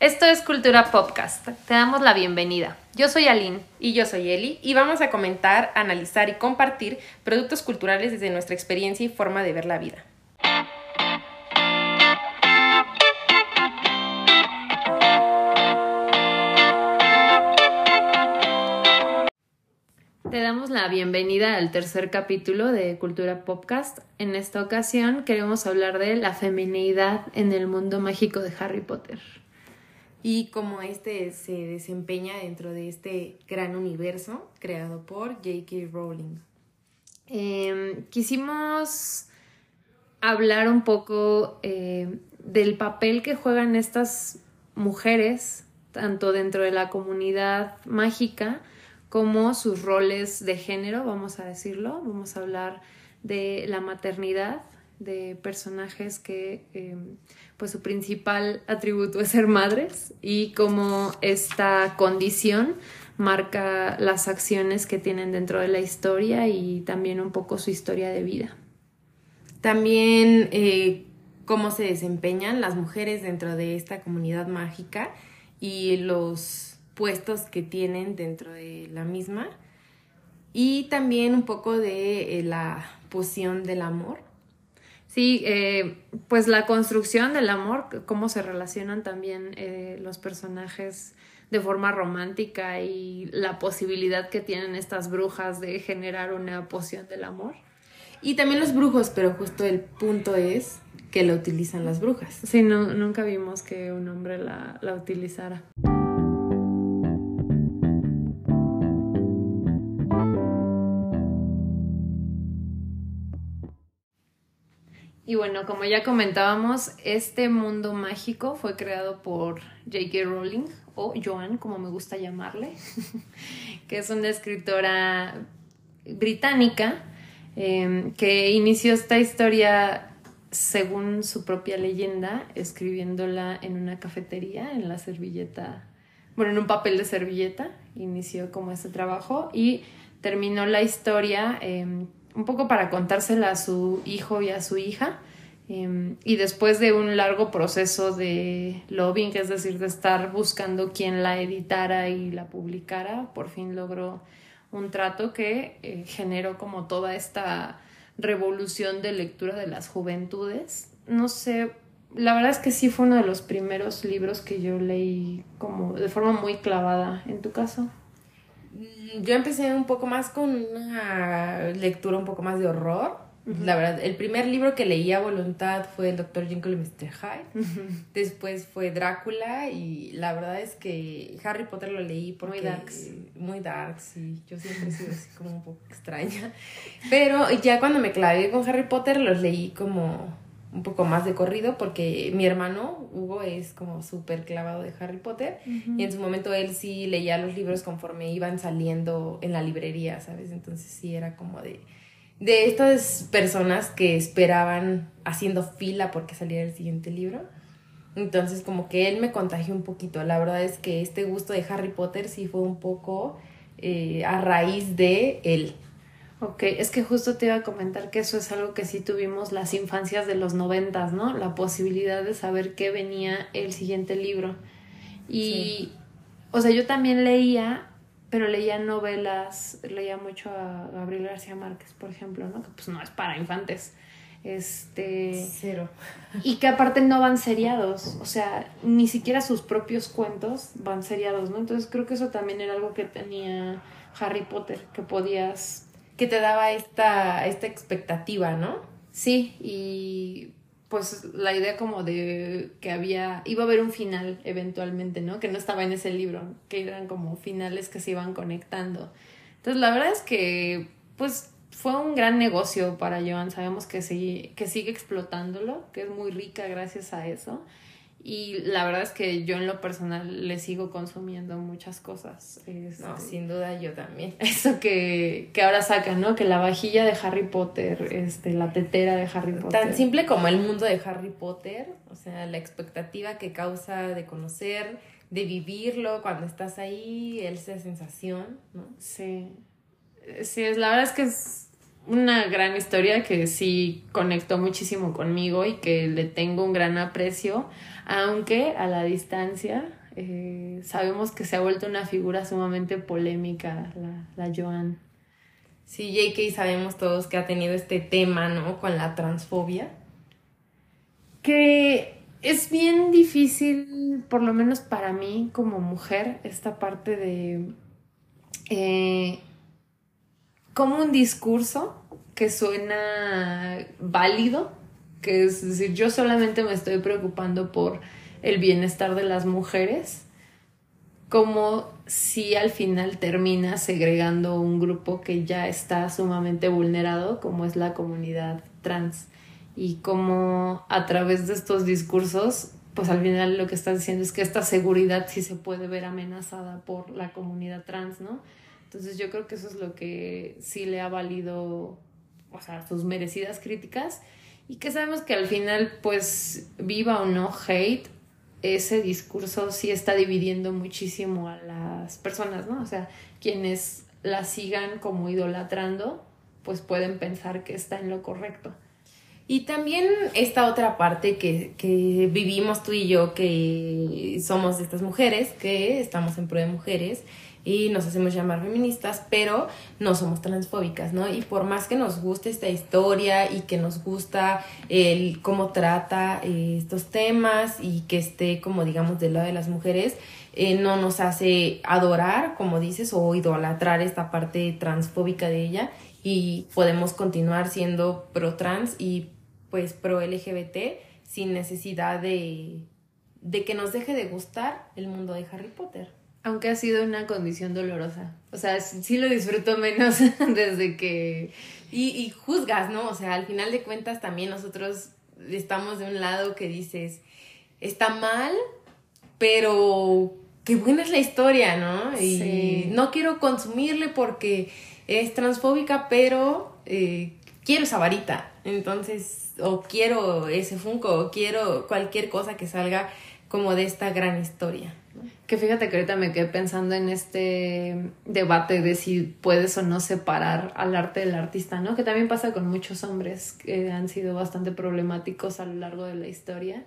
Esto es Cultura Podcast. Te damos la bienvenida. Yo soy Aline. Y yo soy Eli. Y vamos a comentar, analizar y compartir productos culturales desde nuestra experiencia y forma de ver la vida. Te damos la bienvenida al tercer capítulo de Cultura Podcast. En esta ocasión queremos hablar de la feminidad en el mundo mágico de Harry Potter. Y cómo este se desempeña dentro de este gran universo creado por J.K. Rowling. Em, quisimos hablar un poco eh, del papel que juegan estas mujeres, tanto dentro de la comunidad mágica, como sus roles de género, vamos a decirlo. Vamos a hablar de la maternidad, de personajes que em, pues su principal atributo es ser madres y cómo esta condición marca las acciones que tienen dentro de la historia y también un poco su historia de vida. También eh, cómo se desempeñan las mujeres dentro de esta comunidad mágica y los puestos que tienen dentro de la misma y también un poco de eh, la poción del amor. Sí, eh, pues la construcción del amor, cómo se relacionan también eh, los personajes de forma romántica y la posibilidad que tienen estas brujas de generar una poción del amor. Y también los brujos, pero justo el punto es que la utilizan las brujas. Sí, no, nunca vimos que un hombre la, la utilizara. Y bueno, como ya comentábamos, este mundo mágico fue creado por J.K. Rowling, o Joan, como me gusta llamarle, que es una escritora británica em, que inició esta historia, según su propia leyenda, escribiéndola en una cafetería, en la servilleta, bueno, en un papel de servilleta, inició como este trabajo y terminó la historia em, un poco para contársela a su hijo y a su hija. Em, y después de un largo proceso de lobbying, es decir, de estar buscando quién la editara y la publicara, por fin logró un trato que eh, generó como toda esta revolución de lectura de las juventudes. No sé, la verdad es que sí fue uno de los primeros libros que yo leí como de forma muy clavada. ¿En tu caso? Mm, yo empecé un poco más con una lectura un poco más de horror. La verdad, el primer libro que leí a voluntad fue el Dr. Jekyll y Mr. Hyde. Después fue Drácula y la verdad es que Harry Potter lo leí porque... Muy darks. Muy darks, sí. Yo siempre he sido así como un poco extraña. Pero ya cuando me clavé con Harry Potter los leí como un poco más de corrido porque mi hermano Hugo es como súper clavado de Harry Potter y en su momento él sí leía los libros conforme iban saliendo en la librería, ¿sabes? Entonces sí era como de de estas personas que esperaban haciendo fila porque saliera el siguiente libro. Entonces como que él me contagió un poquito. La verdad es que este gusto de Harry Potter sí fue un poco eh, a raíz de él. Ok, es que justo te iba a comentar que eso es algo que sí tuvimos las infancias de los noventas, ¿no? La posibilidad de saber qué venía el siguiente libro. Y, o sea, yo también leía, pero leía novelas, leía mucho a Gabriel García Márquez, por ejemplo, ¿no? Que pues no es para infantes. Este. Cero. Y que aparte no van seriados. O sea, ni siquiera sus propios cuentos van seriados, ¿no? Entonces creo que eso también era algo que tenía Harry Potter, que podías que te daba esta, esta expectativa, ¿no? Sí, y pues la idea como de que había, iba a haber un final eventualmente, ¿no? Que no estaba en ese libro, que eran como finales que se iban conectando. Entonces la verdad es que pues fue un gran negocio para Joan, sabemos que sigue, que sigue explotándolo, que es muy rica gracias a eso. Y la verdad es que yo en lo personal le sigo consumiendo muchas cosas. no, sin duda yo también. Eso que, que ahora sacan, ¿no? Que la vajilla de Harry Potter, este, la tetera de Harry Potter. Tan simple como el mundo de Harry Potter, o sea, la expectativa que causa de conocer, de vivirlo cuando estás ahí, esa sensación, ¿no? Sí. Sí, es, la verdad es que es una gran historia que sí conectó muchísimo conmigo y que le tengo un gran aprecio, aunque a la distancia eh, sabemos que se ha vuelto una figura sumamente polémica, la, la Joan. Sí, JK sabemos todos que ha tenido este tema, ¿no? Con la transfobia. Que es bien difícil, por lo menos para mí como mujer, esta parte de... Eh, como un discurso que suena válido, que es decir, yo solamente me estoy preocupando por el bienestar de las mujeres, como si al final termina segregando un grupo que ya está sumamente vulnerado, como es la comunidad trans y como a través de estos discursos, pues al final lo que estás diciendo es que esta seguridad sí se puede ver amenazada por la comunidad trans, ¿no? Entonces yo creo que eso es lo que sí le ha valido, o sea, sus merecidas críticas y que sabemos que al final, pues viva o no hate, ese discurso sí está dividiendo muchísimo a las personas, ¿no? O sea, quienes la sigan como idolatrando, pues pueden pensar que está en lo correcto. Y también esta otra parte que, que, vivimos tú y yo, que somos estas mujeres, que estamos en pro de mujeres y nos hacemos llamar feministas, pero no somos transfóbicas, ¿no? Y por más que nos guste esta historia y que nos gusta el cómo trata eh, estos temas y que esté como digamos del lado de las mujeres, eh, no nos hace adorar, como dices, o idolatrar esta parte transfóbica de ella y podemos continuar siendo pro trans y pues pro LGBT sin necesidad de, de que nos deje de gustar el mundo de Harry Potter. Aunque ha sido una condición dolorosa. O sea, sí lo disfruto menos desde que... Y, y juzgas, ¿no? O sea, al final de cuentas también nosotros estamos de un lado que dices, está mal, pero qué buena es la historia, ¿no? Y no quiero consumirle porque es transfóbica, pero eh, quiero esa varita. Entonces, o quiero ese Funko, o quiero cualquier cosa que salga como de esta gran historia. Que fíjate que ahorita me quedé pensando en este debate de si puedes o no separar al arte del artista, ¿no? Que también pasa con muchos hombres que han sido bastante problemáticos a lo largo de la historia.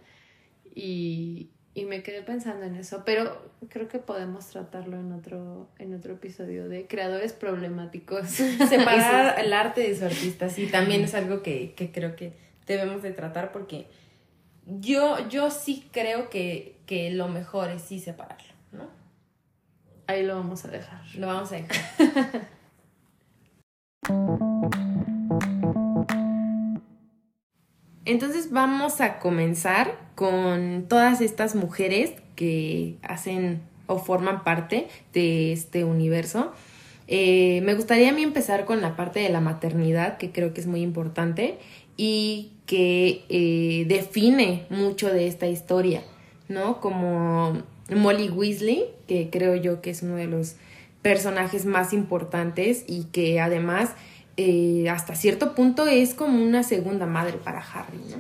Y, y me quedé pensando en eso, pero creo que podemos tratarlo en otro, en otro episodio de creadores problemáticos. Separar el arte de su artista, sí, también es algo que, que creo que debemos de tratar porque yo, yo sí creo que, que lo mejor es sí separarlo. Ahí lo vamos a dejar. Lo vamos a dejar. Entonces vamos a comenzar con todas estas mujeres que hacen o forman parte de este universo. Eh, me gustaría a mí empezar con la parte de la maternidad, que creo que es muy importante y que eh, define mucho de esta historia, ¿no? Como Molly Weasley, que creo yo que es uno de los personajes más importantes y que además eh, hasta cierto punto es como una segunda madre para Harry, ¿no?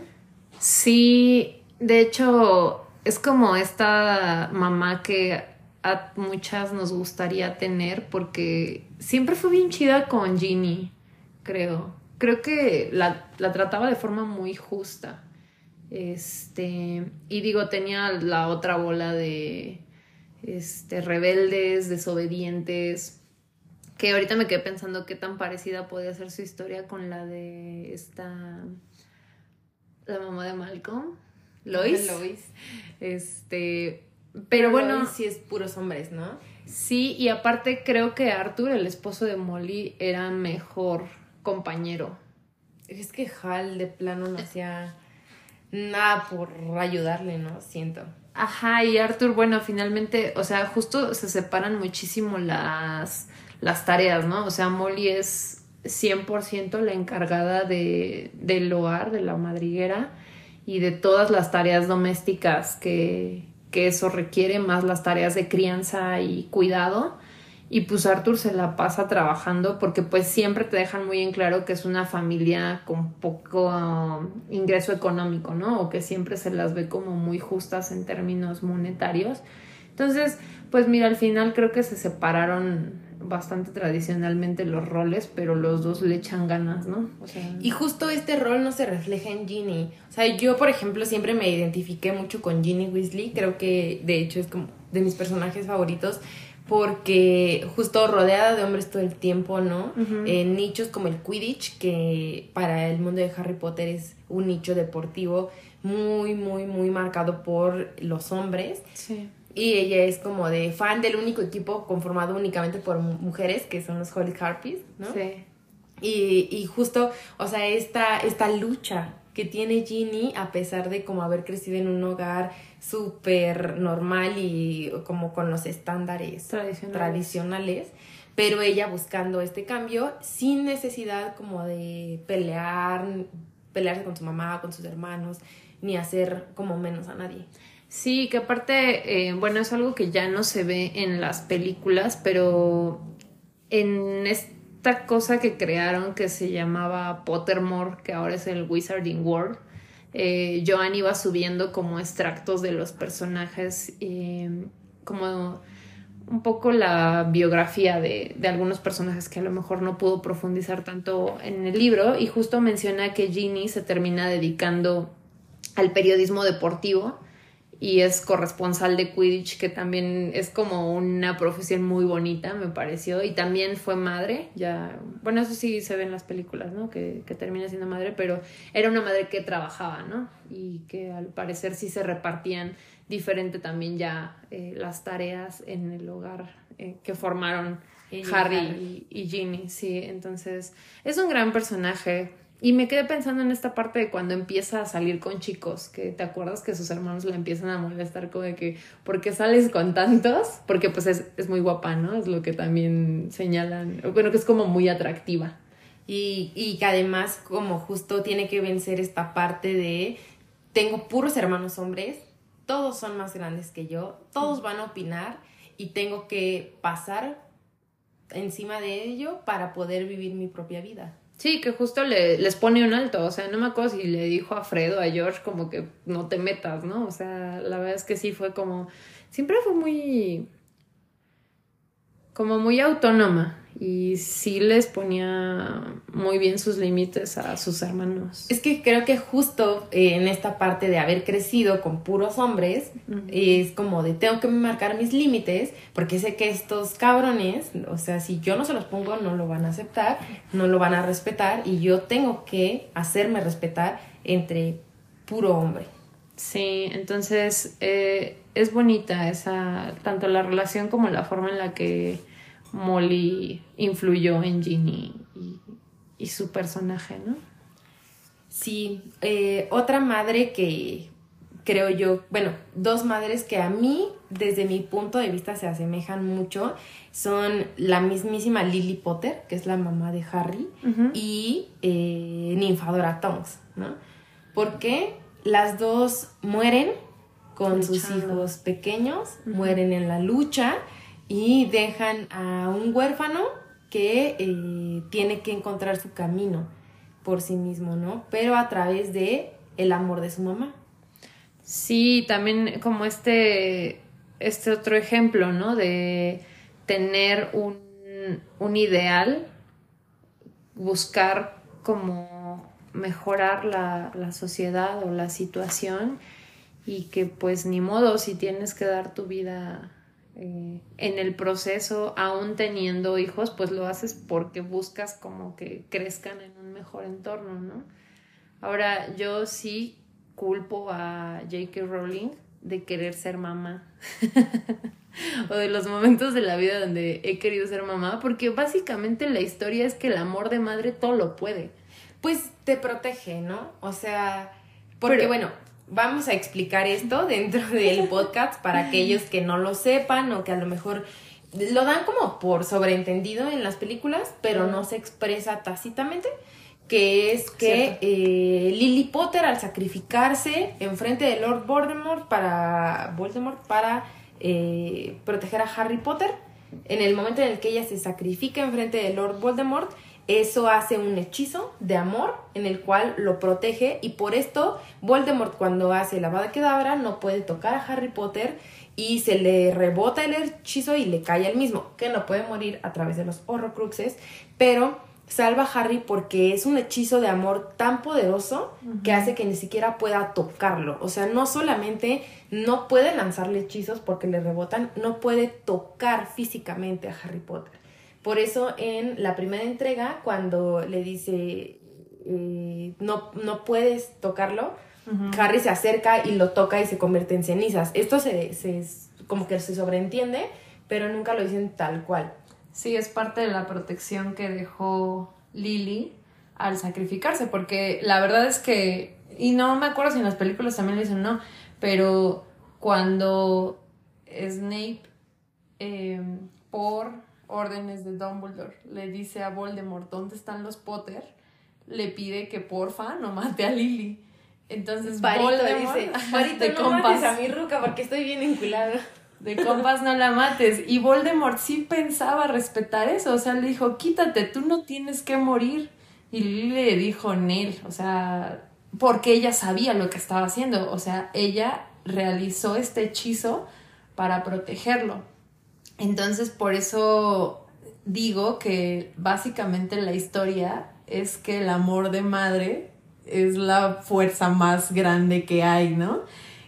Sí, de hecho es como esta mamá que a muchas nos gustaría tener porque siempre fue bien chida con Ginny, creo creo que la, trataba de forma muy justa. Este, y digo, tenía la otra bola de este, rebeldes, desobedientes, que ahorita me quedé pensando qué tan parecida podía ser su historia con la de esta, la mamá de Malcolm, Lois. Lois. Este, pero bueno. Lois sí es puros hombres, ¿no? Sí, y aparte creo que Arthur, el esposo de Molly, era mejor compañero. Es que Hal de plano no hacía nada por ayudarle, ¿no? Siento. Ajá, y Arthur, bueno, finalmente, o sea, justo se separan muchísimo las, las tareas, ¿no? O sea, Molly es 100% la encargada de, del hogar, de la madriguera y de todas las tareas domésticas que, que eso requiere, más las tareas de crianza y cuidado. Y pues Arthur se la pasa trabajando porque pues siempre te dejan muy en claro que es una familia con poco um, ingreso económico, ¿no? O que siempre se las ve como muy justas en términos monetarios. Entonces, pues mira, al final creo que se separaron bastante tradicionalmente los roles, pero los dos le echan ganas, ¿no? Y justo este rol no se refleja en Ginny. O sea, yo, por ejemplo, siempre me identifiqué mucho con Ginny Weasley. Creo que, de hecho, es como de mis personajes favoritos. Porque justo rodeada de hombres todo el tiempo, ¿no? En nichos como el Quidditch, que para el mundo de Harry Potter es un nicho deportivo muy, muy, muy marcado por los hombres. sí. Y ella es como de fan del único equipo conformado únicamente por mu- mujeres, que son los Holy Harpies, ¿no? Sí. Y, y justo, o sea, esta, esta lucha que tiene Ginny, a pesar de como haber crecido en un hogar súper normal y como con los estándares Tradicionales. tradicionales, pero ella buscando este cambio sin necesidad como de pelear, pelearse con su mamá, con sus hermanos, ni hacer como menos a nadie. Sí, que aparte, eh, bueno, es algo que ya no se ve en las películas, pero en esta cosa que crearon que se llamaba Pottermore, que ahora es el Wizarding World, eh, Joan iba subiendo como extractos de los personajes, eh, como un poco la biografía de, de algunos personajes que a lo mejor no pudo profundizar tanto en el libro, y justo menciona que Ginny se termina dedicando al periodismo deportivo y es corresponsal de Quidditch, que también es como una profesión muy bonita, me pareció, y también fue madre, ya, bueno, eso sí se ve en las películas, ¿no? Que, que termina siendo madre, pero era una madre que trabajaba, ¿no? Y que al parecer sí se repartían diferente también ya eh, las tareas en el hogar eh, que formaron Harry. Y, y Ginny, sí, entonces es un gran personaje. Y me quedé pensando en esta parte de cuando empieza a salir con chicos, que te acuerdas que sus hermanos la empiezan a molestar como de que, ¿por qué sales con tantos? Porque pues es, es muy guapa, ¿no? Es lo que también señalan, bueno, que es como muy atractiva. Y, y que además como justo tiene que vencer esta parte de tengo puros hermanos hombres, todos son más grandes que yo, todos van a opinar y tengo que pasar encima de ello para poder vivir mi propia vida. Sí, que justo le, les pone un alto, o sea, no me acuerdo si le dijo a Fredo, a George, como que no te metas, ¿no? O sea, la verdad es que sí fue como, siempre fue muy, como muy autónoma y sí les ponía muy bien sus límites a sus hermanos. Es que creo que justo eh, en esta parte de haber crecido con puros hombres, es como de tengo que marcar mis límites, porque sé que estos cabrones, o sea, si yo no se los pongo, no lo van a aceptar, no lo van a respetar, y yo tengo que hacerme respetar entre puro hombre. Sí, entonces eh, es bonita esa, tanto la relación como la forma en la que Molly influyó en Ginny y, y su personaje, ¿no? Sí, eh, otra madre que creo yo, bueno, dos madres que a mí, desde mi punto de vista, se asemejan mucho, son la mismísima Lily Potter, que es la mamá de Harry, y eh, Ninfadora Tonks, ¿no? Porque las dos mueren con sus hijos pequeños, mueren en la lucha y dejan a un huérfano que eh, tiene que encontrar su camino por sí mismo, ¿no? Pero a través de el amor de su mamá. Sí, también como este, este otro ejemplo, ¿no? De tener un, un ideal, buscar como mejorar la, la sociedad o la situación y que pues ni modo si tienes que dar tu vida eh, en el proceso, aún teniendo hijos, pues lo haces porque buscas como que crezcan en un mejor entorno, ¿no? Ahora, yo sí culpo a J.K. Rowling de querer ser mamá. o de los momentos de la vida donde he querido ser mamá, porque básicamente la historia es que el amor de madre todo lo puede. Pues te protege, ¿no? O sea, porque Pero- bueno, vamos a explicar esto dentro del podcast para aquellos que no lo sepan o que a lo mejor lo dan como por sobreentendido en las películas, pero no se expresa tácitamente, que es que eh, Lily Potter al sacrificarse enfrente de Lord Voldemort para Voldemort para eh, proteger a Harry Potter, en el momento en el que ella se sacrifica enfrente de Lord Voldemort, eso hace un hechizo de amor en el cual lo protege y por esto Voldemort cuando hace la Avada Kedavra no puede tocar a Harry Potter y se le rebota el hechizo y le cae al mismo, que no puede morir a través de los horrocruxes, pero salva a Harry porque es un hechizo de amor tan poderoso que hace que ni siquiera pueda tocarlo. O sea, no solamente no puede lanzarle hechizos porque le rebotan, no puede tocar físicamente a Harry Potter. Por eso en la primera entrega, cuando le dice, eh, no, no puedes tocarlo, Harry se acerca y lo toca y se convierte en cenizas. Esto se, se, como que se sobreentiende, pero nunca lo dicen tal cual. Sí, es parte de la protección que dejó Lily al sacrificarse, porque la verdad es que, y no me acuerdo si en las películas también lo dicen no, pero cuando Snape, em, por órdenes de Dumbledore, le dice a Voldemort dónde están los Potter, le pide que porfa no mate a Lily. Entonces Voldemort dice, Parito, no mates a mi ruca porque estoy bien enculada. De compas no la mates. Y Voldemort sí pensaba respetar eso. O sea, le dijo, quítate, tú no tienes que morir. Y Lily le dijo, Nel, o sea, porque ella sabía lo que estaba haciendo. O sea, ella realizó este hechizo para protegerlo. Entonces, por eso digo que básicamente la historia es que el amor de madre es la fuerza más grande que hay, ¿no?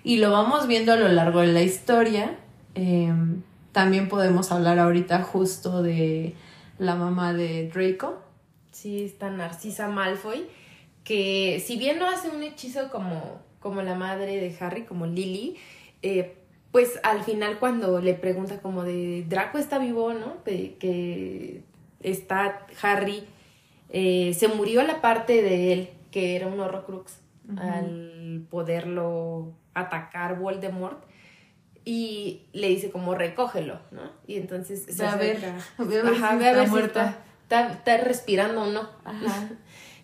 Y lo vamos viendo a lo largo de la historia. Em, también podemos hablar ahorita justo de la mamá de Draco. Sí, está Narcisa Malfoy, que si bien no hace un hechizo como, como la madre de Harry, como Lily, eh, pues al final cuando le pregunta como de Draco está vivo, ¿no? que está Harry, eh, se murió la parte de él que era un horrocrux al poderlo atacar Voldemort y le dice como recógelo, ¿no? Y entonces se a ver, a ver, Ajá, ve a ver muerta. está, está, respirando o no. Ajá.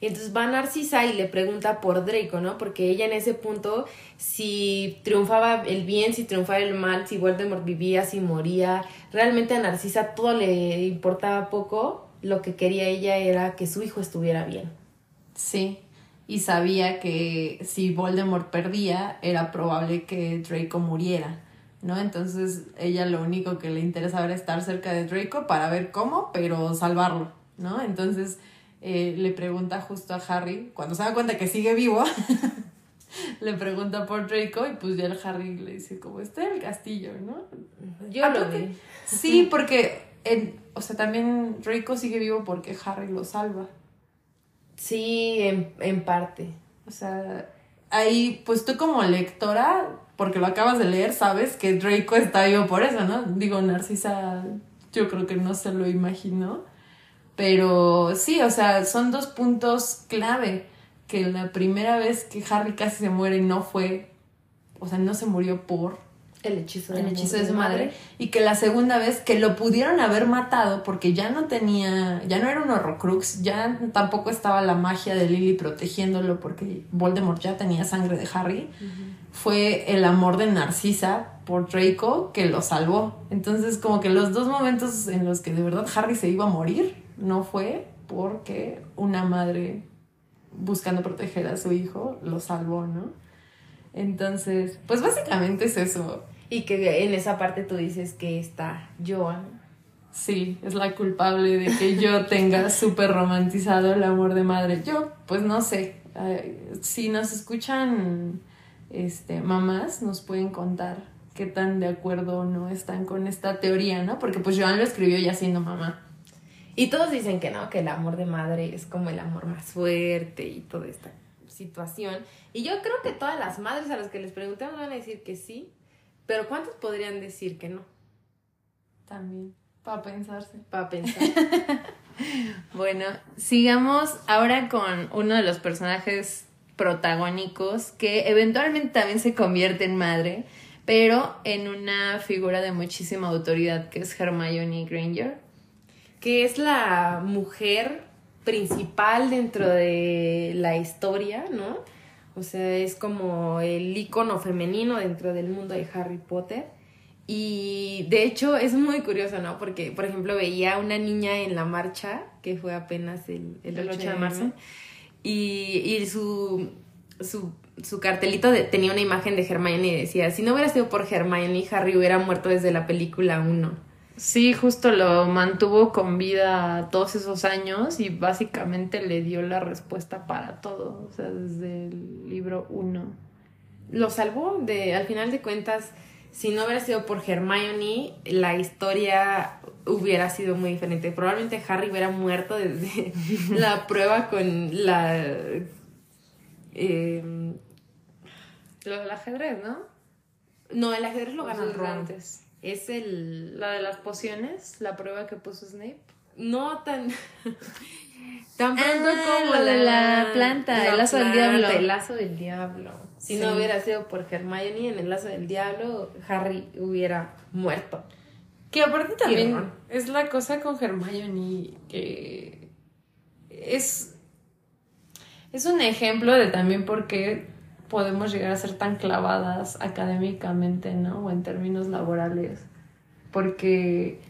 Y entonces va Narcisa y le pregunta por Draco, ¿no? Porque ella en ese punto, si triunfaba el bien, si triunfaba el mal, si Voldemort vivía, si moría, realmente a Narcisa todo le importaba poco. Lo que quería ella era que su hijo estuviera bien. Sí, y sabía que si Voldemort perdía era probable que Draco muriera, ¿no? Entonces ella lo único que le interesaba era estar cerca de Draco para ver cómo, pero salvarlo, ¿no? Entonces eh, le pregunta justo a Harry, cuando se da cuenta que sigue vivo, le pregunta por Draco y pues ya el Harry le dice como está en el castillo, ¿no? Yo lo vi. Sí, porque, o sea, también Draco sigue vivo porque Harry lo salva. Sí, en, parte. O sea, ahí, pues tú como lectora, porque lo acabas de leer, sabes que Draco está vivo por eso, ¿no? Digo, Narcisa, yo creo que no se lo imaginó. Pero sí, o sea, son dos puntos clave. Que la primera vez que Harry casi se muere no fue, o sea, no se murió por el hechizo de, el hechizo de su madre. Y que la segunda vez que lo pudieron haber matado porque ya no tenía, ya no era un horrocrux, ya tampoco estaba la magia de Lily protegiéndolo porque Voldemort ya tenía sangre de Harry, fue el amor de Narcisa por Draco que lo salvó. Entonces como que los dos momentos en los que de verdad Harry se iba a morir no fue porque una madre buscando proteger a su hijo lo salvó, ¿no? Entonces, pues básicamente es eso. Y que en esa parte tú dices que está Joan. Sí, es la culpable de que yo tenga súper romantizado el amor de madre. Yo, pues no sé. si nos escuchan este, mamás, nos pueden contar qué tan de acuerdo o no están con esta teoría, ¿no? Porque pues Joan lo escribió ya siendo mamá. Y todos dicen que no, que el amor de madre es como el amor más fuerte y toda esta situación. Y yo creo que todas las madres a las que les preguntamos van a decir que sí, pero ¿cuántos podrían decir que no? También, para pensarse. Para pensar. bueno, sigamos ahora con uno de los personajes protagónicos que eventualmente también se convierte en madre, pero en una figura de muchísima autoridad que es Hermione Granger. Que es la mujer principal dentro de la historia, ¿no? O sea, es como el icono femenino dentro del mundo de Harry Potter. Y de hecho es muy curioso, ¿no? Porque, por ejemplo, veía a una niña en la marcha, que fue apenas el, el, 8, de marzo, y, y su, su, su cartelito de- tenía una imagen de Hermione y decía, si no hubiera sido por Hermione, Harry hubiera muerto desde la película 1. Sí, justo lo mantuvo con vida todos esos años y básicamente le dio la respuesta para todo, o sea, desde el libro 1. Lo salvó de, al final de cuentas, si no hubiera sido por Hermione, la historia hubiera sido muy diferente. Probablemente Harry hubiera muerto desde la prueba con la... eh, Lo del ajedrez, ¿no? no, el ajedrez lo gana Sus Ron. antes. Es el... La de las pociones, la prueba que puso Snape. No tan... tan pronto Ah, como lo de la planta, el lazo del diablo. El lazo del diablo. Si Sí. no hubiera sido por Hermione en el lazo del diablo, Harry hubiera muerto. Que aparte también es la cosa con Hermione que es es un ejemplo de también por qué podemos llegar a ser tan clavadas académicamente, ¿no? O en términos laborales. Porque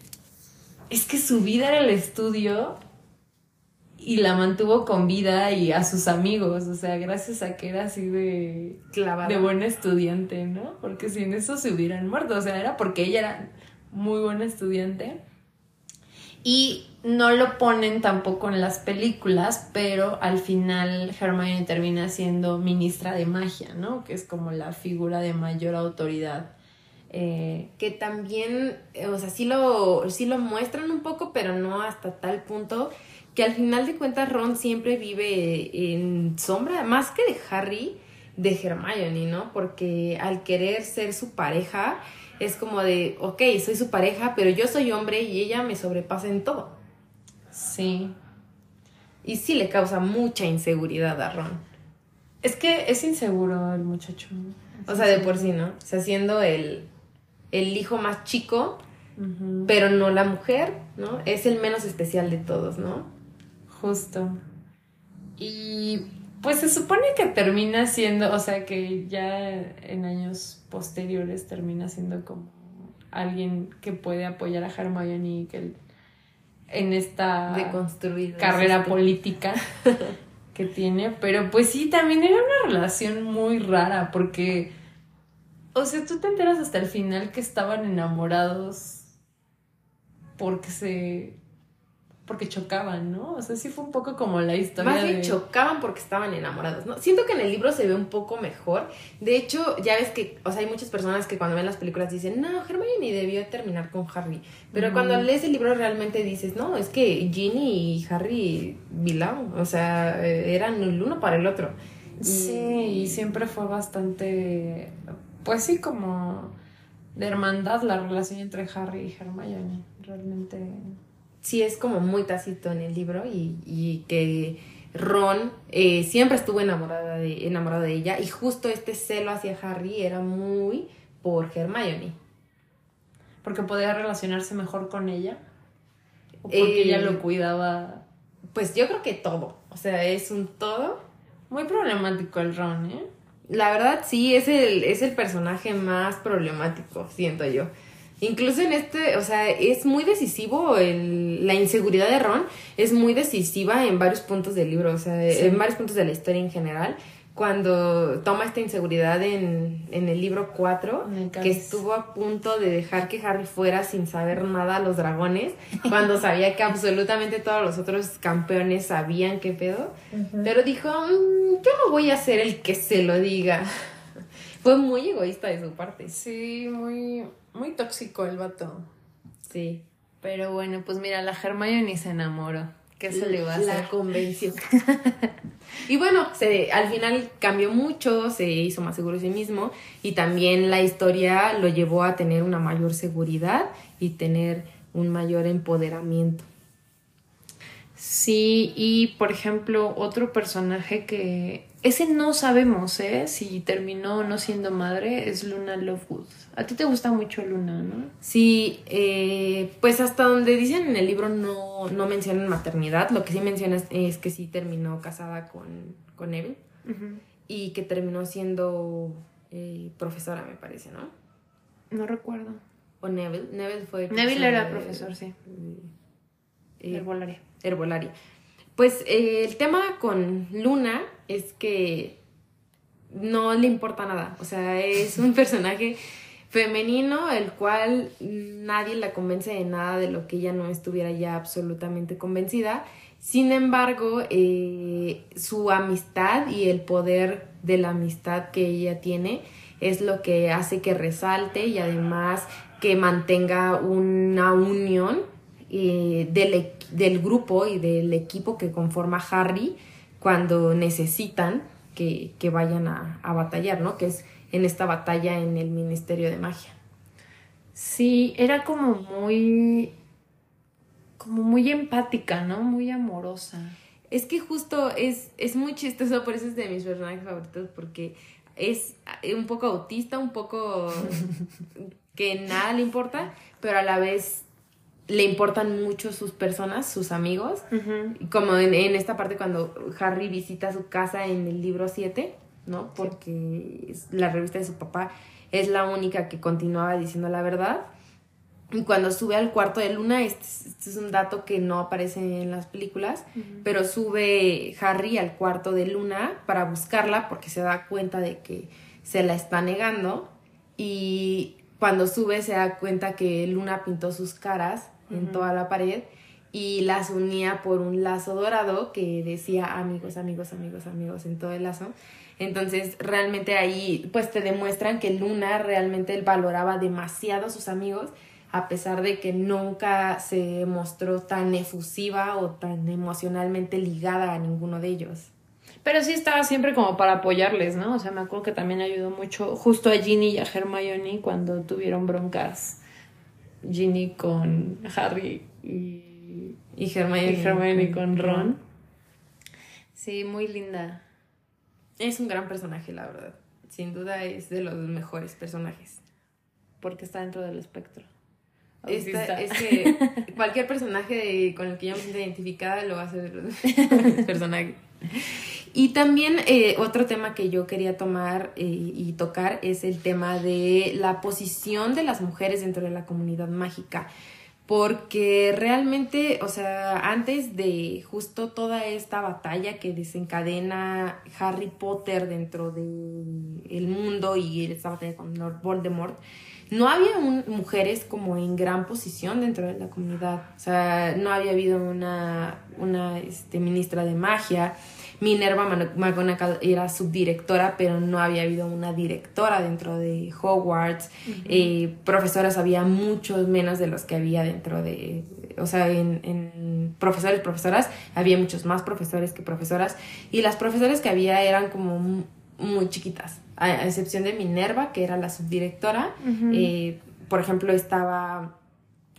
es que su vida era el estudio y la mantuvo con vida y a sus amigos, o sea, gracias a que era así de Clavada. de buen estudiante, ¿no? Porque sin eso se hubieran muerto, o sea, era porque ella era muy buena estudiante. Y no lo ponen tampoco en las películas, pero al final Hermione termina siendo ministra de magia, ¿no? Que es como la figura de mayor autoridad. Eh, que también, eh, o sea, sí lo, sí lo muestran un poco, pero no hasta tal punto que al final de cuentas Ron siempre vive en sombra, más que de Harry, de Hermione, ¿no? Porque al querer ser su pareja, es como de, ok, soy su pareja, pero yo soy hombre y ella me sobrepasa en todo. Sí. Y sí le causa mucha inseguridad a Ron. Es que es inseguro el muchacho. O sea, de por sí, ¿no? O sea, siendo el, el hijo más chico, pero no la mujer, ¿no? Es el menos especial de todos, ¿no? Justo. Y pues se supone que termina siendo, o sea, que ya en años posteriores termina siendo como alguien que puede apoyar a Hermione y que en esta carrera política que tiene, pero pues sí, también era una relación muy rara porque, o sea, tú te enteras hasta el final que estaban enamorados porque se, porque chocaban, ¿no? O sea, sí fue un poco como la historia Más bien de... chocaban porque estaban enamorados, ¿no? Siento que en el libro se ve un poco mejor. De hecho, ya ves que, o sea, hay muchas personas que cuando ven las películas dicen, no, Hermione debió terminar con Harry. Pero cuando lees el libro realmente dices, no, es que Ginny y Harry belong, o sea, eh, eran el uno para el otro. Y- Sí, y siempre fue bastante, pues sí, como de hermandad la relación entre Harry y Hermione, realmente... sí es como muy tácito en el libro y, y que Ron eh, siempre estuvo enamorada de, enamorado de ella y justo este celo hacia Harry era muy por Hermione. Porque podía relacionarse mejor con ella. O porque Eh, ella lo cuidaba. Pues yo creo que todo, o sea, es un todo. Muy problemático el Ron, ¿eh? La verdad sí, es el, es el personaje más problemático, siento yo. Incluso en este, o sea, es muy decisivo, el, la inseguridad de Ron es muy decisiva en varios puntos del libro, o sea, Sí. en varios puntos de la historia en general. Cuando toma esta inseguridad en, en el libro 4, En el que estuvo a punto de dejar que Harry fuera sin saber nada a los dragones, cuando sabía que absolutamente todos los otros campeones sabían qué pedo. Pero dijo, "Mm, yo no voy a ser el que se lo diga. Fue muy egoísta de su parte. Sí, muy, muy tóxico el vato. Sí. Pero bueno, pues mira, la Hermione se enamoró. ¿Qué se le va a hacer? La convenció. y bueno, se, al final cambió mucho, se hizo más seguro de sí mismo y también la historia lo llevó a tener una mayor seguridad y tener un mayor empoderamiento. Sí, y por ejemplo, otro personaje que. Ese no sabemos, ¿eh? Si terminó no siendo madre, es Luna Lovegood. A ti te gusta mucho Luna, ¿no? Sí, eh, pues hasta donde dicen en el libro no, no mencionan maternidad, lo que sí mencionan es, que sí terminó casada con, con Neville y que terminó siendo eh, profesora, me parece, ¿no? No recuerdo. O Neville, Neville fue... Neville era profesor, sí. eh, Herbolaria. herbolaria. Pues eh, el tema con Luna es que no le importa nada. O sea, es un personaje femenino, el cual nadie la convence de nada de lo que ella no estuviera ya absolutamente convencida. Sin embargo, eh, su amistad y el poder de la amistad que ella tiene es lo que hace que resalte y además que mantenga una unión eh, del, del, grupo y del equipo que conforma Harry cuando necesitan que, que vayan a, a, batallar, ¿no? Que es en esta batalla en el Ministerio de Magia. Sí, era como muy como muy empática, ¿no? Muy amorosa. Es que justo es, es muy chistoso, por eso es de mis personajes favoritos, porque es un poco autista, un poco que nada le importa, pero a la vez le importan mucho sus personas, sus amigos. Como en, en, esta parte cuando Harry visita su casa en el libro 7, ¿no? Porque la revista de su papá es la única que continuaba diciendo la verdad. Y cuando sube al cuarto de Luna, este, este, es un dato que no aparece en las películas, pero sube Harry al cuarto de Luna para buscarla porque se da cuenta de que se la está negando. Y cuando sube se da cuenta que Luna pintó sus caras en toda la pared y las unía por un lazo dorado que decía amigos, amigos, amigos, amigos en todo el lazo. Entonces, realmente ahí pues te demuestran que Luna realmente valoraba demasiado a sus amigos a pesar de que nunca se mostró tan efusiva o tan emocionalmente ligada a ninguno de ellos. Pero sí estaba siempre como para apoyarles, ¿no? O sea, me acuerdo que también ayudó mucho justo a Ginny y a Hermione cuando tuvieron broncas. Ginny con Harry y, y Hermione, y Hermione con Ron. Sí, muy linda. Es un gran personaje, la verdad. Sin duda es de los mejores personajes. Porque está dentro del espectro. Esta, es que cualquier personaje con el que yo me sienta identificada lo va a hacer personaje. Y también eh, otro tema que yo quería tomar eh, y tocar es el tema de la posición de las mujeres dentro de la comunidad mágica. Porque realmente, o sea, antes de justo toda esta batalla que desencadena Harry Potter dentro del el mundo y esta batalla con Lord Voldemort, no había mujeres como en gran posición dentro de la comunidad. O sea, no había habido una, una este, ministra de magia. Minerva McGonagall era subdirectora, pero no había habido una directora dentro de Hogwarts. Eh, profesoras había muchos menos de los que había dentro de, o sea, en, en profesores, profesoras, había muchos más profesores que profesoras. Y las profesoras que había eran como muy chiquitas a, excepción de Minerva, que era la subdirectora. Eh, por ejemplo, estaba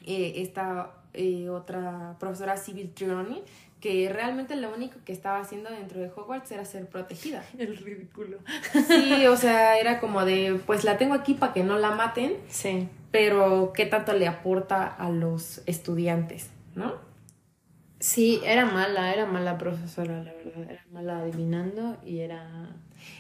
eh, esta eh, otra profesora Civil Trioni, que realmente lo único que estaba haciendo dentro de Hogwarts era ser protegida. El ridículo. Sí, o sea, era como de, pues la tengo aquí para que no la maten. Sí. Pero, ¿qué tanto le aporta a los estudiantes, no? Sí, era mala, era mala profesora, la verdad. Era mala adivinando y era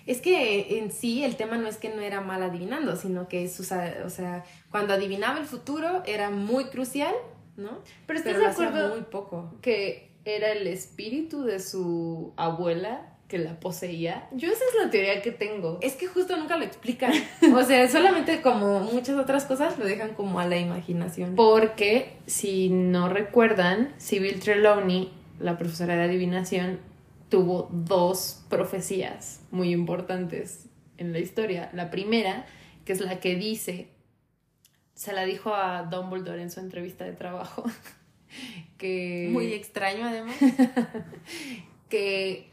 es que en sí el tema no es que no era mal adivinando, sino que o sea, cuando adivinaba el futuro era muy crucial, ¿no? Pero estás de acuerdo muy poco. que era el espíritu de su abuela que la poseía. Yo esa es la teoría que tengo. Es que justo nunca lo explican. o sea, solamente como muchas otras cosas lo dejan como a la imaginación. Porque si no recuerdan, Sibyl Trelawney, la profesora de adivinación, tuvo dos profecías muy importantes en la historia. La primera, que es la que dice, se la dijo a Dumbledore en su entrevista de trabajo, que... Muy extraño además. que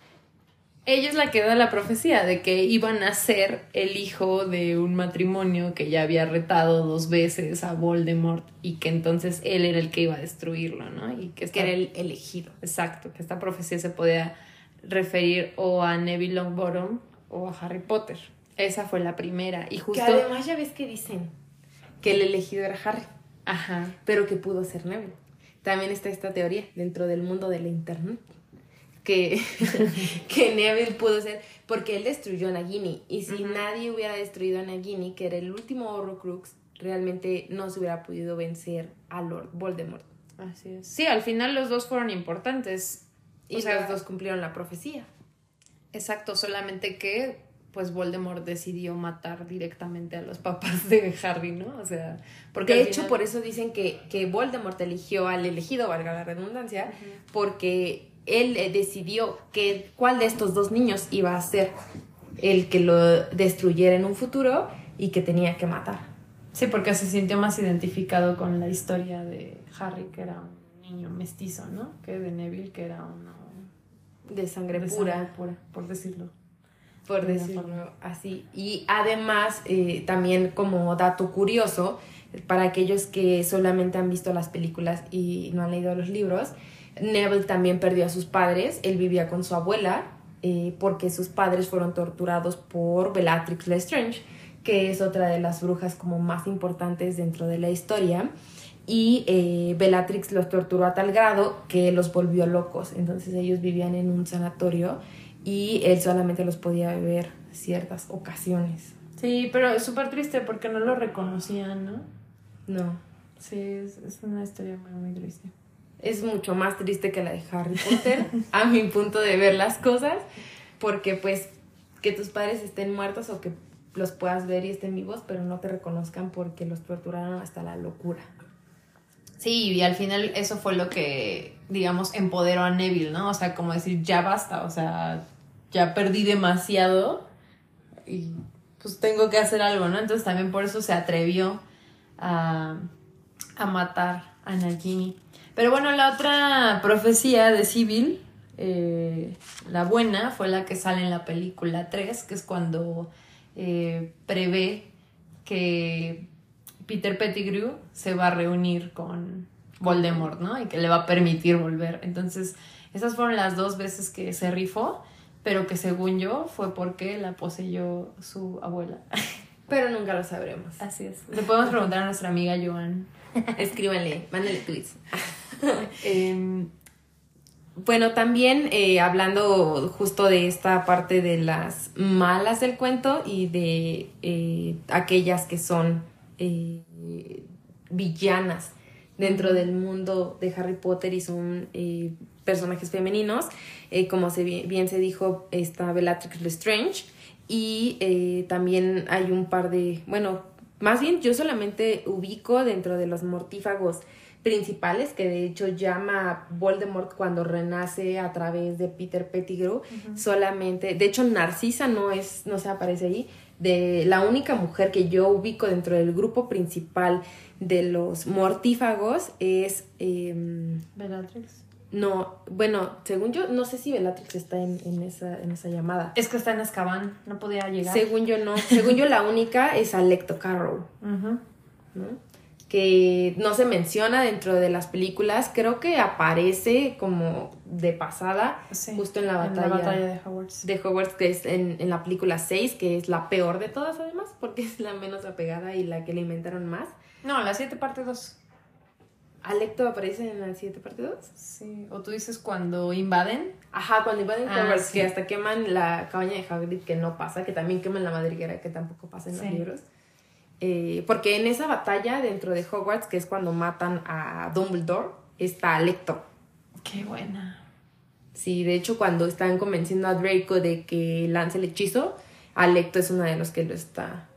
ella es la que da la profecía de que iban a ser el hijo de un matrimonio que ya había retado dos veces a Voldemort y que entonces él era el que iba a destruirlo, ¿no? Y que, que era el elegido. Exacto, que esta profecía se podía referir o a Neville Longbottom o a Harry Potter. Esa fue la primera. Y justo. Que además ya ves que dicen que el elegido era Harry. Ajá. Pero que pudo ser Neville. También está esta teoría dentro del mundo de la internet. Que, que Neville pudo ser. Porque él destruyó a Nagini. Y si nadie hubiera destruido a Nagini, que era el último Horrocrux, realmente no se hubiera podido vencer a Lord Voldemort. Así es. Sí, al final los dos fueron importantes y los dos cumplieron la profecía. Exacto, solamente que pues Voldemort decidió matar directamente a los papás de Harry, ¿no? O sea, porque de hecho, final- por eso dicen que, que Voldemort eligió al elegido, valga la redundancia, porque él eh, decidió que cuál de estos dos niños iba a ser el que lo destruyera en un futuro y que tenía que matar. Sí, porque se sintió más identificado con la historia de Harry, que era un niño mestizo, ¿no? Que de Neville, que era uno De sangre de pura. sangre pura, por decirlo. Por decirlo forma. así. Y además, eh, también como dato curioso, para aquellos que solamente han visto las películas y no han leído los libros, Neville también perdió a sus padres, él vivía con su abuela, eh, porque sus padres fueron torturados por Bellatrix Lestrange, que es otra de las brujas como más importantes dentro de la historia. Y eh, Bellatrix los torturó a tal grado que los volvió locos. Entonces ellos vivían en un sanatorio y él solamente los podía ver ciertas ocasiones. Sí, pero es súper triste porque no lo reconocían, ¿no? No. Sí, es, es una historia muy, muy triste. Es mucho más triste que la de Harry Potter, a mi punto de ver las cosas, porque pues que tus padres estén muertos o que los puedas ver y estén vivos, pero no te reconozcan porque los torturaron hasta la locura. Sí, y al final eso fue lo que, digamos, empoderó a Neville, ¿no? O sea, como decir, ya basta, o sea, ya perdí demasiado y pues tengo que hacer algo, ¿no? Entonces también por eso se atrevió a, a matar a Nagini. Pero bueno, la otra profecía de Civil, eh, la buena, fue la que sale en la película 3, que es cuando eh, prevé que Peter Pettigrew se va a reunir con Voldemort, ¿no? Y que le va a permitir volver. Entonces, esas fueron las dos veces que se rifó, pero que según yo fue porque la poseyó su abuela. Pero nunca lo sabremos. Así es. Le podemos preguntar a nuestra amiga Joan. Escríbanle, mándenle tweets. Em, Bueno, también eh, hablando justo de esta parte de las malas del cuento y de eh, aquellas que son eh, villanas dentro del mundo de Harry Potter y son eh, personajes femeninos, eh, como se, bi- bien se dijo, está Bellatrix Lestrange y eh, también hay un par de, bueno, más bien yo solamente ubico dentro de los mortífagos principales que de hecho llama Voldemort cuando renace a través de Peter Pettigrew solamente de hecho Narcisa no es no se aparece ahí de la única mujer que yo ubico dentro del grupo principal de los mortífagos es em, Bellatrix. no bueno según yo no sé si Bellatrix está en, en esa en esa llamada Es que está en Azkaban, no podía llegar. según yo no según yo la única es Alecto Carroll Ujú. ¿no? Que no se menciona dentro de las películas, creo que aparece como de pasada, Sí, justo en la En batalla, la batalla de Hogwarts. de Hogwarts, que es en, en la película 6, que es la peor de todas además, porque es la menos apegada y la que le inventaron más. No, la 7 parte 2. Alecto aparece en la 7 parte 2. Sí, o tú dices cuando invaden. Ajá, cuando invaden Ah, Hogwarts, sí. que hasta queman la cabaña de Hagrid, que no pasa, que también queman la madriguera, que tampoco pasa en Sí. los libros. Eh, porque en esa batalla dentro de Hogwarts, que es cuando matan a Dumbledore, está Alecto. Qué buena. Sí, de hecho, cuando están convenciendo a Draco de que lance el hechizo, Alecto es uno de los que lo está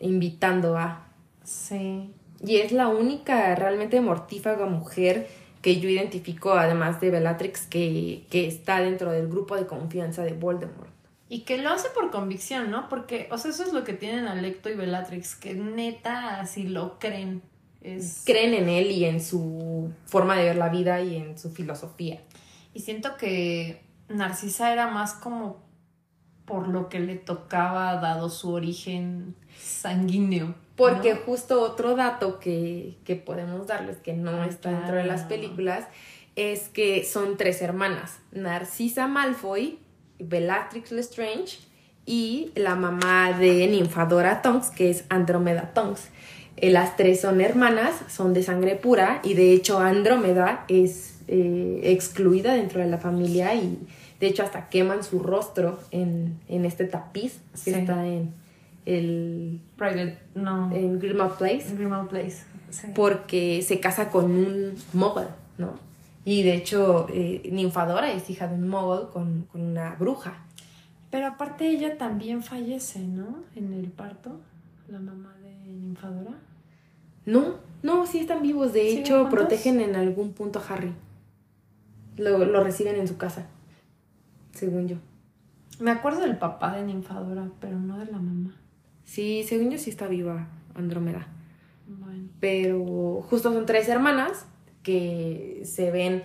invitando a. Sí. Y es la única realmente mortífaga mujer que yo identifico, además de Bellatrix, que, que está dentro del grupo de confianza de Voldemort. Y que lo hace por convicción, ¿no? Porque, o sea, eso es lo que tienen Alecto y Bellatrix, que neta así lo creen. Es... Creen en él y en su forma de ver la vida y en su filosofía. Y siento que Narcisa era más como por lo que le tocaba, dado su origen sanguíneo. Porque ¿no? justo otro dato que, que podemos darles, que no Ah, está dentro de las películas, es que son tres hermanas. Narcisa Malfoy, Bellatrix Lestrange y la mamá de Ninfadora Tonks, que es Andrómeda Tonks. Eh, las tres son hermanas, son de sangre pura y de hecho Andrómeda es eh, excluida dentro de la familia y de hecho hasta queman su rostro en, en este tapiz que Sí. está en el Private, no. en Grimmauld Place Grimmauld Place. Sí. porque se casa con un mogul, ¿no? Y de hecho, eh, Ninfadora es hija de un mogul con, con una bruja. Pero aparte ella también fallece, ¿no? En el parto, la mamá de Ninfadora. No, no, sí están vivos. De ¿Siguen hecho, juntos? protegen en algún punto a Harry. Lo, lo reciben en su casa, según yo. Me acuerdo del papá de Ninfadora, pero no de la mamá. Sí, según yo sí está viva Andrómeda. Bueno. Pero justo son tres hermanas que se ven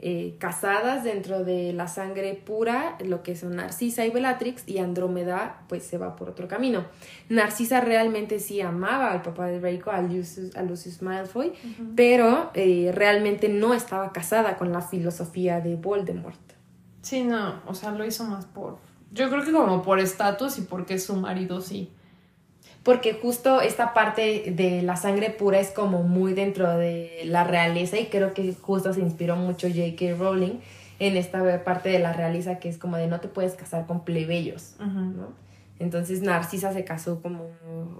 eh, casadas dentro de la sangre pura, lo que son Narcisa y Bellatrix, y Andrómeda pues se va por otro camino. Narcisa realmente sí amaba al papá de Draco, a Lucius, a Lucius Malfoy, pero eh, realmente no estaba casada con la filosofía de Voldemort. Sí, no, o sea, lo hizo más por... Yo creo que como por estatus y porque su marido, sí. Porque justo esta parte de la sangre pura es como muy dentro de la realeza y creo que justo se inspiró mucho J.K. Rowling en esta parte de la realeza que es como de no te puedes casar con plebeyos, ¿no? Entonces Narcisa se casó como,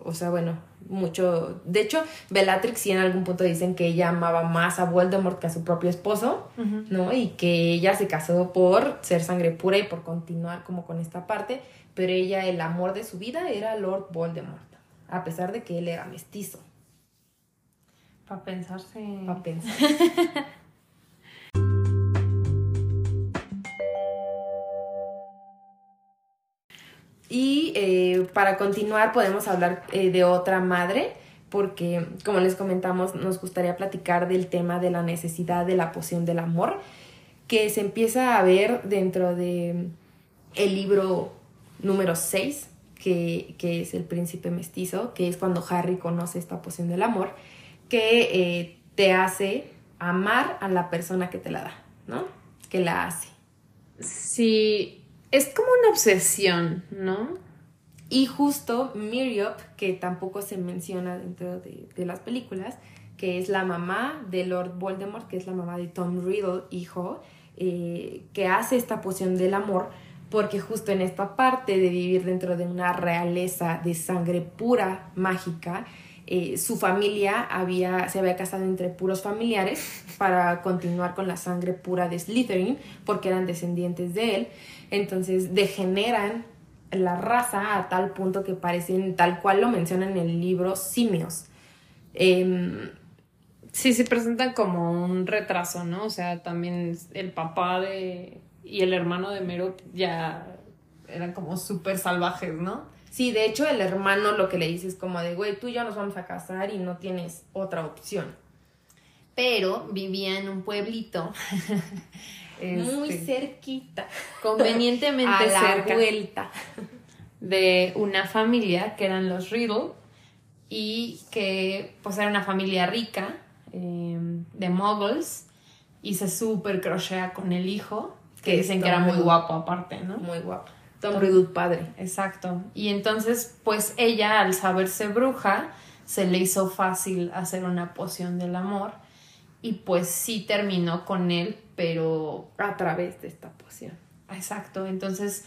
o sea, bueno, mucho... De hecho, Bellatrix sí en algún punto dicen que ella amaba más a Voldemort que a su propio esposo, ¿no? Y que ella se casó por ser sangre pura y por continuar como con esta parte, pero ella, el amor de su vida era Lord Voldemort, a pesar de que él era mestizo, Para pensarse... para pensar. Y eh, para continuar podemos hablar eh, de otra madre, porque como les comentamos, nos gustaría platicar del tema de la necesidad de la poción del amor, que se empieza a ver dentro de el libro número 6, que, que es el príncipe mestizo, que es cuando Harry conoce esta poción del amor, que eh, te hace amar a la persona que te la da, ¿no? Que la hace. Sí, es como una obsesión, ¿no? Y justo Miriop, que tampoco se menciona dentro de, de las películas, que es la mamá de Lord Voldemort, que es la mamá de Tom Riddle, hijo, eh, que hace esta poción del amor, porque justo en esta parte de vivir dentro de una realeza de sangre pura, mágica, eh, su familia había, se había casado entre puros familiares para continuar con la sangre pura de Slytherin, porque eran descendientes de él. Entonces degeneran la raza a tal punto que parecen, tal cual lo mencionan en el libro, simios. Em, Sí, se presentan como un retraso, ¿no? O sea, también el papá de... y el hermano de Mero ya eran como súper salvajes, ¿no? sí, de hecho el hermano lo que le dice es como de, güey, tú y yo nos vamos a casar y no tienes otra opción. Pero vivía en un pueblito. Muy este, cerquita. convenientemente a la cerca vuelta. de una familia que eran los Riddle y que pues era una familia rica eh, de muggles y se súper crochea con el hijo que dicen que era Tom muy guapo aparte, ¿no? Muy guapo. Tom Riddle padre. Exacto. Y entonces, pues ella, al saberse bruja, se le hizo fácil hacer una poción del amor. Y pues sí terminó con él, pero... A través de esta poción. Exacto. Entonces,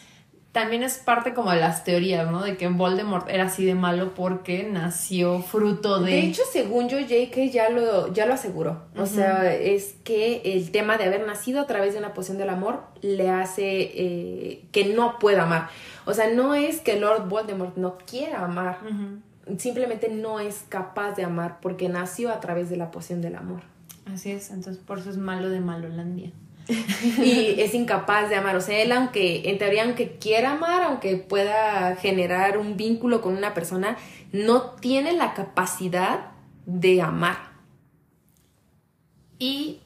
también es parte como de las teorías, ¿no? De que Voldemort era así de malo porque nació fruto de... De hecho, según yo, J.K. ya lo, ya lo aseguró. O sea, es que el tema de haber nacido a través de una poción del amor le hace eh, que no pueda amar. O sea, no es que Lord Voldemort no quiera amar. Simplemente no es capaz de amar porque nació a través de la poción del amor. Así es. Entonces, por eso es malo de Malolandia. y es incapaz de amar. O sea, él aunque, en teoría, aunque quiera amar, aunque pueda generar un vínculo con una persona, no tiene la capacidad de amar. Y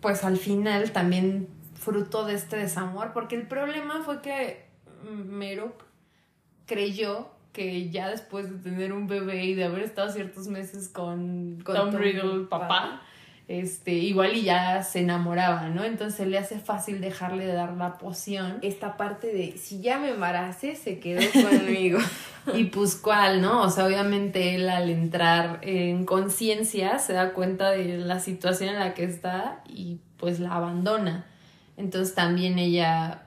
pues al final también fruto de este desamor, porque el problema fue que Merop creyó que ya después de tener un bebé y de haber estado ciertos meses con, Con Tom, Tom Riddle, papá. Este, igual y ya se enamoraba, ¿no? Entonces le hace fácil dejarle de dar la poción. Esta parte de si ya me embaracé, se quedó conmigo. Y pues cuál, ¿no? O sea, obviamente él al entrar en conciencia se da cuenta de la situación en la que está y pues la abandona. Entonces también ella,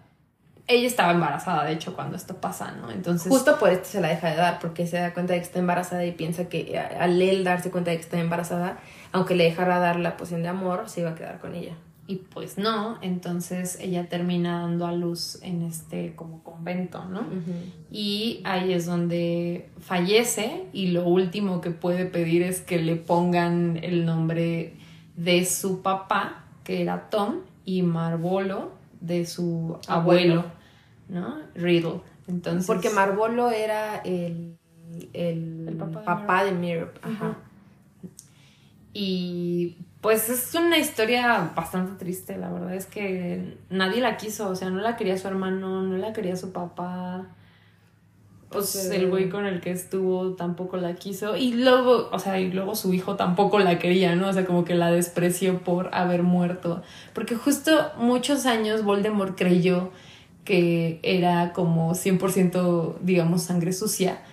ella estaba embarazada, de hecho, cuando esto pasa, ¿no? Entonces... Justo por esto se la deja de dar, porque se da cuenta de que está embarazada y piensa que al él darse cuenta de que está embarazada, aunque le dejara dar la poción de amor, se iba a quedar con ella. y pues no, entonces ella termina dando a luz en este como convento, ¿no? Y ahí es donde fallece y lo último que puede pedir es que le pongan el nombre de su papá, que era Tom, y Marvolo de su abuelo, ¿no? Riddle. Entonces, Porque Marvolo era el, el, papá de, Mirror. Ajá. Y pues es una historia bastante triste, la verdad es que nadie la quiso, o sea, no la quería su hermano, no la quería su papá. Pues el güey con el que estuvo tampoco la quiso. Y luego, o sea, y luego su hijo tampoco la quería, ¿no? O sea, como que la despreció por haber muerto. Porque justo muchos años Voldemort creyó que era como 100%, digamos, sangre sucia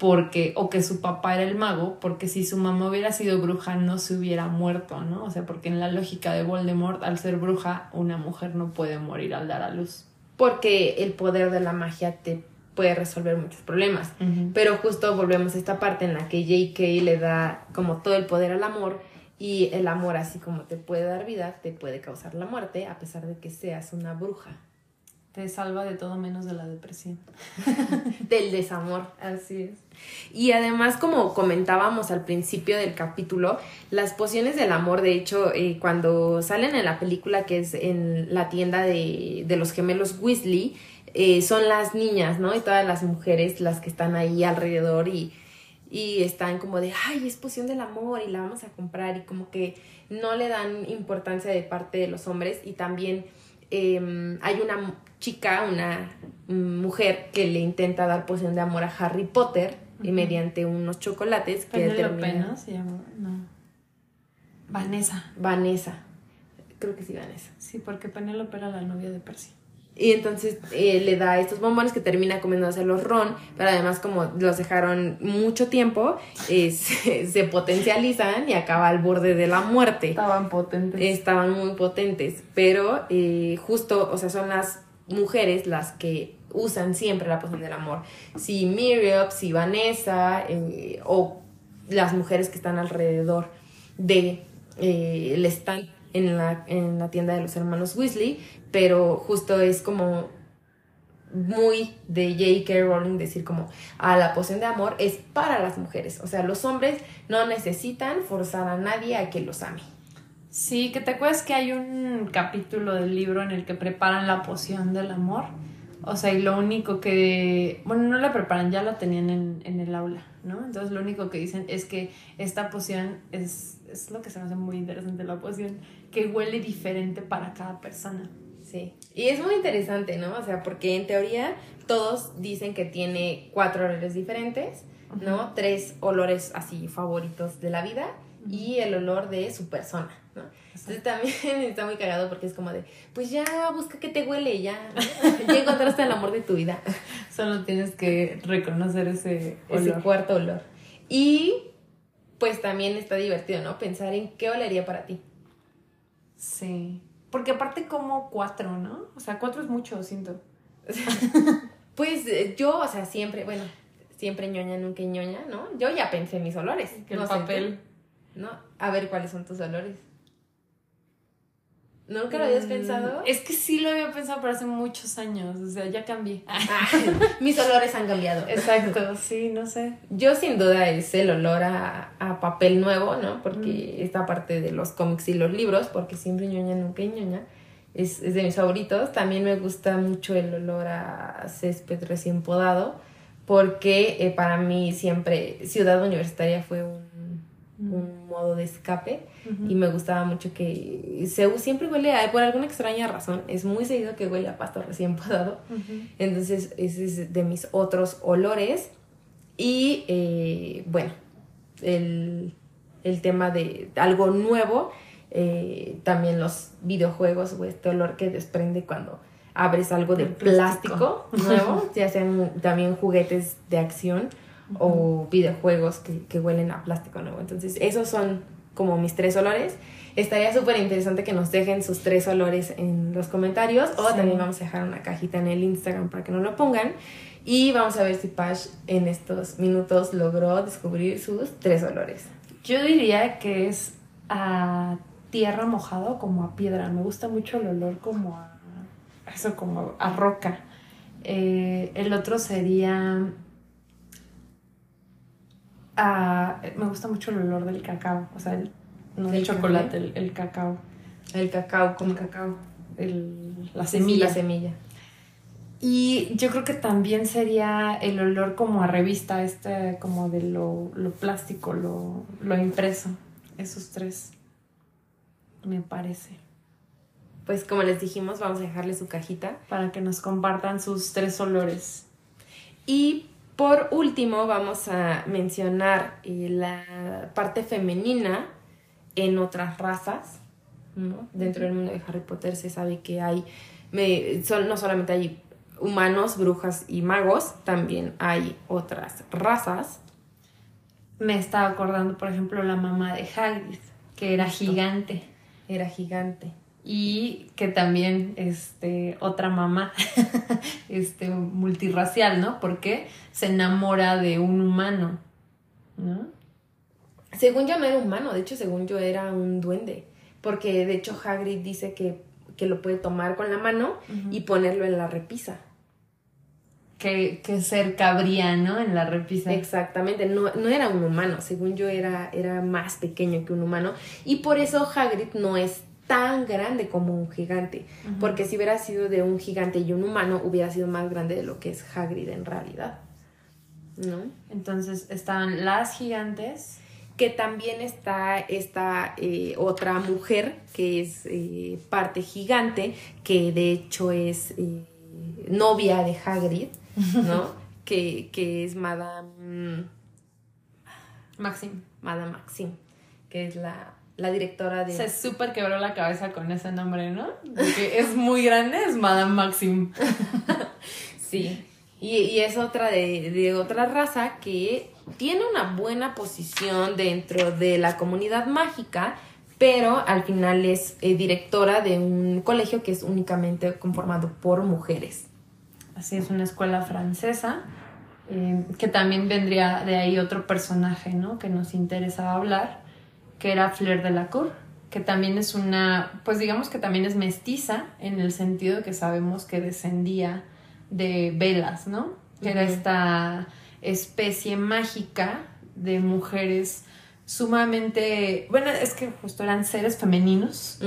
porque, o que su papá era el mago, porque si su mamá hubiera sido bruja no se hubiera muerto, ¿no? O sea, porque en la lógica de Voldemort, al ser bruja, una mujer no puede morir al dar a luz. Porque el poder de la magia te puede resolver muchos problemas. Pero justo volvemos a esta parte en la que J.K. le da como todo el poder al amor y el amor así como te puede dar vida, te puede causar la muerte a pesar de que seas una bruja. Te salva de todo menos de la depresión. Del desamor. Así es. Y además, como comentábamos al principio del capítulo, las pociones del amor, de hecho, eh, cuando salen en la película que es en la tienda de, de los gemelos Weasley, eh, son las niñas, ¿no? Y todas las mujeres las que están ahí alrededor y, y están como de, ay, es poción del amor y la vamos a comprar y como que no le dan importancia de parte de los hombres y también Em, hay una chica, una mujer que le intenta dar poción de amor a Harry Potter y mediante unos chocolates que termina... se llama, no. Vanessa. Vanessa. Creo que sí, Vanessa. Sí, porque Penélope era la novia de Percy. Y entonces eh, le da estos bombones que termina comiéndose los ron, pero además como los dejaron mucho tiempo, se, potencializan y acaba al borde de la muerte. Estaban potentes. Estaban muy potentes, pero eh, justo, o sea, son las mujeres las que usan siempre la poción del amor. Si Miriam, si Vanessa, eh, o las mujeres que están alrededor de el stand en la, en la tienda de los hermanos Weasley, pero justo es como muy de J.K. Rowling decir como, a ah, la poción de amor es para las mujeres, o sea, los hombres no necesitan forzar a nadie a que los ame. Sí, que te acuerdas que hay un capítulo del libro en el que preparan la poción del amor. O sea, y lo único que, bueno, no la preparan, ya la tenían en, en el aula, ¿no? Entonces lo único que dicen es que esta poción es, es lo que se me hace muy interesante, la poción, que huele diferente para cada persona. Sí. Y es muy interesante, ¿no? O sea, porque en teoría todos dicen que tiene cuatro olores diferentes, ¿no? Tres olores así favoritos de la vida y el olor de su persona, ¿no? Entonces también está muy cagado porque es como de, pues ya busca que te huele, ya, ya encontraste el amor de tu vida. Solo tienes que reconocer ese olor. Ese cuarto olor. Y pues también está divertido, ¿no? Pensar en qué olería para ti. Sí. Porque aparte como cuatro, ¿no? O sea, cuatro es mucho, siento. pues eh, yo, o sea, siempre, bueno, siempre ñoña, nunca ñoña, ¿no? Yo ya pensé en mis olores. el papel. ¿No? A ver cuáles son tus olores. ¿Nunca lo habías mm, pensado? Es que sí lo había pensado, pero hace muchos años. O sea, ya cambié. Ah, mis olores han cambiado. Exacto, sí, no sé. Yo sin duda es el olor a, a papel nuevo, ¿no? Porque mm. esta parte de los cómics y los libros, porque siempre ñoña, nunca ñoña, es, es de mis favoritos. También me gusta mucho el olor a césped recién podado, porque eh, para mí siempre Ciudad Universitaria fue un, mm. un modo de escape y me gustaba mucho que se, siempre huele a, por alguna extraña razón, es muy seguido que huele a pasto recién podado. Entonces, ese es de mis otros olores. Y eh, bueno, el, tema de algo nuevo, eh, también los videojuegos o este olor que desprende cuando abres algo de plástico. nuevo, ya sean también juguetes de acción o videojuegos que, que huelen a plástico nuevo. Entonces, esos son como mis tres olores. Estaría súper interesante que nos dejen sus tres olores en los comentarios o también vamos a dejar una cajita en el Instagram para que nos lo pongan. Y vamos a ver si Pash en estos minutos logró descubrir sus tres olores. Yo diría que es a tierra mojada o como a piedra. Me gusta mucho el olor como a eso, como a roca. Eh, el otro sería me gusta mucho el olor del cacao, o sea, el, no el ¿Del chocolate, el, el cacao, El cacao, como el cacao, el- la semilla. la semilla. Y yo creo que también sería el olor como a revista, este, como de lo, lo plástico, lo, lo impreso. Esos tres, me parece. Pues como les dijimos, vamos a dejarle su cajita. Para que nos compartan sus tres olores. Y por último, vamos a mencionar eh, la parte femenina en otras razas. ¿no? Dentro del mundo de Harry Potter se sabe que hay, me- son, no solamente hay humanos, brujas y magos, también hay otras razas. Me estaba acordando, por ejemplo, la mamá de Hagrid, que era Justo. gigante. Era gigante. Y que también, este, otra mamá, este, multirracial, ¿no? Porque se enamora de un humano, ¿no? Según yo no era humano, de hecho según yo era un duende, porque de hecho Hagrid dice que, que lo puede tomar con la mano y ponerlo en la repisa. Que, que ser cabría, ¿no? En la repisa. Exactamente, no, no era un humano, según yo era, era más pequeño que un humano y por eso Hagrid no es tan grande como un gigante, porque si hubiera sido de un gigante y un humano hubiera sido más grande de lo que es Hagrid en realidad. ¿No? Entonces estaban las gigantes. que también está esta eh, otra mujer que es eh, parte gigante, que de hecho es eh, novia de Hagrid, ¿no? que, que es Madame, Maxim. Madame Maxim, que es la, la directora de... Se súper quebró la cabeza con ese nombre, ¿no? Porque es muy grande, es Madame Maxim. Sí. Y, y es otra de, de otra raza que tiene una buena posición dentro de la comunidad mágica, pero al final es eh, directora de un colegio que es únicamente conformado por mujeres. Así es, una escuela francesa. eh, que también vendría de ahí otro personaje, ¿no? Que nos interesaba hablar, que era Fleur de la Cour, que también es una, pues digamos que también es mestiza, en el sentido de que sabemos que descendía de velas, ¿no? Que era esta especie mágica de mujeres sumamente, bueno, es que justo eran seres femeninos,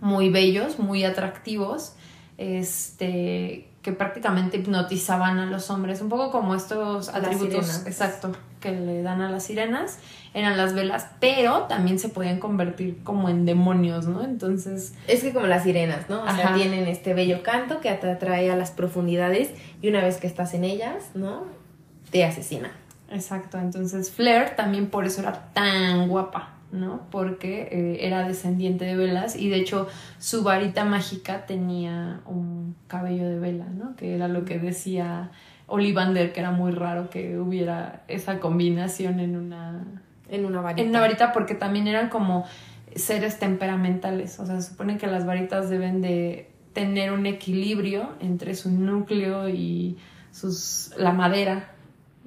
muy bellos, muy atractivos, este, que prácticamente hipnotizaban a los hombres, un poco como estos atributos, exacto, que le dan a las sirenas, eran las velas, pero también se podían convertir como en demonios, ¿no? Entonces, Es que como las sirenas, ¿no? O sea, tienen este bello canto que te atrae a las profundidades y una vez que estás en ellas, ¿no? Te asesina. exacto, entonces Flair también por eso era tan guapa, ¿no? Porque eh, era descendiente de velas y de hecho su varita mágica tenía un cabello de vela, ¿no? Que era lo que decía Ollivander, que era muy raro que hubiera esa combinación en una, En una varita. en una varita porque también eran como seres temperamentales, o sea, se supone que las varitas deben de tener un equilibrio entre su núcleo y sus la madera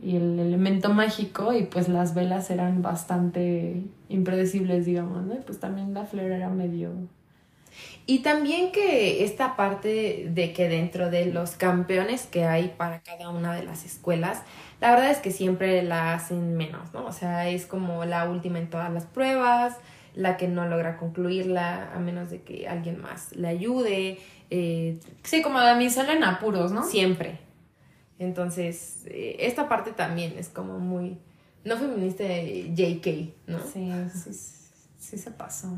y el elemento mágico y pues las velas eran bastante impredecibles, digamos, ¿no? Y pues también la flor era medio Y también que esta parte de que dentro de los campeones que hay para cada una de las escuelas, la verdad es que siempre la hacen menos, ¿no? O sea, es como la última en todas las pruebas, la que no logra concluirla a menos de que alguien más le ayude, eh, Sí, como damisela en apuros, ¿no? siempre. Entonces, eh, esta parte también es como muy, no feminista de JK, ¿no? Sí, sí, sí se pasó.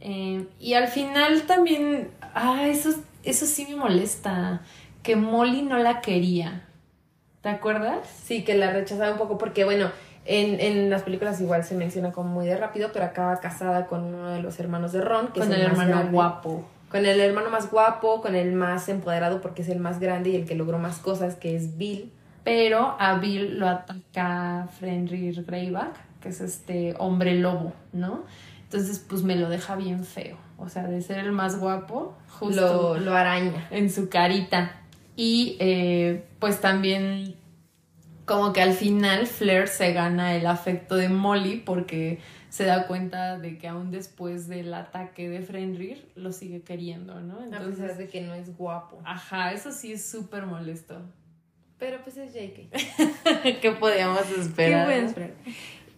Eh, y al final también, ah, eso, eso sí me molesta, que Molly no la quería. ¿Te acuerdas? Sí, que la rechazaba un poco porque, bueno, en, en las películas igual se menciona como muy de rápido, pero acaba casada con uno de los hermanos de Ron, que Con es el hermano grande. guapo. Con el hermano más guapo, con el más empoderado porque es el más grande y el que logró más cosas, que es Bill. Pero a Bill lo ataca Fenrir Greyback, que es este hombre lobo, ¿no? Entonces, pues me lo deja bien feo. O sea, de ser el más guapo, justo Lo, lo araña. en su carita. Y eh, pues también como que al final Flair se gana el afecto de Molly porque se da cuenta de que aún después del ataque de Fenrir lo sigue queriendo, ¿no? Entonces, a pesar de que no es guapo. Ajá, eso sí es súper molesto. Pero pues es JK. ¿Qué podíamos esperar? ¿Qué esperar?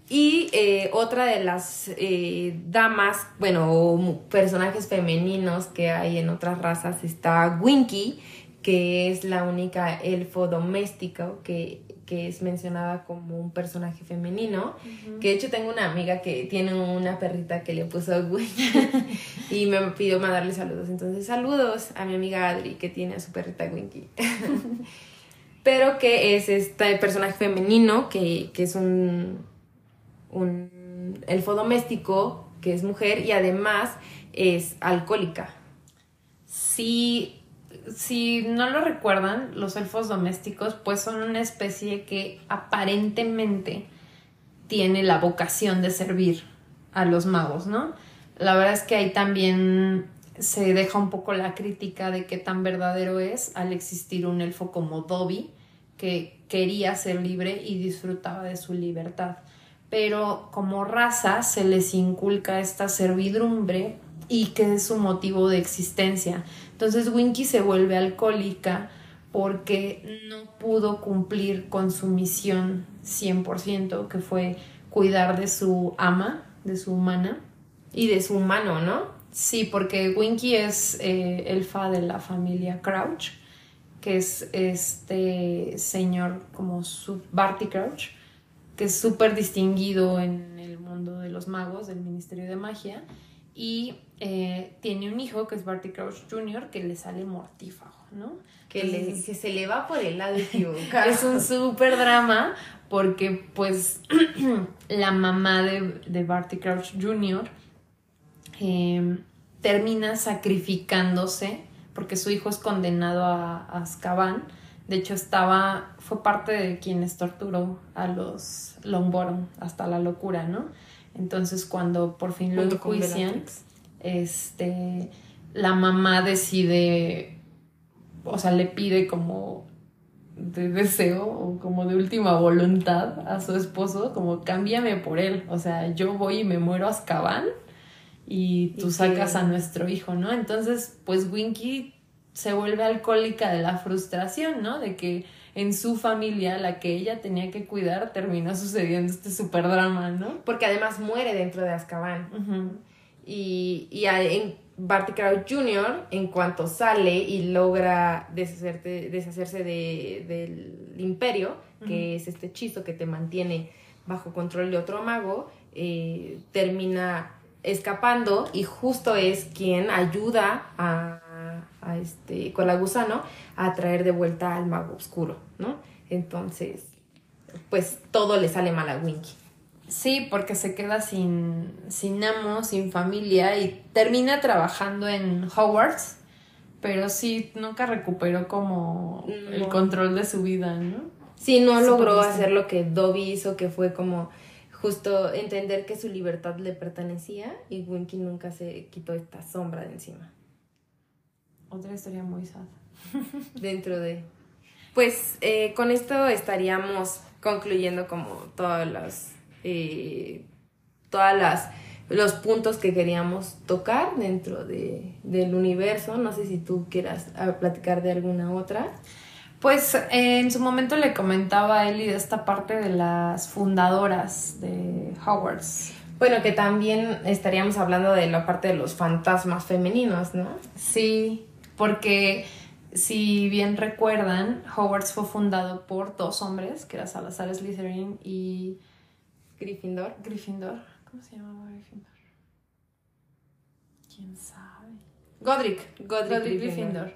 Y eh, otra de las eh, damas, bueno, personajes femeninos que hay en otras razas está Winky, que es la única elfo doméstico que, que es mencionada como un personaje femenino. Que de hecho tengo una amiga que tiene una perrita que le puso Winky y me pidió mandarle saludos. Entonces, saludos a mi amiga Adri que tiene a su perrita Winky. Pero que es este personaje femenino que, que es un un elfo doméstico que es mujer y además es alcohólica. Si, si no lo recuerdan, los elfos domésticos pues son una especie que aparentemente tiene la vocación de servir a los magos, ¿no? La verdad es que ahí también se deja un poco la crítica de qué tan verdadero es al existir un elfo como Dobby, que quería ser libre y disfrutaba de su libertad pero como raza se les inculca esta servidumbre y que es su motivo de existencia. Entonces Winky se vuelve alcohólica porque no pudo cumplir con su misión 100%, que fue cuidar de su ama, de su humana. Y de su humano, ¿no? Sí, porque Winky es eh, elfa de la familia Crouch, que es este señor como su Barty Crouch que es súper distinguido en el mundo de los magos, del Ministerio de Magia, y eh, tiene un hijo que es Barty Crouch Jr., que le sale mortífago, ¿no? Que, se le va por el lado equivocado. es un súper drama porque pues la mamá de, de Barty Crouch Jr. Em, termina sacrificándose porque su hijo es condenado a, a Azkaban de hecho, estaba, fue parte de quienes torturó a los Longbottom hasta la locura, ¿no? Entonces, cuando por fin lo enjuician, este, la mamá decide, o sea, le pide como de deseo o como de última voluntad a su esposo, como cámbiame por él, o sea, yo voy y me muero a Azkaban y tú sacas a nuestro hijo, ¿no? Entonces, pues Winky se vuelve alcohólica de la frustración, ¿no? De que en su familia, la que ella tenía que cuidar, termina sucediendo este super drama, ¿no? Porque además muere dentro de Azkaban. Y, y en Barty Crouch Jr., en cuanto sale y logra deshacerse de, del imperio, que es este hechizo que te mantiene bajo control de otro mago, eh, termina escapando y justo es quien ayuda a a este, con la gusano a traer de vuelta al mago oscuro, ¿no? Entonces, pues todo le sale mal a Winky. Sí, porque se queda sin, sin amo, sin familia y termina trabajando en Hogwarts, pero sí, nunca recuperó como el control de su vida, ¿no? Sí, no logró hacer lo que Dobby hizo, que fue como justo entender que su libertad le pertenecía y Winky nunca se quitó esta sombra de encima. Otra historia muy sad. Dentro de... Pues eh, con esto estaríamos concluyendo como todas las... Eh, todas las los puntos que queríamos tocar dentro de, del universo. No sé si tú quieras ah, platicar de alguna otra. Pues eh, en su momento le comentaba a Eli de esta parte de las fundadoras de Hogwarts. Bueno, que también estaríamos hablando de la parte de los fantasmas femeninos, ¿no? Sí, porque si bien recuerdan, Hogwarts fue fundado por dos hombres, que eran Salazar Slytherin y Gryffindor. Gryffindor. ¿Cómo se llamaba Gryffindor? ¿Quién sabe? Godric. Godric, Gryffindor.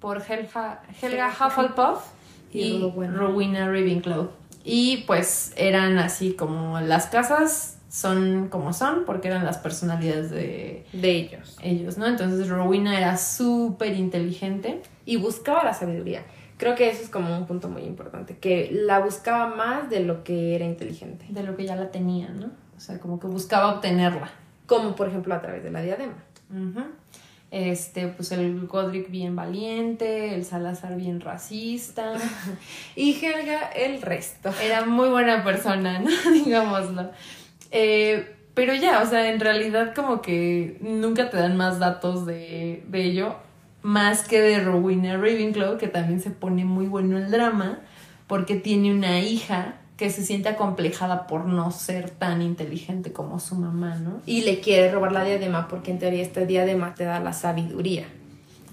Por Helga, Helga Hufflepuff y, Rowena Ravenclaw. Y pues eran así como las casas son como son porque eran las personalidades de, de ellos. Ellos, ¿no? Entonces Rowena era súper inteligente. Y buscaba la sabiduría. Creo que eso es como un punto muy importante, que la buscaba más de lo que era inteligente. De lo que ya la tenía, ¿no? O sea, como que buscaba obtenerla. Como por ejemplo a través de la diadema. Este, pues el Godric bien valiente, el Salazar bien racista. y Helga el resto. Era muy buena persona, ¿no? Digámoslo. Eh, pero ya, o sea, en realidad como que nunca te dan más datos de, de ello, más que de Rowena Ravenclaw, que también se pone muy bueno el drama, porque tiene una hija que se siente acomplejada por no ser tan inteligente como su mamá, ¿no? Y le quiere robar la diadema porque en teoría este diadema te da la sabiduría.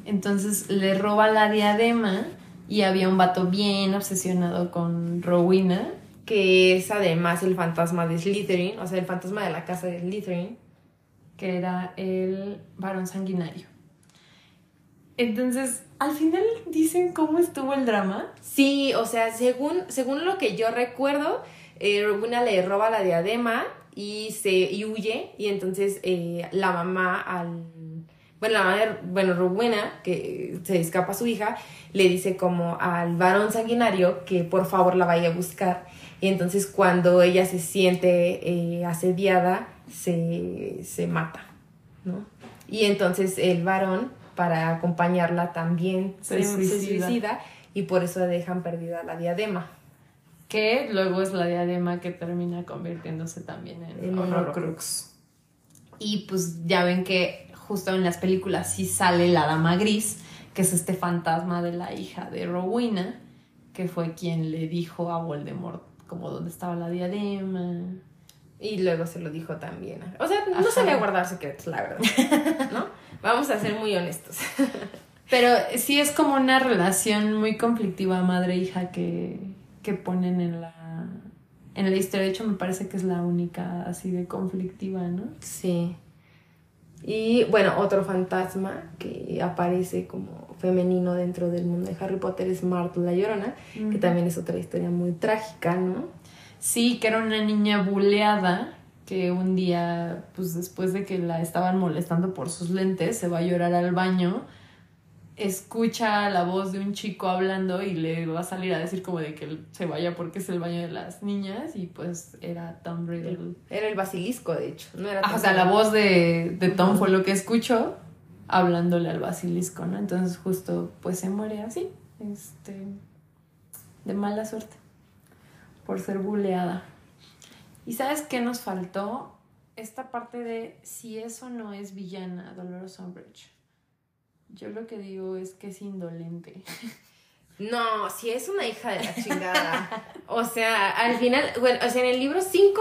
Entonces le roba la diadema y había un vato bien obsesionado con Rowena que es además el fantasma de Slytherin, o sea, el fantasma de la casa de Slytherin. Que era el varón sanguinario. Entonces, al final dicen cómo estuvo el drama. Sí, o sea, según, según lo que yo recuerdo, eh, le roba la diadema y se y huye y entonces eh, la mamá al bueno, la mamá bueno, Rowena, que se escapa a su hija, le dice como al varón sanguinario que por favor la vaya a buscar y entonces cuando ella se siente eh, asediada, se, se mata, ¿no? Y entonces el varón, para acompañarla, también se, suicida. y por eso dejan perdida la diadema. Que luego es la diadema que termina convirtiéndose también en, un Horcrux. Y pues ya ven que justo en las películas sí sale la dama gris, que es este fantasma de la hija de Rowena, que fue quien le dijo a Voldemort como dónde estaba la diadema. Y luego se lo dijo también. O sea, no sabía guardar secretos, la verdad. ¿No? Vamos a ser muy honestos. Pero sí es como una relación muy conflictiva madre-hija que, que ponen en la, en la historia. De hecho, me parece que es la única así de conflictiva, ¿no? Sí. Y bueno, otro fantasma que aparece como femenino dentro del mundo de Harry Potter es Marta la Llorona, que también es otra historia muy trágica, ¿no? Sí, que era una niña buleada que un día, pues después de que la estaban molestando por sus lentes, se va a llorar al baño escucha la voz de un chico hablando y le va a salir a decir como de que se vaya porque es el baño de las niñas y pues era Tom Riddle. Era el basilisco, de hecho. No era o sea, la voz de, de Tom fue lo que escuchó hablándole al basilisco, ¿no? Entonces justo pues se muere así, este, de mala suerte, por ser buleada. ¿Y sabes qué nos faltó? Esta parte de si eso no es villana, Dolores Umbridge. Yo lo que digo es que es indolente. No, si es una hija de la chingada. o sea, al final, bueno, o sea, en el libro 5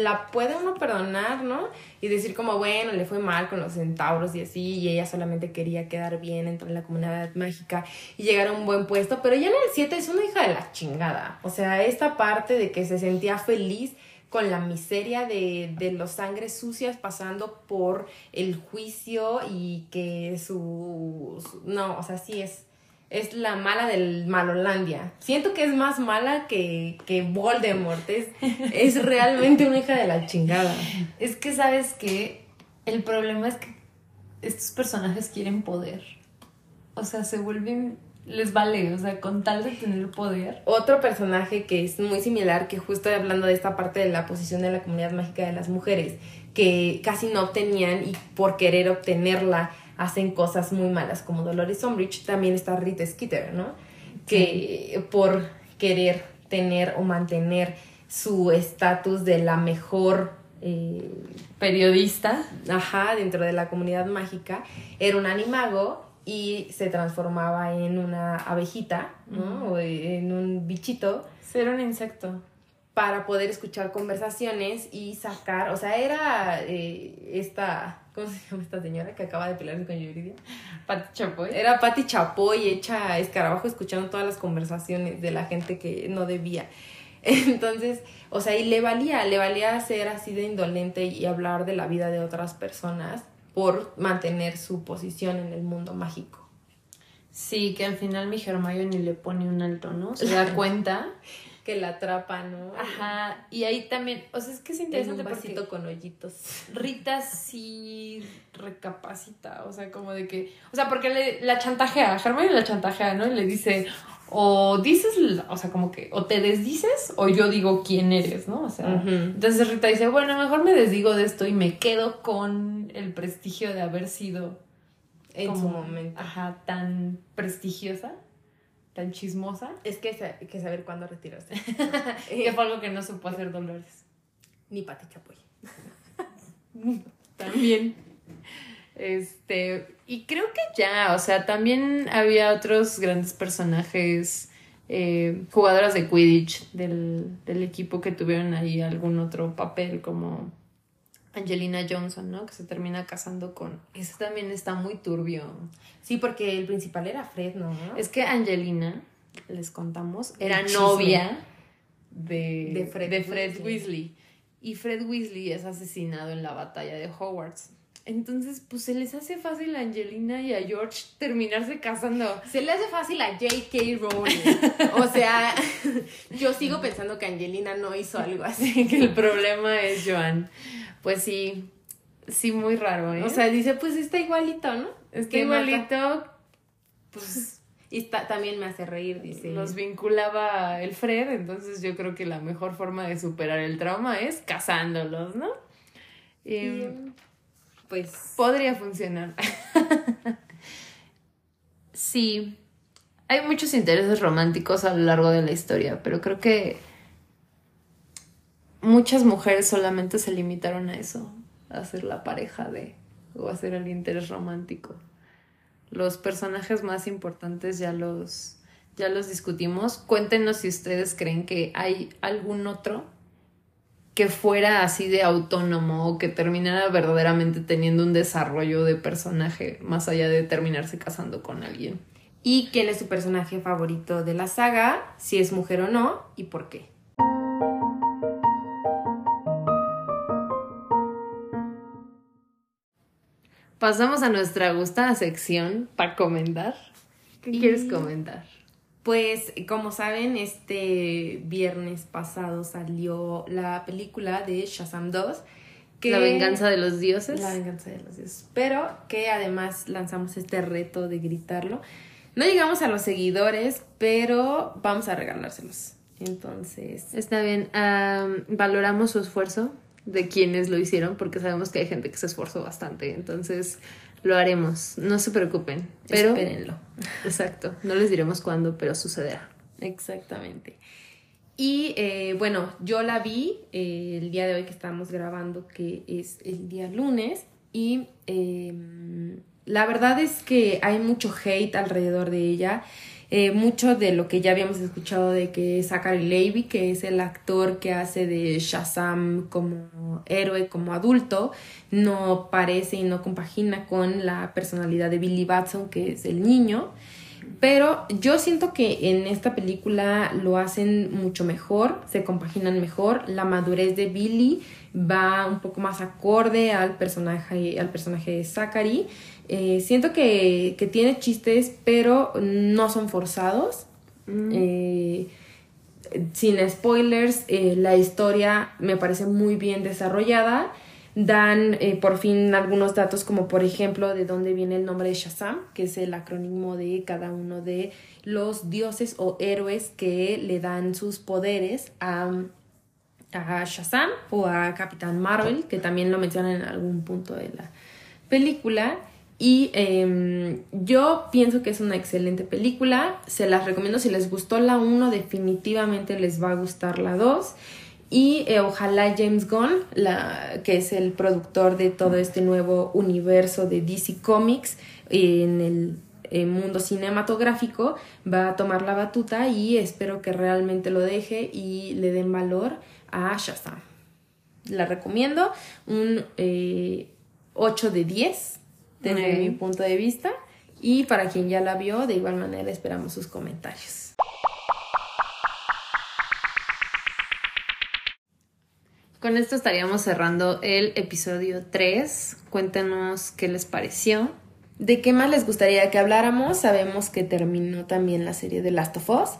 la puede uno perdonar, ¿no? Y decir como, bueno, le fue mal con los centauros y así, y ella solamente quería quedar bien, entrar en la comunidad mágica y llegar a un buen puesto, pero ya en el 7 es una hija de la chingada. O sea, esta parte de que se sentía feliz con la miseria de, de los sangres sucias pasando por el juicio y que su, no, o sea, sí es es la mala del Malolandia. Siento que es más mala que, que Voldemort. Es, es realmente una hija de la chingada. Es que sabes que el problema es que estos personajes quieren poder. O sea, se vuelven les vale, o sea, con tal de tener poder. Otro personaje que es muy similar, que justo hablando de esta parte de la posición de la comunidad mágica de las mujeres, que casi no obtenían y por querer obtenerla hacen cosas muy malas, como Dolores Umbridge, también está Rita Skeeter, ¿no? Que por querer tener o mantener su estatus de la mejor eh, periodista, ajá, dentro de la comunidad mágica, era un animago y se transformaba en una abejita, ¿no? O en un bichito. Ser un insecto. Para poder escuchar conversaciones y sacar, o sea, era eh, esta, ¿cómo se llama esta señora que acaba de pelearse con Yuridia? Patti Chapoy. Era Patti Chapoy hecha escarabajo escuchando todas las conversaciones de la gente que no debía. Entonces, o sea, y le valía, le valía ser así de indolente y hablar de la vida de otras personas por mantener su posición en el mundo mágico. Sí, que al final mi Hermione le pone un alto, ¿no? Se da cuenta. que la atrapa, ¿no? Ajá, y ahí también, o sea, es que es interesante un vasito con hoyitos. Rita sí recapacita, o sea, como de que, o sea, porque le, la chantajea, Hermione la chantajea, ¿no? Y le dice, o dices, o sea, como que, o te desdices o yo digo quién eres, ¿no? O sea, entonces Rita dice, bueno, mejor me desdigo de esto y me quedo con el prestigio de haber sido En su momento. Ajá, tan prestigiosa, tan chismosa. Es que hay que saber cuándo retirarse. que fue algo que no supo hacer Dolores. Ni Pati Chapoy. También. Este, y creo que ya, o sea, también había otros grandes personajes, eh, jugadoras de Quidditch del, del equipo que tuvieron ahí algún otro papel, como Angelina Johnson, ¿no? Que se termina casando con... Eso también está muy turbio. Sí, porque el principal era Fred, ¿no? Es que Angelina, les contamos, era novia de, De Fred de Fred Weasley. Weasley. Y Fred Weasley es asesinado en la batalla de Hogwarts. Entonces, pues se les hace fácil a Angelina y a George terminarse casando. Se le hace fácil a J.K. Rowling. O sea, yo sigo pensando que Angelina no hizo algo así. que el problema es Joan. Pues sí, sí, muy raro, ¿eh? O sea, dice, pues está igualito, ¿no? está igualito, pues Y está, también me hace reír, dice. los vinculaba el Fred, entonces yo creo que la mejor forma de superar el trauma es casándolos, ¿no? Y, Y, pues podría funcionar. sí, hay muchos intereses románticos a lo largo de la historia, pero creo que muchas mujeres solamente se limitaron a eso, a ser la pareja de o a ser el interés romántico. Los personajes más importantes ya los ya los discutimos. Cuéntenos si ustedes creen que hay algún otro que fuera así de autónomo o que terminara verdaderamente teniendo un desarrollo de personaje más allá de terminarse casando con alguien. ¿Y quién es su personaje favorito de la saga? Si es mujer o no, y por qué. Pasamos a nuestra gustada sección para comentar. ¿Qué Y- quieres comentar? Pues, como saben, este viernes pasado salió la película de Shazam 2. Que La venganza de los dioses. La venganza de los dioses. Pero que además lanzamos este reto de gritarlo. No llegamos a los seguidores, pero vamos a regalárselos. Entonces, Está bien. am, valoramos su esfuerzo de quienes lo hicieron porque sabemos que hay gente que se esforzó bastante. Entonces lo haremos. No se preocupen. Pero, espérenlo. exacto. No les diremos cuándo, pero sucederá. Exactamente. Y eh, bueno, yo la vi eh, el día de hoy que estamos grabando, que es el día lunes, y eh, la verdad es que hay mucho hate alrededor de ella. Eh, mucho de lo que ya habíamos escuchado de que Zachary Levi, que es el actor que hace de Shazam como héroe, como adulto, no parece y no compagina con la personalidad de Billy Batson, que es el niño. Pero yo siento que en esta película lo hacen mucho mejor, se compaginan mejor, la madurez de Billy va un poco más acorde al personaje, al personaje de Zachary. Eh, siento que, que tiene chistes, pero no son forzados. Eh, sin spoilers, eh, la historia me parece muy bien desarrollada. Dan por fin algunos datos como por ejemplo de dónde viene el nombre de Shazam, que es el acrónimo de cada uno de los dioses o héroes que le dan sus poderes a, a Shazam o a Capitán Marvel, que también lo mencionan en algún punto de la película. Y eh, yo pienso que es una excelente película. Se las recomiendo. Si les gustó la 1, definitivamente les va a gustar la 2. Y eh, ojalá James Gunn, la, que es el productor de todo este nuevo universo de DC Comics en el eh, mundo cinematográfico, va a tomar la batuta y espero que realmente lo deje y le den valor a Shazam. La recomiendo. Un eh, 8 de 10 desde mi punto de vista. Y para quien ya la vio, de igual manera esperamos sus comentarios. Con esto estaríamos cerrando el episodio 3. Cuéntanos qué les pareció. ¿De qué más les gustaría que habláramos? Sabemos que terminó también la serie de Last of Us,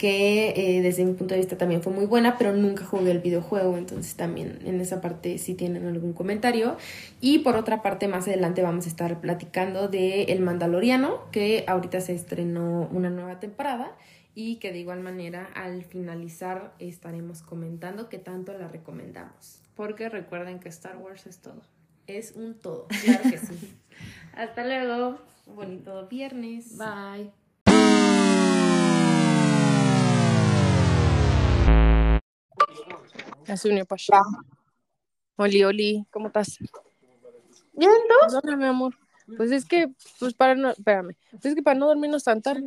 que eh, desde mi punto de vista también fue muy buena, pero nunca jugué el videojuego, entonces también en esa parte si tienen algún comentario. Y por otra parte, más adelante vamos a estar platicando de El Mandaloriano, que ahorita se estrenó una nueva temporada y que de igual manera al finalizar estaremos comentando que tanto la recomendamos. Porque recuerden que Star Wars es todo. Es un todo, claro que sí. Hasta luego. Bonito viernes. Bye. Ya se unió Pasha. Oli, Oli, ¿cómo estás? Bien, ¿tú? Perdona, mi amor. Pues es que, pues para no, espérame, Pues es que para no dormirnos tan tarde.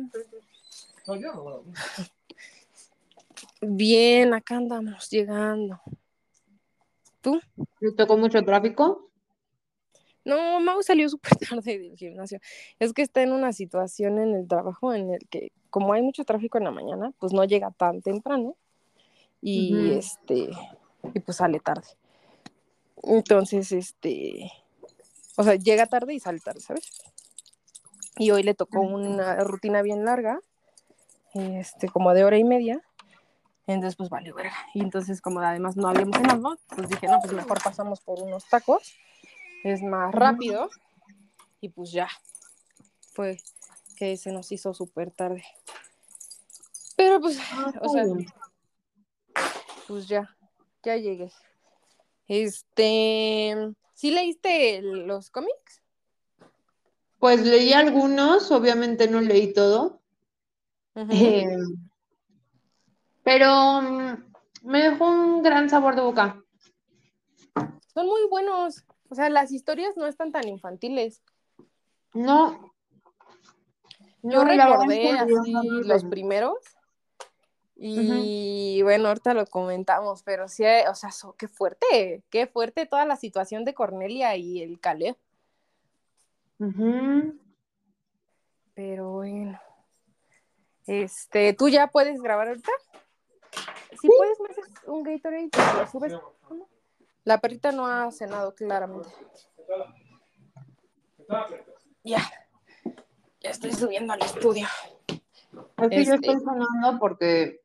Bien, acá andamos, llegando. ¿Tú? ¿Le tocó mucho tráfico? No, Mau salió súper tarde del gimnasio. Es que está en una situación en el trabajo en el que, como hay mucho tráfico en la mañana, pues no llega tan temprano y este, y pues sale tarde. Entonces, este, o sea, llega tarde y sale tarde, ¿sabes? Y hoy le tocó una rutina bien larga, este, como de hora y media. Entonces, pues vale, verga. Y entonces, como además no habíamos cenado, pues dije, no, pues mejor pasamos por unos tacos. Es más rápido. Y pues ya. Fue que se nos hizo súper tarde. Pero pues, o sea, pues ya, ya llegué. Este, ¿sí leíste los cómics? Pues leí algunos, obviamente no leí todo, eh, pero mm, me dejó un gran sabor de boca. Son muy buenos. O sea, las historias no están tan infantiles. No. Yo no, recordé así los primeros. Y bueno, ahorita lo comentamos, pero sí, eh, o sea, so- qué fuerte, qué fuerte toda la situación de Cornelia y el Caleb. Pero bueno. Este, ¿tú ya puedes grabar ahorita? Si puedes, me haces un Gatorade y lo subes. La perrita no ha cenado claramente. Ya. Ya estoy subiendo al estudio. Es que yo Este- estoy sonando porque,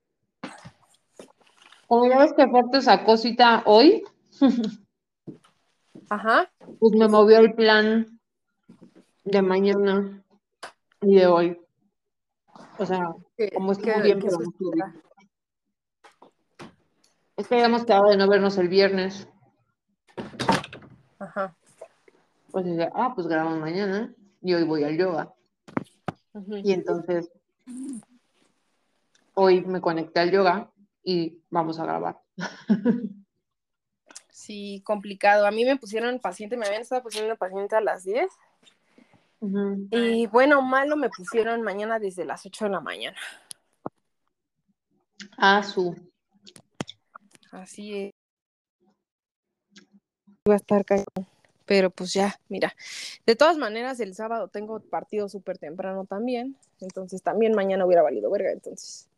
como ya ves que Fuerte sacó cita hoy, Ajá. pues me movió el plan de mañana y de hoy. O sea, ¿Qué- como estuvo qué- bien, qué pero no. Es que habíamos quedado de no vernos el viernes. Ajá. Pues dije, ah, pues grabamos mañana y hoy voy al yoga. Y entonces, hoy me conecté al yoga y vamos a grabar. Sí, complicado. A mí me pusieron paciente, me habían estado poniendo paciente a las 10. Ujú. Y bueno, malo me pusieron mañana desde las 8 de la mañana. Ah, su. Así es. Iba a estar cañón. Pero pues ya, mira. De todas maneras, el sábado tengo partido súper temprano también. Entonces también mañana hubiera valido verga. Entonces.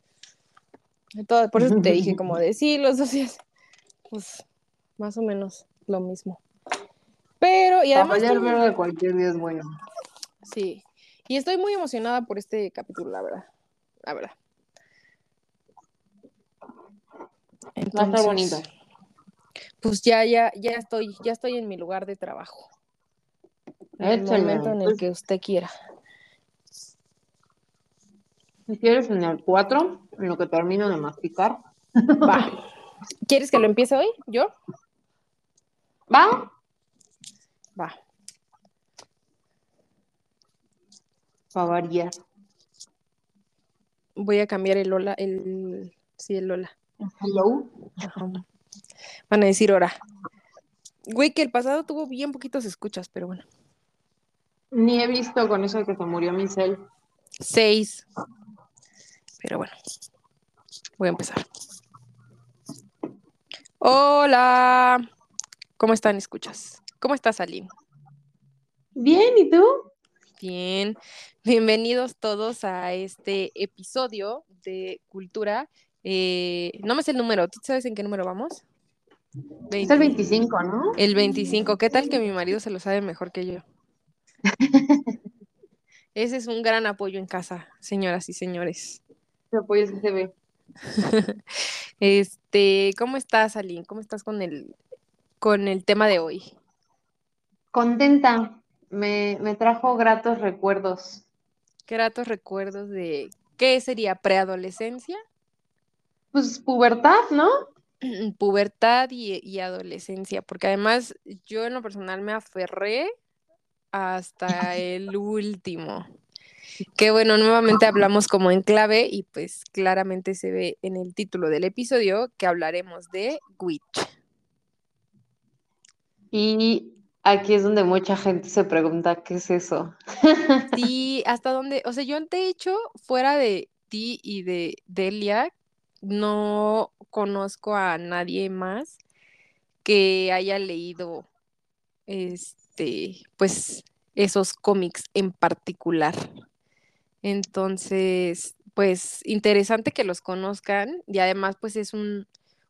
De todo- por eso te dije como de sí, los dos días. Pues más o menos lo mismo. Pero, y Para además. valer tengo- verga cualquier día es bueno. Sí. Y estoy muy emocionada por este capítulo, la verdad. La verdad. Va a estar bonito. Pues ya, ya, ya estoy, ya estoy en mi lugar de trabajo. En el momento en el que usted quiera. Si quieres en el 4, en lo que termino de masticar. Va. ¿Quieres que lo empiece hoy? ¿Yo? ¿Va? Va. Para variar. Voy a cambiar el Lola, el sí, el Lola. Hello. Van a decir hora. Güey, que el pasado tuvo bien poquitos escuchas, pero bueno. Ni he visto con eso que se murió mi cel. Seis. Pero bueno. Voy a empezar. Hola. ¿Cómo están, escuchas? ¿Cómo estás, Aline? Bien, ¿y tú? Bien, bienvenidos todos a este episodio de Cultura. Eh, no me sé el número, ¿tú sabes en qué número vamos? Es el 25, ¿no? El 25. ¿Qué tal que mi marido se lo sabe mejor que yo? Ese es un gran apoyo en casa, señoras y señores. Ese se ve. Este, ¿cómo estás, Aline? ¿Cómo estás con el con el tema de hoy? Contenta. Me, me trajo gratos recuerdos. ¿Qué gratos recuerdos de qué sería preadolescencia? Pues pubertad, ¿no? pubertad y, y adolescencia, porque además yo en lo personal me aferré hasta el último. Que bueno, nuevamente hablamos como en clave y pues claramente se ve en el título del episodio que hablaremos de Witch. Y aquí es donde mucha gente se pregunta qué es eso. Sí, hasta dónde, o sea, yo de hecho, fuera de ti y de Delia, no conozco a nadie más que haya leído este, pues esos cómics en particular. Entonces, pues interesante que los conozcan y además pues es un,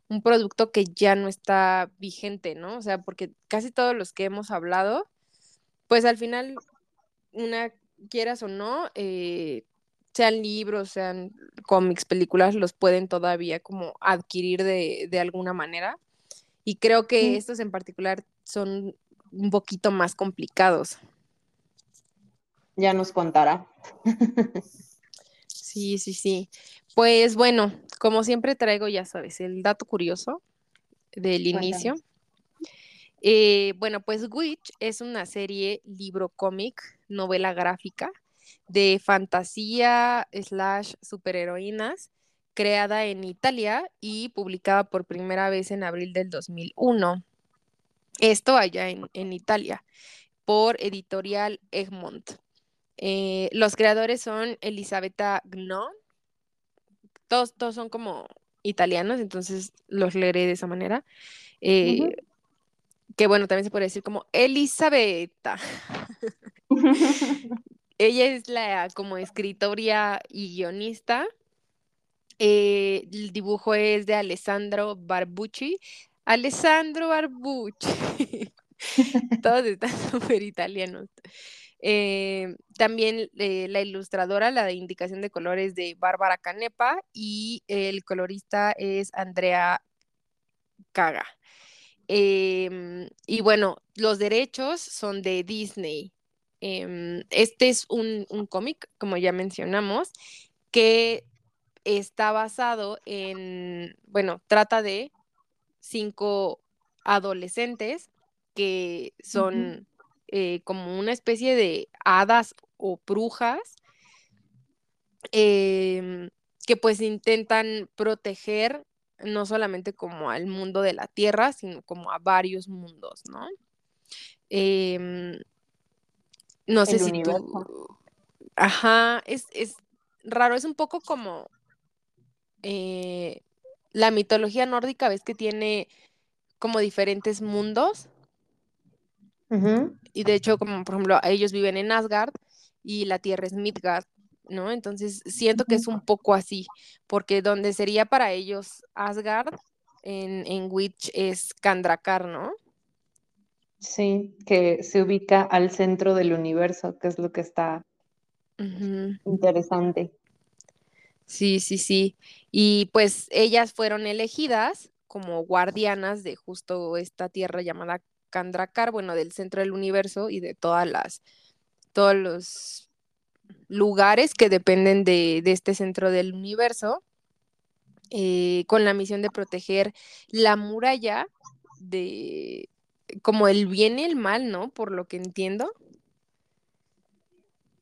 un producto que ya no está vigente, ¿no? O sea, porque casi todos los que hemos hablado, pues al final, una quieras o no, eh, sean libros, sean cómics, películas, los pueden todavía como adquirir de, de alguna manera. Y creo que estos en particular son un poquito más complicados. Ya nos contará. sí, sí, sí. Pues bueno, como siempre traigo, ya sabes, el dato curioso del inicio. Eh, bueno, pues Witch es una serie libro cómic, novela gráfica de fantasía slash superheroínas creada en Italia y publicada por primera vez en abril del 2001. Esto allá en, Italia, por editorial Egmont. Eh, los creadores son Elisabetta Gnon. Todos, todos son como italianos, entonces los leeré de esa manera. Eh, que bueno, también se puede decir como Elisabetta. Ella es la como escritoria y guionista. Eh, el dibujo es de Alessandro Barbucci. Alessandro Barbucci. Todos están súper italianos. Eh, también eh, la ilustradora, la de indicación de colores de Bárbara Canepa y el colorista es Andrea Caga. Em, y bueno, los derechos son de Disney. Em, este es un, cómic, como ya mencionamos, que está basado en, bueno, trata de cinco adolescentes que son eh, como una especie de hadas o brujas em, que pues intentan proteger no solamente como al mundo de la tierra, sino como a varios mundos, ¿no? Em, no sé si tú... Ajá, es, raro, es un poco como eh, la mitología nórdica, ves que tiene como diferentes mundos. Y de hecho, como por ejemplo, ellos viven en Asgard y la tierra es Midgard, ¿no? Entonces siento que es un poco así, porque donde sería para ellos Asgard, en, en Witch es Kandrakar, ¿no? Sí, que se ubica al centro del universo, que es lo que está interesante. Sí, sí, sí. Y pues ellas fueron elegidas como guardianas de justo esta tierra llamada Kandrakar, bueno, del centro del universo y de todas las, todos los lugares que dependen de, este centro del universo, eh, con la misión de proteger la muralla de, como el bien y el mal, ¿no? Por lo que entiendo.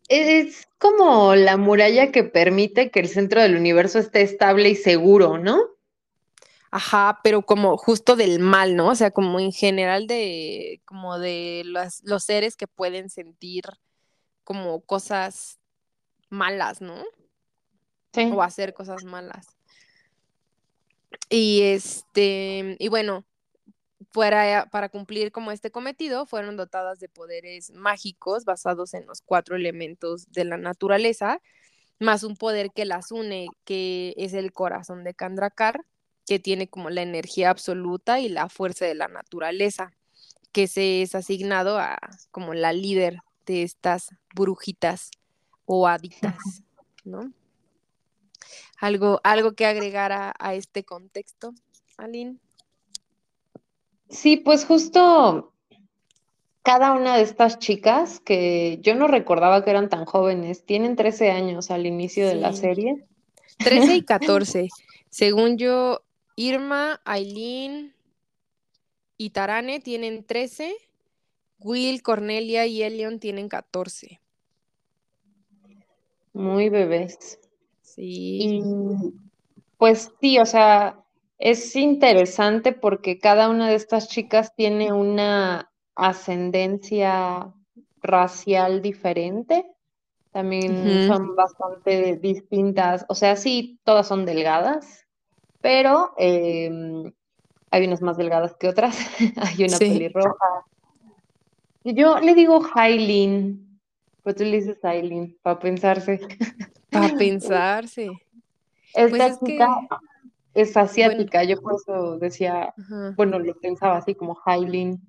Es como la muralla que permite que el centro del universo esté estable y seguro, ¿no? Ajá, pero como justo del mal, ¿no? O sea, como en general de, como de los, los seres que pueden sentir como cosas malas, ¿no? Sí. O hacer cosas malas. Y este, y bueno, para cumplir como este cometido, fueron dotadas de poderes mágicos basados en los cuatro elementos de la naturaleza, más un poder que las une, que es el corazón de Kandrakar, que tiene como la energía absoluta y la fuerza de la naturaleza, que se es asignado a como la líder de estas brujitas o haditas, ¿no? Algo, algo que agregar a, a este contexto, Aline. Sí, pues justo cada una de estas chicas, que yo no recordaba que eran tan jóvenes, tienen 13 años al inicio de la serie. 13 y 14. Según yo, Irma, Aileen y Tarane tienen 13, Will, Cornelia y Elion tienen 14. Muy bebés. Sí. Y pues sí, o sea, es interesante porque cada una de estas chicas tiene una ascendencia racial diferente. También son bastante distintas. O sea, sí, todas son delgadas, pero em, hay unas más delgadas que otras. Hay una Sí. pelirroja. Yo le digo Hailin, pero tú le dices Aileen, para pensarse. Para pensarse. Esta Pues es chica que, es asiática, yo por eso decía, ajá, bueno, lo pensaba así como Hailin.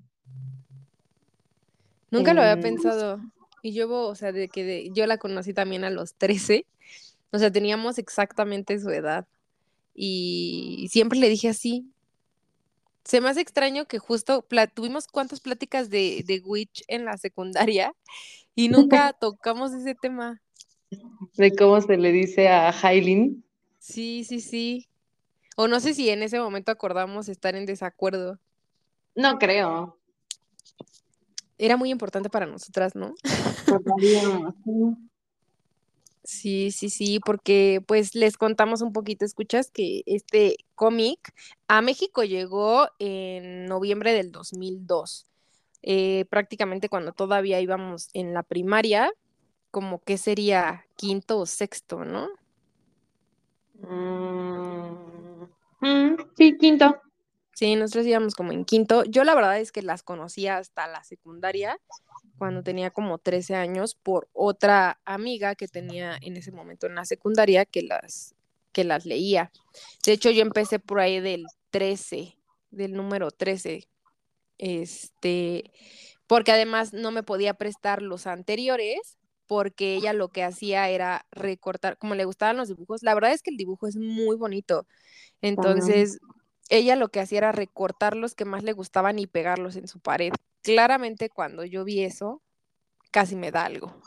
nunca lo había Em, pensado. Y yo, o sea, de que de- yo la conocí también a los 13. O sea, teníamos exactamente su edad. Y siempre le dije así. Se me hace extraño que justo tuvimos cuántas pláticas de, de Witch en la secundaria y nunca tocamos ese tema. de cómo se le dice a Hailin. Sí, sí, sí. O no sé si en ese momento acordamos estar en desacuerdo. No creo. Era muy importante para nosotras, ¿no? Todavía no. Sí, sí, sí, porque pues les contamos un poquito, escuchas, que este cómic a México llegó en noviembre del 2002, eh, prácticamente cuando todavía íbamos en la primaria, como que sería quinto o sexto, ¿no? Mm, mm, sí, quinto. Sí, nosotros íbamos como en quinto. Yo la verdad es que las conocía hasta la secundaria, cuando tenía como 13 años, por otra amiga que tenía en ese momento en la secundaria que las, que las leía. De hecho, yo empecé por ahí del 13, del número 13. Este, porque además no me podía prestar los anteriores, porque ella lo que hacía era recortar, como le gustaban los dibujos. La verdad es que el dibujo es muy bonito. Entonces, ella lo que hacía era recortar los que más le gustaban y pegarlos en su pared. Claramente cuando yo vi eso, casi me da algo.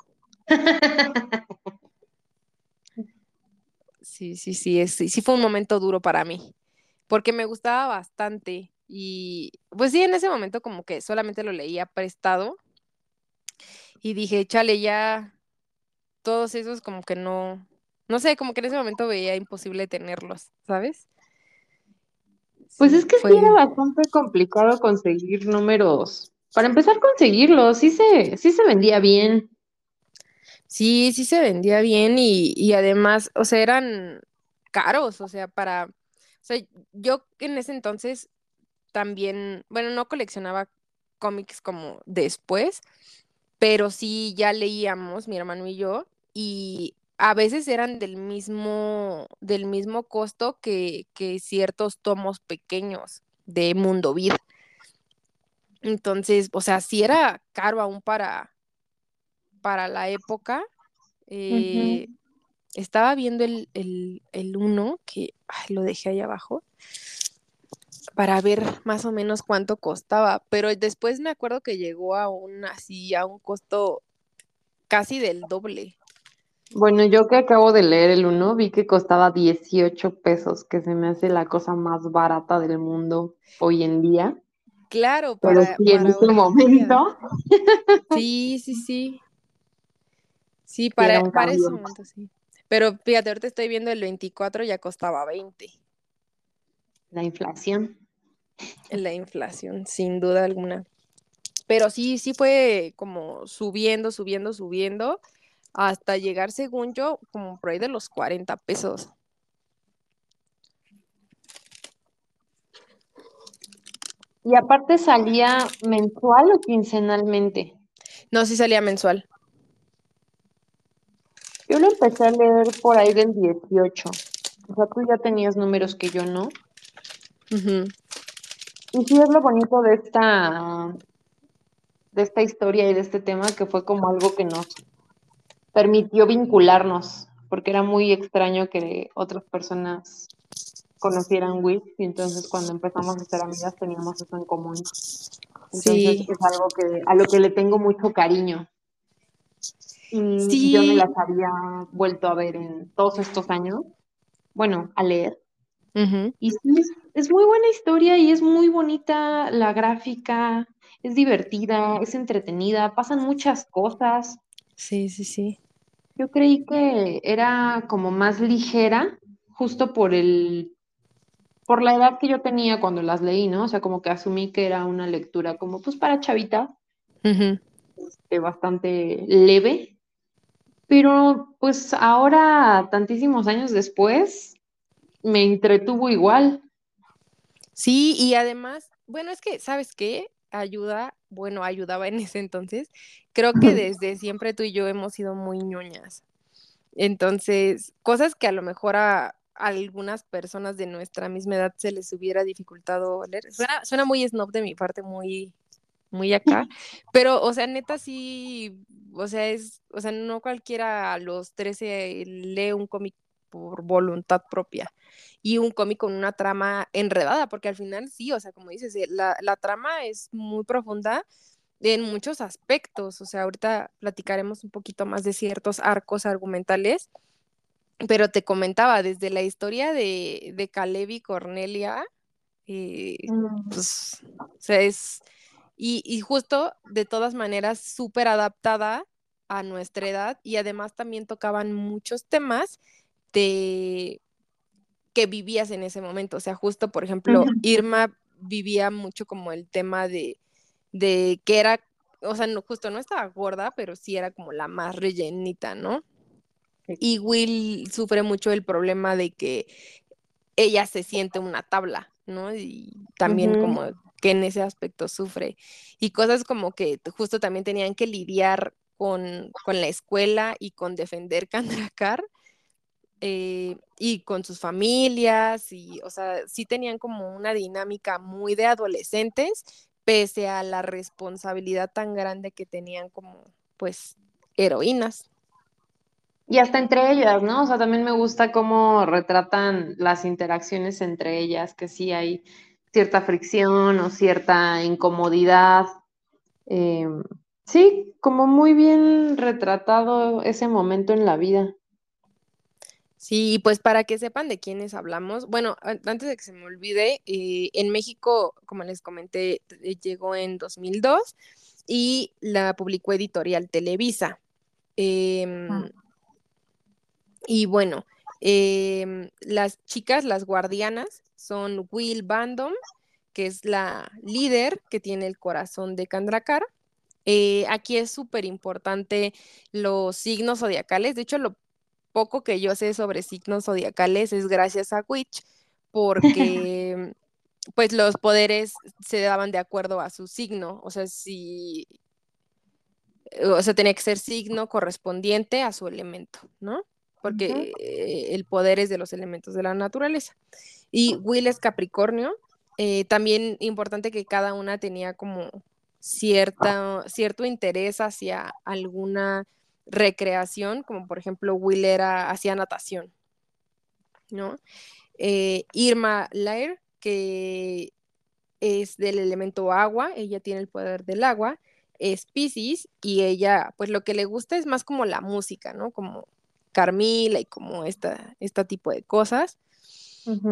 Sí, sí, sí, sí, sí fue un momento duro para mí, porque me gustaba bastante y pues sí, en ese momento como que solamente lo leía prestado y dije, chale, ya todos esos como que no, no sé, como que en ese momento veía imposible tenerlos, ¿sabes? Pues Sí, es que sí era bastante complicado conseguir números. Para empezar a conseguirlos, sí se, sí se vendía bien. Sí, sí se vendía bien y, y además, o sea, eran caros, o sea, para, o sea, yo en ese entonces también, bueno, no coleccionaba cómics como después, pero sí ya leíamos, mi hermano y yo, y a veces eran del mismo, del mismo costo que, que ciertos tomos pequeños de Mundo Vid. Entonces, o sea, sí era caro aún para, para la época. Eh, estaba viendo el, el, el uno, que ay, lo dejé ahí abajo, para ver más o menos cuánto costaba, pero después me acuerdo que llegó a un así, a un costo casi del doble. Bueno, yo que acabo de leer el uno, vi que costaba 18 pesos, que se me hace la cosa más barata del mundo hoy en día. Claro, Pero para, sí, en ese momento. Sí, sí, sí. Sí, para, para ese momento sí. Pero fíjate, ahorita estoy viendo el 24, ya costaba 20. la inflación. La inflación, sin duda alguna. Pero sí, sí fue como subiendo, subiendo, subiendo, hasta llegar, según yo, como por ahí de los 40 pesos. Y aparte salía mensual o quincenalmente. No, sí salía mensual. Yo lo empecé a leer por ahí del 18. O sea, tú ya tenías números que yo no. Y sí es lo bonito de esta, de esta historia y de este tema, que fue como algo que nos permitió vincularnos, porque era muy extraño que otras personas conocieran Wix y entonces cuando empezamos a ser amigas teníamos eso en común. Entonces Sí. es algo que a lo que le tengo mucho cariño. Y Sí. yo no las había vuelto a ver en todos estos años. Bueno, a leer. Y sí, es, es muy buena historia y es muy bonita la gráfica. es divertida, es entretenida, pasan muchas cosas. Sí, sí, sí. Yo creí que era como más ligera, justo por el, por la edad que yo tenía cuando las leí, ¿no? O sea, como que asumí que era una lectura como pues para chavita, este, bastante leve, pero pues ahora, tantísimos años después, me entretuvo igual. Sí, y además, bueno, es que, ¿sabes qué? Ayuda, bueno, ayudaba en ese entonces. Creo que desde siempre tú y yo hemos sido muy ñoñas. Entonces, cosas que a lo mejor a, algunas personas de nuestra misma edad se les hubiera dificultado leer. Suena, suena muy snob de mi parte, muy, muy acá, pero, o sea, neta sí, o sea, es, o sea, no cualquiera a los 13 lee un cómic por voluntad propia y un cómic con una trama enredada, porque al final sí, o sea, como dices, eh, la, la trama es muy profunda en muchos aspectos, o sea, ahorita platicaremos un poquito más de ciertos arcos argumentales, pero te comentaba, desde la historia de, de Caleb y Cornelia, eh, pues, o sea, es, y, y justo de todas maneras súper adaptada a nuestra edad y además también tocaban muchos temas de que vivías en ese momento, o sea, justo, por ejemplo. Irma vivía mucho como el tema de, de que era, o sea, no, justo no estaba gorda, pero sí era como la más rellenita, ¿no? Sí. Y Will sufre mucho el problema de que ella se siente una tabla, ¿no? Y también como que en ese aspecto sufre. Y cosas como que justo también tenían que lidiar con, con la escuela y con defender Kandrakar. Eh, y con sus familias, y, o sea, sí tenían como una dinámica muy de adolescentes, pese a la responsabilidad tan grande que tenían como, pues, heroínas. Y hasta entre ellas, ¿no? O sea, también me gusta cómo retratan las interacciones entre ellas, que sí hay cierta fricción o cierta incomodidad. Eh, sí, como muy bien retratado ese momento en la vida. Sí, pues para que sepan de quiénes hablamos, bueno, an- antes de que se me olvide, eh, en México, como les comenté, eh, llegó en 2002 y la publicó Editorial Televisa. Em, y bueno, em, las chicas, las guardianas, son Will Bandom, que es la líder que tiene el corazón de Kandrakar. Eh, aquí es súper importante los signos zodiacales. De hecho, lo poco que yo sé sobre signos zodiacales es gracias a Witch, porque pues los poderes se daban de acuerdo a su signo. O sea, si o sea, tenía que ser signo correspondiente a su elemento, ¿no? Porque eh, el poder es de los elementos de la naturaleza. Y Will es Capricornio. Eh, también importante que cada una tenía como cierta, cierto interés hacia alguna recreación, como por ejemplo Will era hacía natación, ¿no? Eh, Irma Lair, que es del elemento agua, ella tiene el poder del agua, es Pisces y ella, pues lo que le gusta es más como la música, ¿no? Como Carmila y como esta, este tipo de cosas.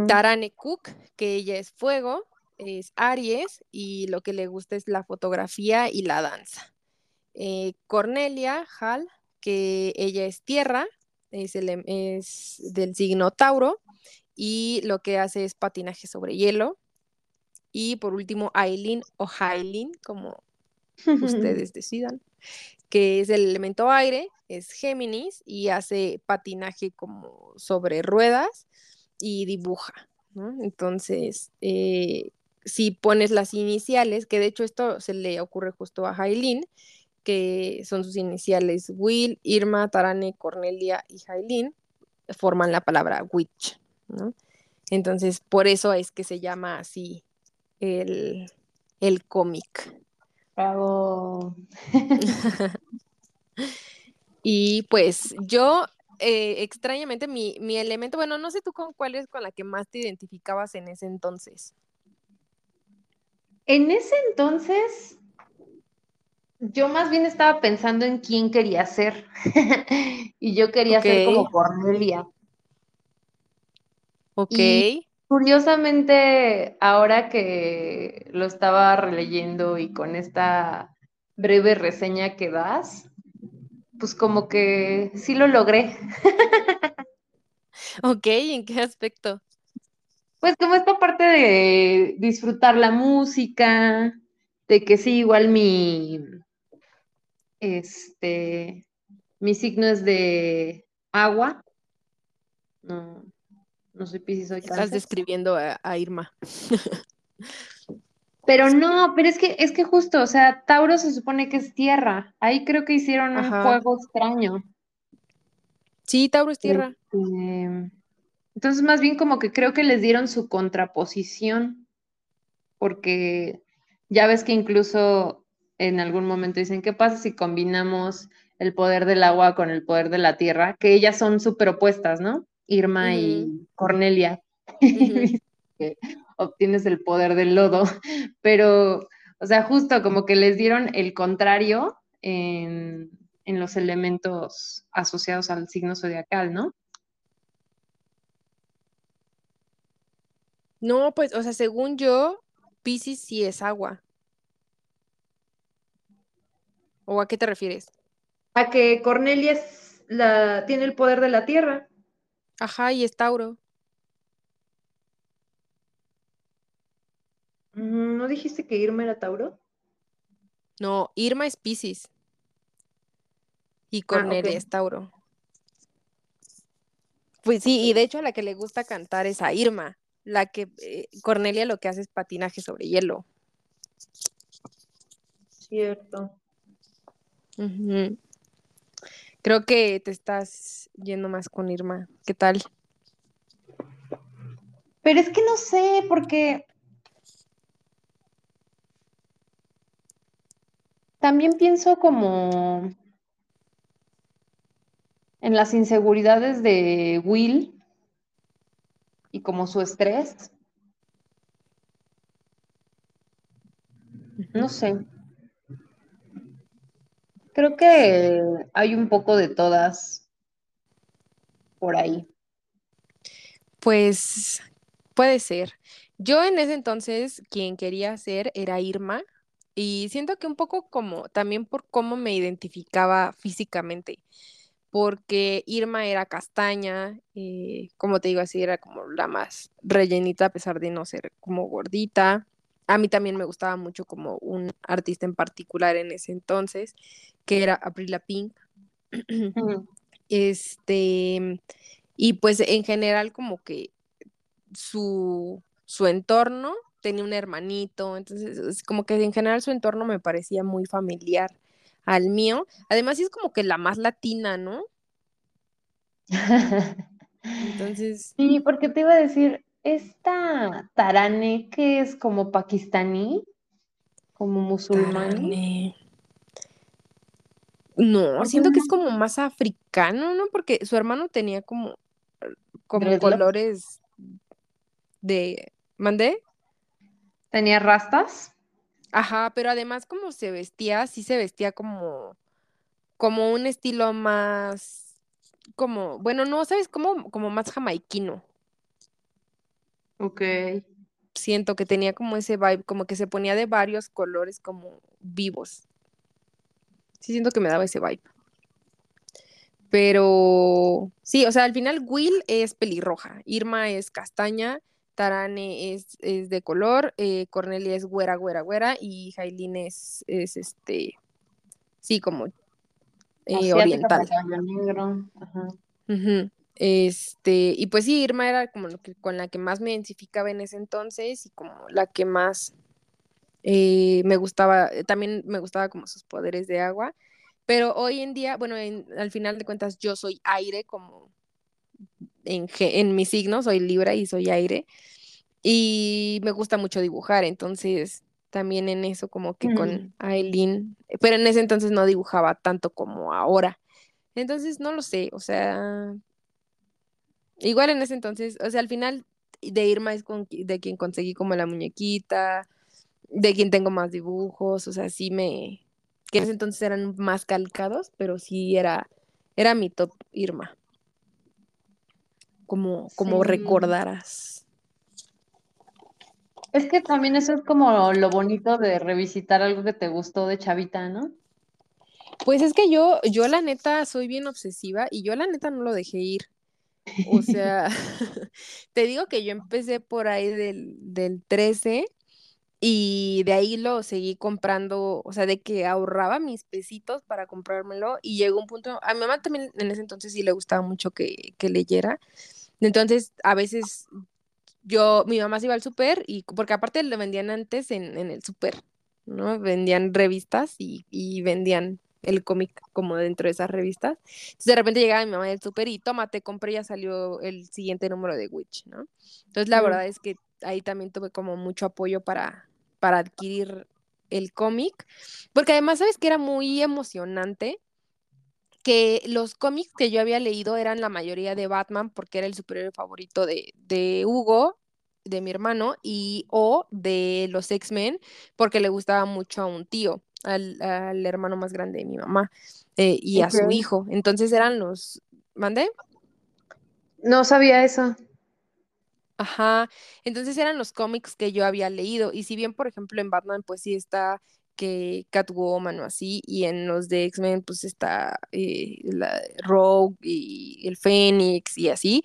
Tarane Cook, que ella es fuego, es Aries y lo que le gusta es la fotografía y la danza. Eh, Cornelia Hall, que ella es tierra, es, el- es del signo Tauro y lo que hace es patinaje sobre hielo. Y por último, Aileen o Hailin, como ustedes decidan, que es el elemento aire, es Géminis y hace patinaje como sobre ruedas y dibuja, ¿no? Entonces, eh, si pones las iniciales, que de hecho esto se le ocurre justo a Hailin, que son sus iniciales Will, Irma, Tarane, Cornelia y Hailin, forman la palabra witch, ¿no? Entonces, por eso es que se llama así el, el cómic. Bravo. Y pues yo, eh, extrañamente, mi, mi elemento, bueno, no sé tú con cuál es con la que más te identificabas en ese entonces. En ese entonces, yo más bien estaba pensando en quién quería ser. y yo quería ser como Cornelia. Ok. Y- curiosamente, ahora que lo estaba releyendo y con esta breve reseña que das, pues como que sí lo logré. Ok, ¿en qué aspecto? Pues como esta parte de disfrutar la música, de que sí, igual mi, este, mi signo es de agua. No, no soy Piscis, soy Estás cáncer. describiendo a, a Irma. Pero no, pero es que, es que justo, o sea, Tauro se supone que es tierra. Ahí creo que hicieron un juego extraño. Sí, Tauro es tierra. Este, entonces, más bien como que creo que les dieron su contraposición, porque ya ves que incluso en algún momento dicen, ¿qué pasa si combinamos el poder del agua con el poder de la tierra? Que ellas son súper opuestas, ¿no? Irma y Cornelia. Que obtienes el poder del lodo, pero, o sea, justo como que les dieron el contrario en, en los elementos asociados al signo zodiacal, ¿no? No, pues, o sea, según yo, Piscis sí es agua. ¿O a qué te refieres? A que Cornelia es la, tiene el poder de la tierra. Ajá, y es Tauro. Mm, ¿No dijiste que Irma era Tauro? No, Irma es Piscis. Y Ah, Cornelia ok. es Tauro. Pues sí, y de hecho a la que le gusta cantar es a Irma. La que eh, Cornelia lo que hace es patinaje sobre hielo. Cierto. Creo que te estás yendo más con Irma. ¿Qué tal? Pero es que no sé, porque también pienso como en las inseguridades de Will y como su estrés. No sé. Creo que hay un poco de todas por ahí. Pues puede ser. Yo en ese entonces quien quería ser era Irma y siento que un poco como también por cómo me identificaba físicamente, porque Irma era castaña, eh, como te digo así, era como la más rellenita a pesar de no ser como gordita. A mí también me gustaba mucho como un artista en particular en ese entonces, que era Avril Lavigne. Este, y pues en general como que su, su entorno tenía un hermanito, entonces es como que en general su entorno me parecía muy familiar al mío. Además, es como que la más latina, ¿no? Entonces, Sí, porque te iba a decir, esta Tarane que es como pakistaní, como musulmán. No, siento que es como más africano, ¿no? Porque su hermano tenía como, como colores de... ¿Mandé? tenía rastas. Ajá, pero además como se vestía, sí se vestía como, como un estilo más, como, bueno, no, ¿sabes? Como, como más jamaiquino. Ok. Siento que tenía como ese vibe, como que se ponía de varios colores como vivos. Sí, siento que me daba ese vibe. Pero sí, o sea, al final Will es pelirroja, Irma es castaña, Tarane es, es de color, eh, Cornelia es güera, güera, güera, y Jailin es, es este, sí, como eh, oriental. negro. Ajá. Este, y pues sí, Irma era como lo que, con la que más me identificaba en ese entonces y como la que más eh, me gustaba, eh, también me gustaba como sus poderes de agua, pero hoy en día, bueno, en- al final de cuentas yo soy aire como en, en mi signo, soy Libra y soy aire y me gusta mucho dibujar, entonces también en eso como que con Ujú. Aileen, pero en ese entonces no dibujaba tanto como ahora. Entonces no lo sé, o sea, igual en ese entonces, o sea, al final de Irma es con, de quien conseguí como la muñequita, de quien tengo más dibujos, o sea, sí me, que en ese entonces eran más calcados, pero sí era, era mi top Irma, como, como Sí. recordaras. Es que también eso es como lo bonito de revisitar algo que te gustó de chavita, ¿no? Pues es que yo, yo la neta soy bien obsesiva y yo la neta no lo dejé ir. O sea, te digo que yo empecé por ahí del, del 13 y de ahí lo seguí comprando, o sea, de que ahorraba mis pesitos para comprármelo y llegó un punto, a mi mamá también en ese entonces sí le gustaba mucho que, que leyera. Entonces, a veces yo, mi mamá se iba al súper y porque aparte lo vendían antes en, en el súper, ¿no? Vendían revistas y, y vendían el cómic como dentro de esas revistas. Entonces de repente llegaba mi mamá del súper y tómate, compré, ya salió el siguiente número de Witch, ¿no? Entonces la Mm. verdad es que ahí también tuve como mucho apoyo para, para adquirir el cómic, porque además, ¿sabes que Era muy emocionante que los cómics que yo había leído eran la mayoría de Batman porque era el superhéroe favorito de, de Hugo, de mi hermano, y o de los X-Men porque le gustaba mucho a un tío, al, al hermano más grande de mi mamá, eh, y a su hijo. Entonces eran los... ¿Mandé? No sabía eso. Ajá, entonces eran los cómics que yo había leído y si bien por ejemplo en Batman pues sí está que Catwoman o así y en los de X-Men pues está eh, la Rogue y el Fénix y así,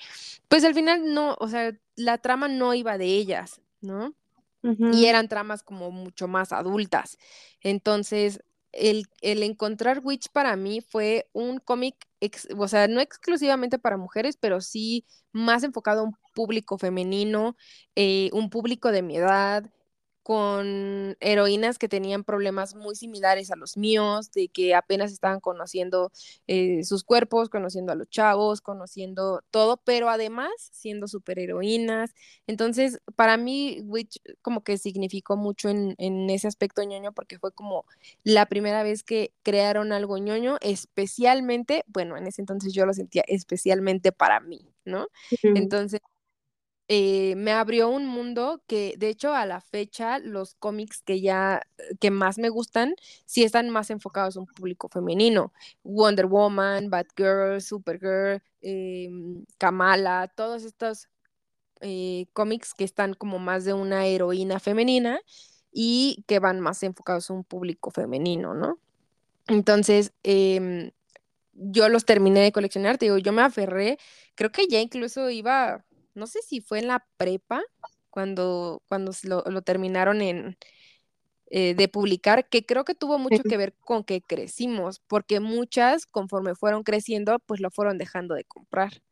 pues al final no, o sea, la trama no iba de ellas, ¿no? Y eran tramas como mucho más adultas. Entonces, el, el encontrar Witch para mí fue un cómic, o sea, no exclusivamente para mujeres, pero sí más enfocado a un público femenino, eh, un público de mi edad, con heroínas que tenían problemas muy similares a los míos, de que apenas estaban conociendo eh, sus cuerpos, conociendo a los chavos, conociendo todo, pero además siendo superheroínas. Entonces, para mí, Witch como que significó mucho en, en ese aspecto ñoño, porque fue como la primera vez que crearon algo ñoño, especialmente, bueno, en ese entonces yo lo sentía especialmente para mí, ¿no? Entonces, eh, me abrió un mundo que, de hecho, a la fecha, los cómics que ya, que más me gustan, sí están más enfocados a un público femenino. Wonder Woman, Batgirl, Supergirl, eh, Kamala, todos estos eh, cómics que están como más de una heroína femenina y que van más enfocados a un público femenino, ¿no? Entonces, em, yo los terminé de coleccionar, te digo, yo me aferré, creo que ya incluso iba, no sé si fue en la prepa, cuando, cuando lo terminaron en, eh, de publicar, que creo que tuvo mucho que ver con que crecimos, porque muchas, conforme fueron creciendo, pues lo fueron dejando de comprar.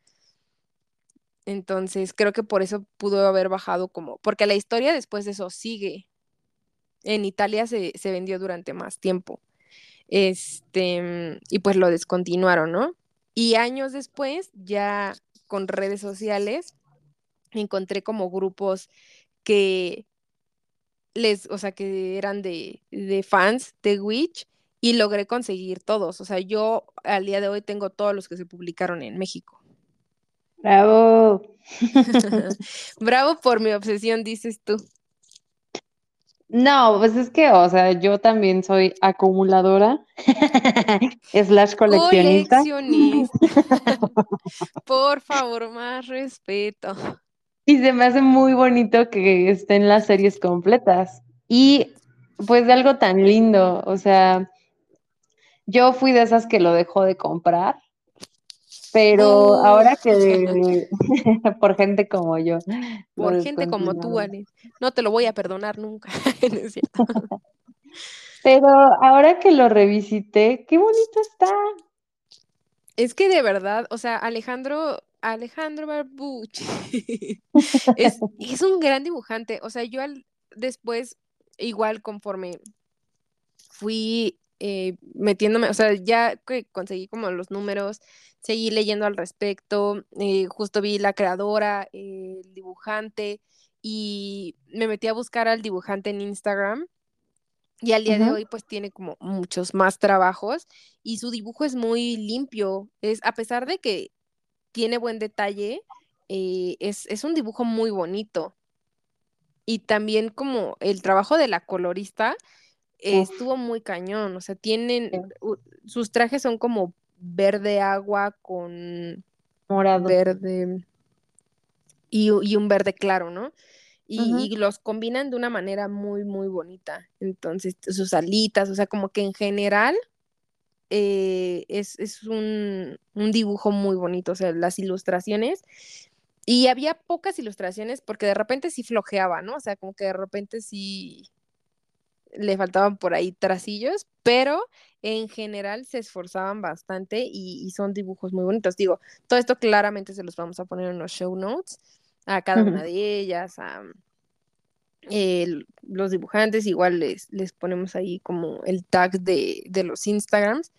Entonces, creo que por eso pudo haber bajado como, porque la historia después de eso sigue. En Italia se, se vendió durante más tiempo. Este, y pues lo descontinuaron, ¿no? Y años después, ya con redes sociales, encontré como grupos que les, o sea, que eran de, de fans de Witch y logré conseguir todos. O sea, yo al día de hoy tengo todos los que se publicaron en México. Bravo. Bravo por mi obsesión, dices tú. No, pues es que, o sea, yo también soy acumuladora, slash coleccionista. Coleccionista. Por favor, más respeto. Y se me hace muy bonito que estén las series completas. Y pues de algo tan lindo, o sea, yo fui de esas que lo dejó de comprar, pero Uh. ahora que por gente como yo. Por gente como tú, descontinuaron. Ale. No te lo voy a perdonar nunca. No es cierto. Pero ahora que lo revisité, qué bonito está. Es que de verdad, o sea, Alejandro, Alejandro Barbucci es, es un gran dibujante. O sea, yo al- después, igual conforme fui eh, metiéndome, o sea, ya que conseguí como los números, seguí leyendo al respecto, eh, justo vi la creadora, eh, el dibujante, y me metí a buscar al dibujante en Instagram. Y al día de hoy pues tiene como muchos más trabajos y su dibujo es muy limpio. Es, a pesar de que tiene buen detalle, eh, es, es un dibujo muy bonito. Y también como el trabajo de la colorista eh, estuvo muy cañón. O sea, tienen, sus trajes son como verde agua con Morado. verde y, y un verde claro, ¿no? y, los combinan de una manera muy, muy bonita. Entonces, sus alitas, o sea, como que en general eh, es, un, un, dibujo muy bonito, o sea, las ilustraciones. Y había pocas ilustraciones porque de repente sí flojeaba, ¿no? O sea, como que de repente sí le faltaban por ahí tracillos, pero en general se esforzaban bastante y, son dibujos muy bonitos. Digo, todo esto claramente se los vamos a poner en los show notes a cada una de ellas, a los dibujantes, igual les, les ponemos ahí como el tag de, de los Instagrams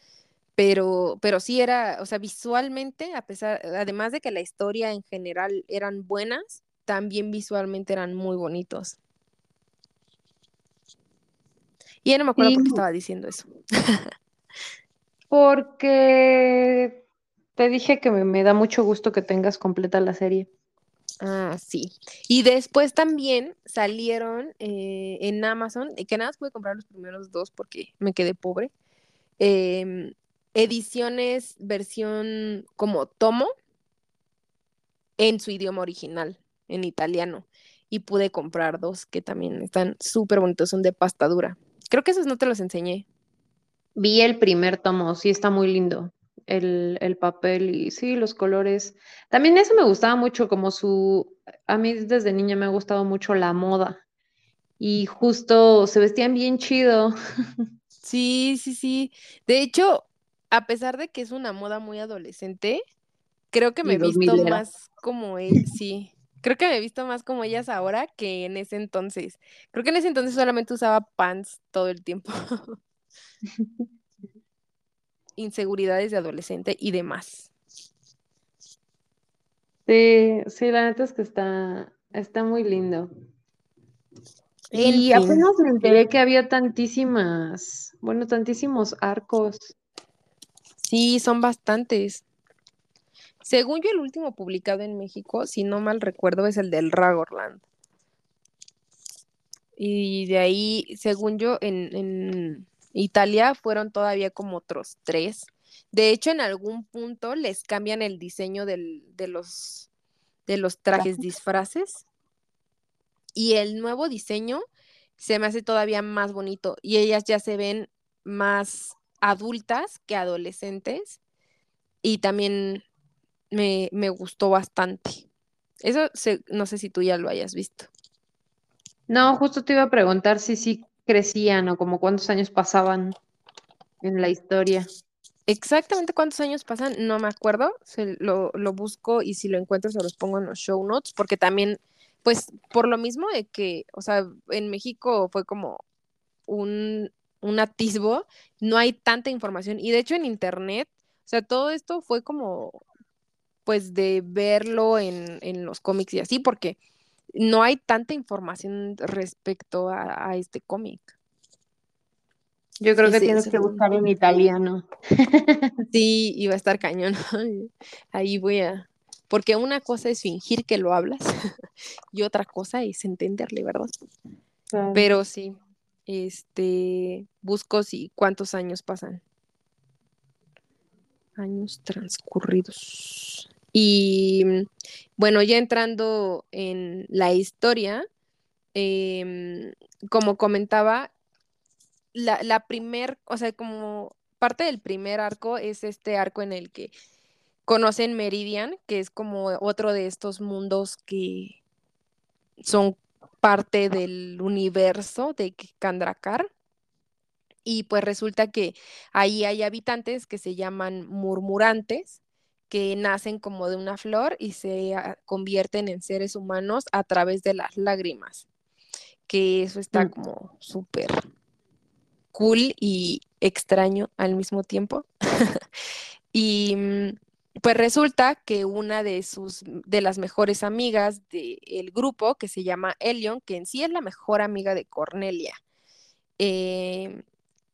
pero, pero sí era, o sea, visualmente, a pesar, además de que la historia en general eran buenas, también visualmente eran muy bonitos. Y ya no me acuerdo por qué estaba diciendo eso. Porque te dije que me, da mucho gusto que tengas completa la serie. Ah, sí. Y después también salieron eh, en Amazon, que nada más pude comprar los primeros dos porque me quedé pobre. Eh, ediciones versión como tomo en su idioma original, en italiano. Y pude comprar dos que también están súper bonitos, son de pasta dura. Creo que esos no te los enseñé. Vi el primer tomo, sí está muy lindo. El, el, papel y sí, los colores. También eso me gustaba mucho, como su... A mí desde niña me ha gustado mucho la moda. Y justo se vestían bien chido. Sí, sí, sí. De hecho, a pesar de que es una moda muy adolescente, creo que me he visto más como él, sí. Creo que me he visto más como ellas ahora que en ese entonces. Creo que en ese entonces solamente usaba pants todo el tiempo. Inseguridades de adolescente y demás. Sí, sí, la neta es que está, está muy lindo. y apenas me enteré que había tantísimas, bueno, tantísimos arcos. Sí, son bastantes. Según yo, el último publicado en México, si no mal recuerdo, es el del Ragorland. Y de ahí, según yo, en, Italia fueron todavía como otros tres. De hecho, en algún punto les cambian el diseño de, los, de los trajes disfraces. Y el nuevo diseño se me hace todavía más bonito. Y ellas ya se ven más adultas que adolescentes y también me, gustó bastante. Eso no sé si tú ya lo hayas visto. No, justo te iba a preguntar si sí crecían o como cuántos años pasaban en la historia. Exactamente cuántos años pasan, no me acuerdo, lo, lo, busco y si lo encuentro se los pongo en los show notes, porque también, pues por lo mismo de que, o sea, en México fue como un un atisbo, no hay tanta información. Y de hecho en internet, o sea, todo esto fue como, pues, de verlo en, los cómics y así, porque no hay tanta información respecto a, este cómic. Yo creo que tienes que buscar en italiano. Sí, iba a estar cañón. Ahí voy a. Porque una cosa es fingir que lo hablas y otra cosa es entenderle, ¿verdad? Pero sí, este, busco si cuántos años pasan. Años transcurridos. Y mm, bueno, ya entrando en la historia, em, como comentaba, la, la primer, o sea, como parte del primer arco es este arco en el que conocen Meridian, que es como otro de estos mundos que son parte del universo de Kandrakar. Y pues resulta que ahí hay habitantes que se llaman murmurantes, que nacen como de una flor y se ah, convierten en seres humanos a través de las lágrimas. Que eso está mm. como súper cool y extraño al mismo tiempo. y mm, pues resulta que una de sus de las mejores amigas del grupo, que se llama Elion, que en sí es la mejor amiga de Cornelia, eh,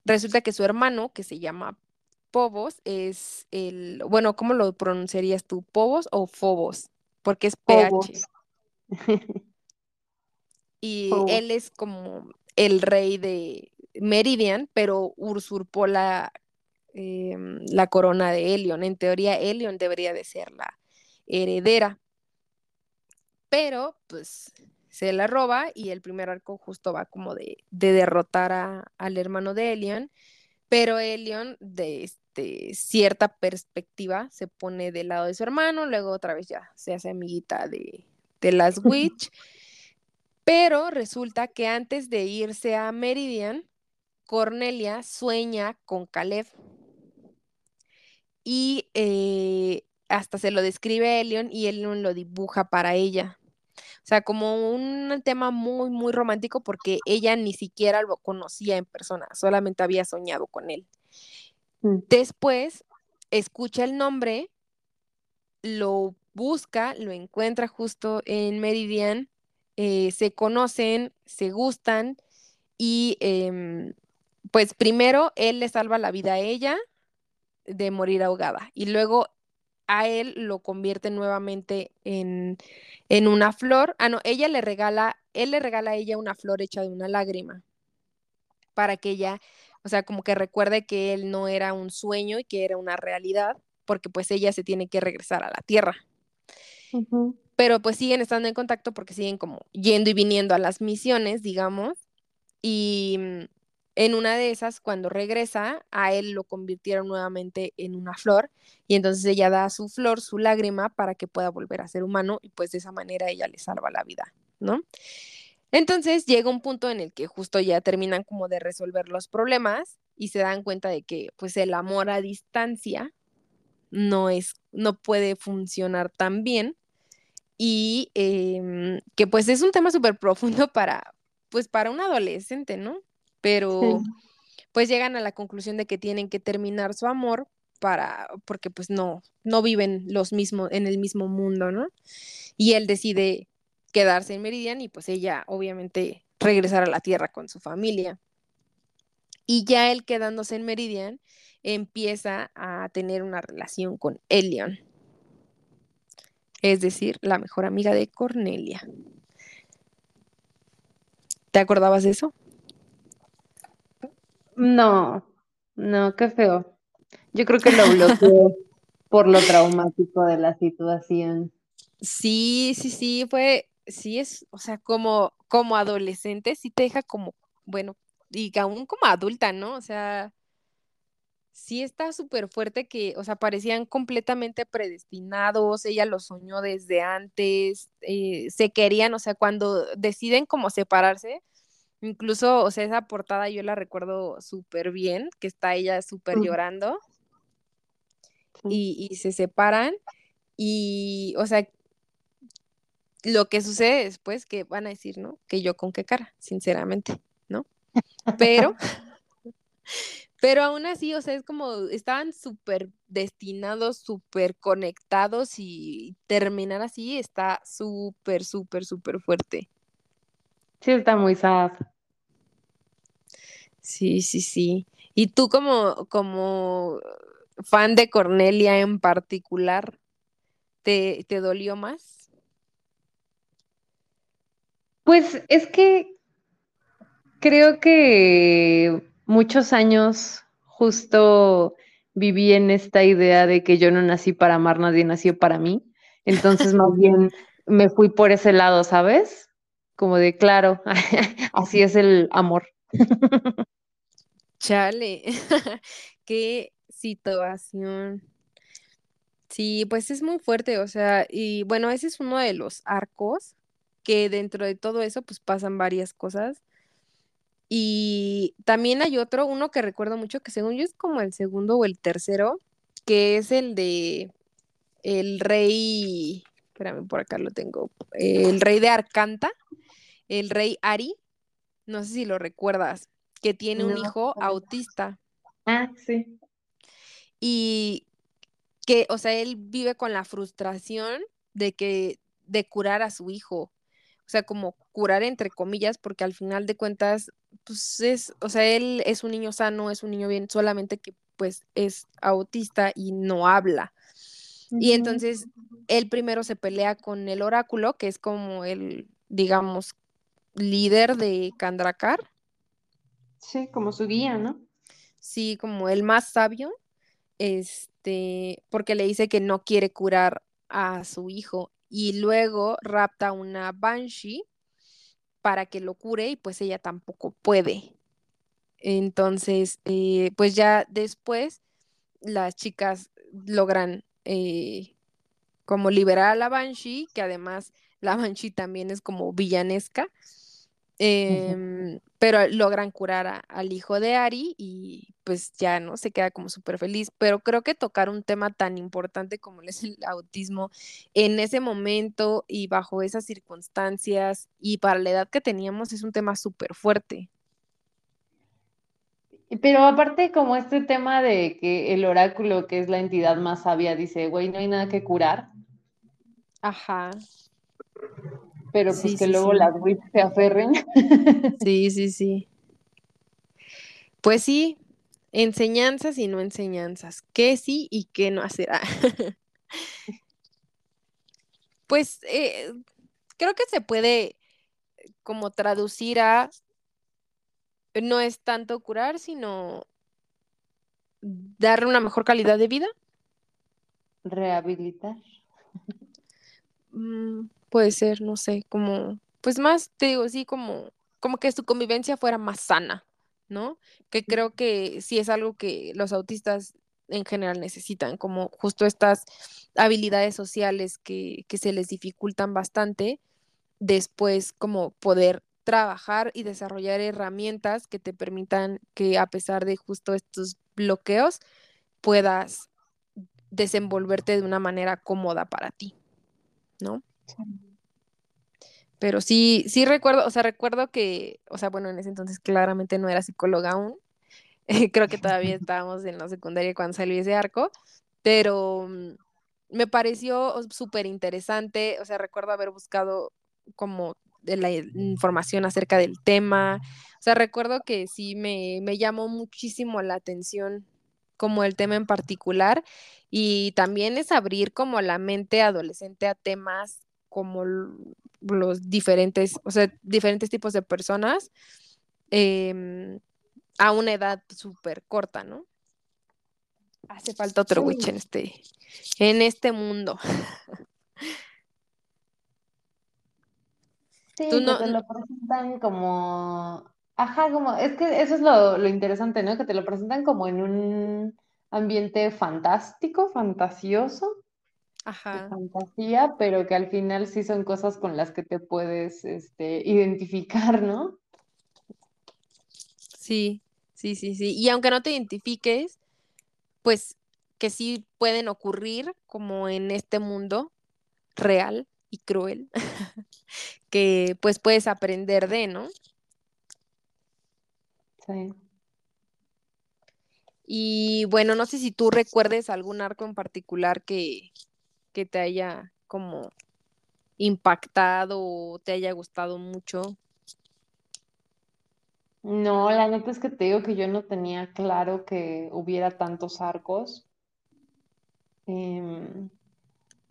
resulta que su hermano, que se llama Pobos, es el, bueno, ¿cómo lo pronunciarías tú? ¿Pobos o Fobos? Porque es PH. y él es como el rey de Meridian, pero usurpó la Em, la corona de Elion. En teoría, Elion debería de ser la heredera. Pero, pues, se la roba y el primer arco justo va como de, de derrotar a, al hermano de Elion, pero Elion de este, cierta perspectiva se pone del lado de su hermano, luego otra vez ya se hace amiguita de, de las Witch, pero resulta que antes de irse a Meridian, Cornelia sueña con Caleb y eh, hasta se lo describe Elion y Elion lo dibuja para ella. O sea, como un tema muy, muy romántico porque ella ni siquiera lo conocía en persona, solamente había soñado con él. Después, escucha el nombre, lo busca, lo encuentra justo en Meridian, eh, se conocen, se gustan y em, pues primero él le salva la vida a ella de morir ahogada y luego a él lo convierte nuevamente en, en una flor. Ah, no, ella le regala, él le regala a ella una flor hecha de una lágrima para que ella, o sea, como que recuerde que él no era un sueño y que era una realidad, porque pues ella se tiene que regresar a la tierra. Pero pues siguen estando en contacto porque siguen como yendo y viniendo a las misiones, digamos, y mm, en una de esas, cuando regresa, a él lo convirtieron nuevamente en una flor y entonces ella da su flor, su lágrima, para que pueda volver a ser humano y pues de esa manera ella le salva la vida, ¿no? Entonces llega un punto en el que justo ya terminan como de resolver los problemas y se dan cuenta de que pues el amor a distancia no es, no puede funcionar tan bien y em, que pues es un tema súper profundo para, pues para un adolescente, ¿no? pero pues llegan a la conclusión de que tienen que terminar su amor para, porque pues no, no viven los mismos, en el mismo mundo, ¿no? Y él decide quedarse en Meridian y pues ella obviamente regresar a la Tierra con su familia. Y ya él quedándose en Meridian empieza a tener una relación con Elion, es decir, la mejor amiga de Cornelia. ¿Te acordabas de eso? No, no, qué feo. Yo creo que lo bloqueó por lo traumático de la situación. Sí, sí, sí, fue, sí es, o sea, como, como adolescente, sí te deja como, bueno, y aún como adulta, ¿no? O sea, sí está súper fuerte que, o sea, parecían completamente predestinados, ella lo soñó desde antes, eh, se querían, o sea, cuando deciden como separarse, Incluso, o sea, esa portada yo la recuerdo súper bien, que está ella súper llorando y, y, se separan y, o sea, lo que sucede después que van a decir, ¿no? Que yo con qué cara, sinceramente, ¿no? Pero, pero aún así, o sea, es como estaban súper destinados, súper conectados y terminar así está súper, súper, súper fuerte. Sí, está muy sad. Sí, sí, sí. ¿Y tú como, como fan de Cornelia en particular, te, te dolió más? Pues es que creo que muchos años justo viví en esta idea de que yo no nací para amar, nadie nació para mí. Entonces, más bien me fui por ese lado, ¿sabes? como de claro, así es el amor. Chale, qué situación. Sí, pues es muy fuerte, o sea, y bueno, ese es uno de los arcos que dentro de todo eso pues pasan varias cosas. Y también hay otro, uno que recuerdo mucho, que según yo es como el segundo o el tercero, que es el de el rey, espérame, por acá lo tengo, el rey de Arcanta, el rey Ari, no sé si lo recuerdas, que tiene un hijo autista. Ah, sí. Y que, o sea, él vive con la frustración de que, de curar a su hijo. O sea, como curar entre comillas, porque al final de cuentas, pues es, o sea, él es un niño sano, es un niño bien, solamente que pues es autista y no habla. Y entonces él primero se pelea con el oráculo, que es como el, digamos, líder de Kandrakar. Sí, como su guía, ¿no? Sí, como el más sabio, este, porque le dice que no quiere curar a su hijo y luego rapta una Banshee para que lo cure y pues ella tampoco puede. Entonces, eh, pues ya después las chicas logran eh, como liberar a la Banshee, que además la Banshee también es como villanesca, em, pero logran curar al hijo de Ari y pues ya no se queda como súper feliz, pero creo que tocar un tema tan importante como es el autismo en ese momento y bajo esas circunstancias y para la edad que teníamos es un tema súper fuerte. Pero aparte como este tema de que el oráculo, que es la entidad más sabia, dice, güey, no hay nada que curar. Ajá. Pero pues que luego las WIPs se aferren. Sí, sí, sí. Pues sí, enseñanzas y no enseñanzas. ¿Qué sí y qué no hacer? pues eh, creo que se puede como traducir a no es tanto curar, sino darle una mejor calidad de vida. Rehabilitar. Mm, puede ser, no sé, como, pues más, te digo, sí, como, como que su convivencia fuera más sana, ¿no? Que creo que sí es algo que los autistas en general necesitan, como justo estas habilidades sociales que, que se les dificultan bastante, después como poder trabajar y desarrollar herramientas que te permitan que a pesar de justo estos bloqueos puedas desenvolverte de una manera cómoda para ti, ¿no? Pero sí, sí recuerdo, o sea, recuerdo que, o sea, bueno, en ese entonces claramente no era psicóloga aún, creo que todavía estábamos en la secundaria cuando salió ese arco, pero mm, me pareció súper interesante, o sea, recuerdo haber buscado como de la información acerca del tema. O sea, recuerdo que sí me, me llamó muchísimo la atención como el tema en particular y también es abrir como la mente adolescente a temas como los diferentes, o sea, diferentes tipos de personas em, a una edad súper corta, ¿no? Hace falta otro witch en este, en este mundo. Sí, que te lo presentan como, ajá, como, es que eso es lo, interesante, ¿no? Que te lo presentan como en un ambiente fantástico, fantasioso, ajá. fantasía, pero que al final sí son cosas con las que te puedes este, identificar, ¿no? Sí, sí, sí, sí. Y aunque no te identifiques, pues que sí pueden ocurrir como en este mundo real y cruel. que pues puedes aprender de, ¿no? Sí. Y bueno, no sé si tú recuerdes algún arco en particular que, que te haya como impactado o te haya gustado mucho. No, la neta es que te digo que yo no tenía claro que hubiera tantos arcos. Em,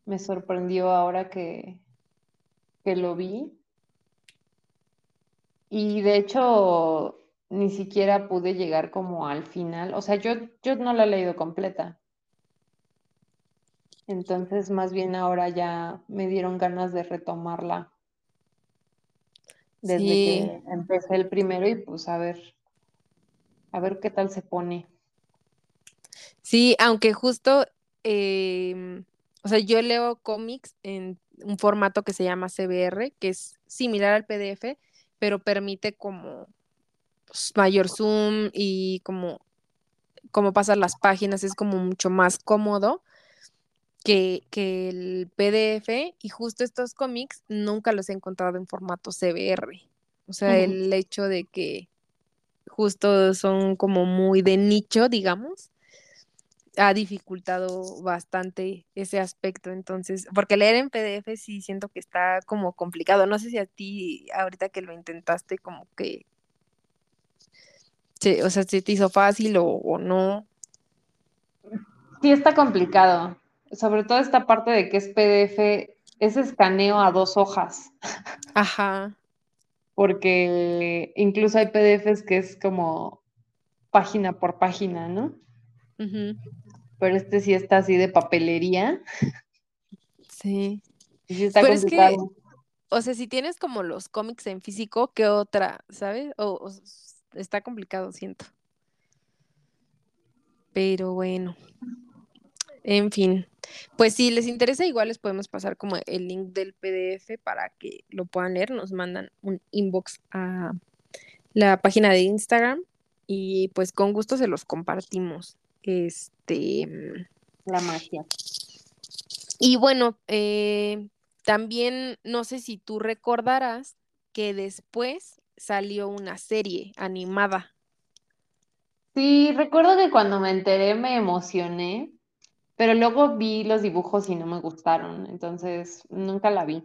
me sorprendió ahora que, que lo vi. Y de hecho, ni siquiera pude llegar como al final. O sea, yo, yo no la he leído completa. Entonces, más bien ahora ya me dieron ganas de retomarla. Desde que empecé el primero y pues a ver, a ver qué tal se pone. Sí, aunque justo, em, o sea, yo leo cómics en un formato que se llama CBR, que es similar al PDF, pero permite como pues, mayor zoom y como, como pasar las páginas es como mucho más cómodo que, el PDF y justo estos cómics nunca los he encontrado en formato CBR. O sea, el hecho de que justo son como muy de nicho, digamos, ha dificultado bastante ese aspecto. Entonces, porque leer en PDF sí siento que está como complicado. No sé si a ti, ahorita que lo intentaste, como que, o sea, si te hizo fácil o, o no. Sí, está complicado. Sobre todo esta parte de que es PDF, es escaneo a dos hojas. Ajá. Porque incluso hay PDFs que es como página por página, ¿no? Pero este sí está así de papelería. Sí. sí está complicado. o sea, si tienes como los cómics en físico, ¿qué otra, sabes? O, está complicado, siento. Pero bueno, en fin. Pues si les interesa, igual les podemos pasar como el link del PDF para que lo puedan leer. Nos mandan un inbox a la página de Instagram y pues con gusto se los compartimos. Este, La magia. y bueno, eh, también no sé si tú recordarás que después salió una serie animada. Sí, recuerdo que cuando me enteré me emocioné, pero luego vi los dibujos y no me gustaron, entonces nunca la vi.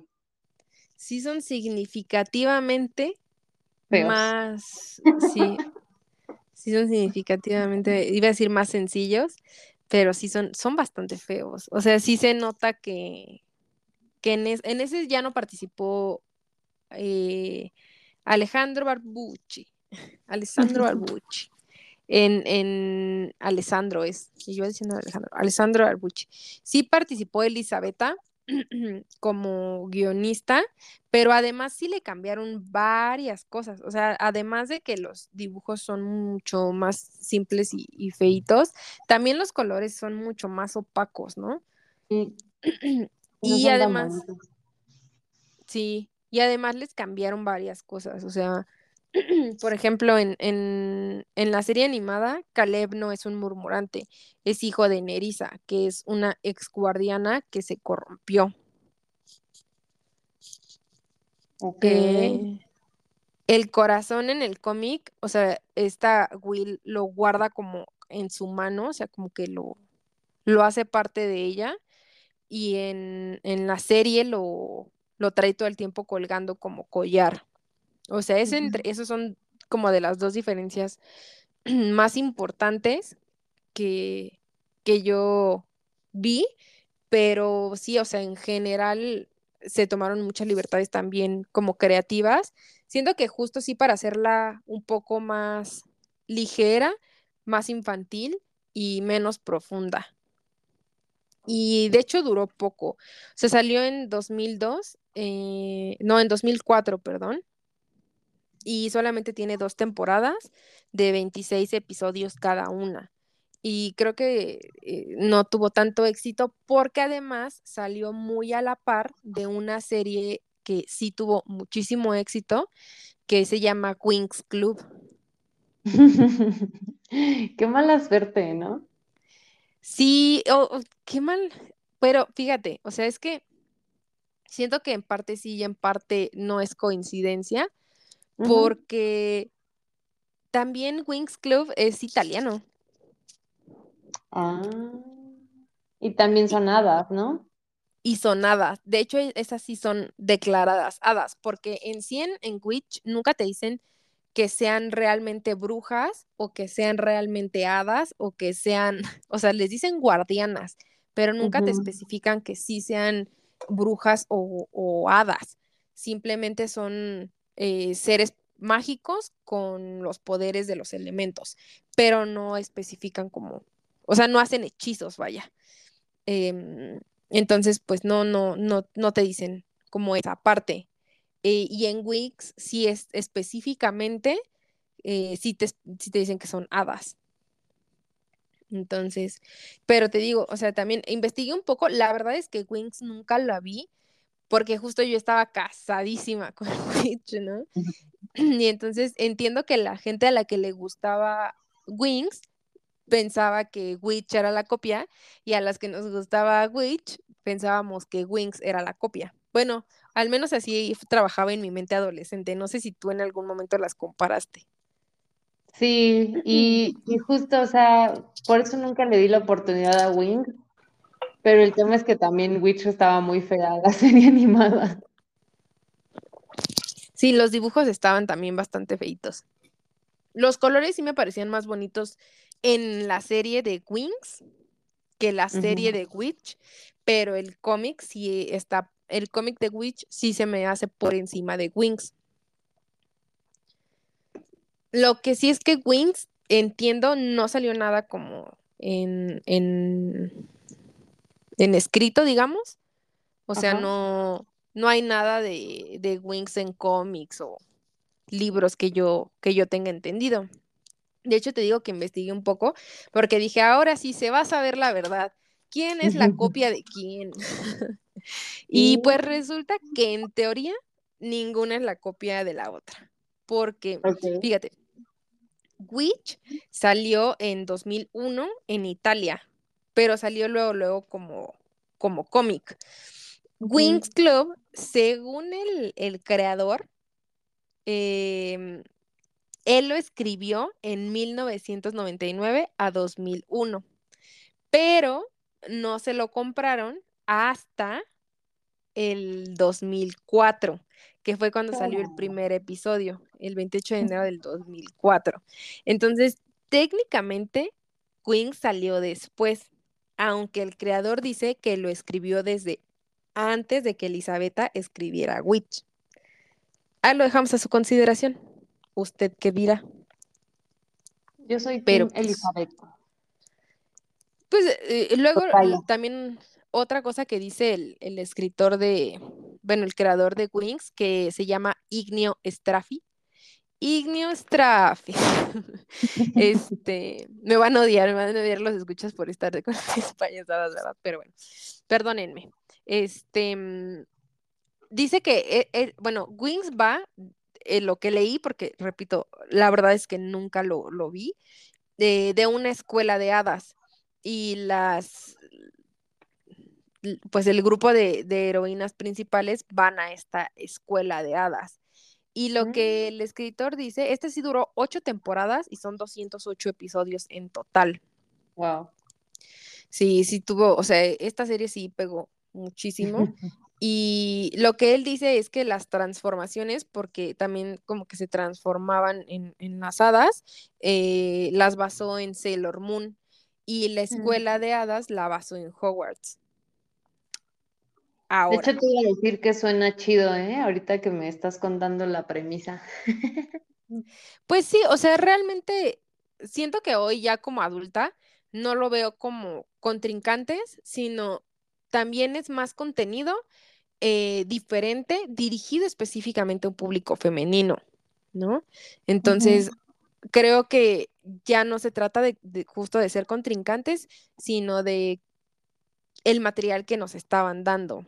Sí son significativamente Feos. más, sí, sí son significativamente, iba a decir más sencillos, pero sí son, son bastante feos. O sea, sí se nota que, que en, es- en ese ya no participó eh, Alejandro Barbucci, Alessandro Barbucci. En, en Alessandro es, y yo diciendo Alejandro, Alessandro Barbucci. Sí participó Elisabetta como guionista, pero además sí le cambiaron varias cosas. O sea, además de que los dibujos son mucho más simples y, y feitos, también los colores son mucho más opacos, ¿no? Y, no además, sí, y además les cambiaron varias cosas. O sea, por ejemplo, en, en, en la serie animada, Caleb no es un murmurante, es hijo de Nerissa, que es una exguardiana que se corrompió. Ok. Eh, el corazón en el cómic, o sea, esta Will lo guarda como en su mano, o sea, como que lo, lo hace parte de ella, y en, en la serie lo, lo trae todo el tiempo colgando como collar. O sea, es entre, son como de las dos diferencias más importantes que, que yo vi, pero sí, o sea, en general se tomaron muchas libertades también como creativas. Siento que justo sí para hacerla un poco más ligera, más infantil y menos profunda. Y de hecho duró poco. Se salió en 2002, eh, no, en 2004, perdón y solamente tiene dos temporadas de 26 episodios cada una. Y creo que eh, no tuvo tanto éxito porque además salió muy a la par de una serie que sí tuvo muchísimo éxito, que se llama Queen's Club. Qué mala suerte, ¿no? Sí, oh, oh, qué mal, pero fíjate, o sea, es que siento que en parte sí y en parte no es coincidencia, Porque también Wings Club es italiano. Ah. Y también son hadas, ¿no? y son hadas. De hecho, e- esas sí son declaradas hadas, porque en 100 en Witch nunca te dicen que sean realmente brujas o que sean realmente hadas o que sean, o sea, les dicen guardianas, pero nunca te especifican que sí sean brujas o, o hadas. Simplemente son eh, seres mágicos con los poderes de los elementos, pero no especifican como, o sea, no hacen hechizos, vaya. Em, entonces, pues no, no, no, no te dicen como esa parte. Eh, y en Wix sí es específicamente, eh, sí te, sí te dicen que son hadas. Entonces, pero te digo, o sea, también investigué un poco, la verdad es que Wings nunca la vi, porque justo yo estaba casadísima con Witch, ¿no? Y entonces entiendo que la gente a la que le gustaba Wings pensaba que Witch era la copia y a las que nos gustaba Witch pensábamos que Wings era la copia. Bueno, al menos así trabajaba en mi mente adolescente. No sé si tú en algún momento las comparaste. Sí, y, y justo, o sea, por eso nunca le di la oportunidad a Wing, pero el tema es que también Witch estaba muy fea, la serie animada. Sí, los dibujos estaban también bastante feitos. Los colores sí me parecían más bonitos en la serie de Wings que la serie de Witch, pero el cómic sí está, el cómic de Witch sí se me hace por encima de Wings. Lo que sí es que Wings, entiendo, no salió nada como en, en, en escrito, digamos. O sea, Ajá. no, no hay nada de, de Wings en cómics o libros que yo, que yo tenga entendido. De hecho, te digo que investigué un poco porque dije, ahora sí se va a saber la verdad. ¿Quién es la copia de quién? y pues resulta que en teoría ninguna es la copia de la otra. Porque, fíjate, Witch salió en 2001 en Italia, pero salió luego, luego como, como cómic. Wings Club, según el, el creador, eh, él lo escribió en 1999 a 2001, pero no se lo compraron hasta el 2004, que fue cuando salió el primer episodio, el 28 de enero del 2004. Entonces, técnicamente, Queen salió después, aunque el creador dice que lo escribió desde antes de que Elisabetta escribiera Witch. Ahí lo dejamos a su consideración. ¿Usted qué dirá? Yo soy Pero, pues Elizabeth. Pues eh, luego también otra cosa que dice el, el, escritor de, bueno, el creador de Wings, que se llama Ignio Straffi. Ignio Straffi. este, me van a odiar, me van a odiar los escuchas por estar de con España, ¿verdad? Pero bueno, perdónenme. Este, dice que, eh, eh, bueno, Wings va eh, lo que leí, porque repito, la verdad es que nunca lo, vi, de, una escuela de hadas. Y las, pues el grupo de, heroínas principales van a esta escuela de hadas. Y lo que mm. el escritor dice, este sí duró ocho temporadas y son 208 episodios en total. Wow. Sí, sí tuvo, o sea, esta serie sí pegó muchísimo. Y lo que él dice es que las transformaciones, porque también como que se transformaban en, las hadas, eh, las basó en Sailor Moon y la escuela de hadas la basó en Hogwarts. Ahora. De hecho, te iba a decir que suena chido, ¿eh? Ahorita que me estás contando la premisa. pues sí, o sea, realmente siento que hoy ya como adulta no lo veo como contrincantes, sino también es más contenido eh, diferente, dirigido específicamente a un público femenino, ¿no? Entonces, creo que ya no se trata de, justo de ser contrincantes, sino de el material que nos estaban dando.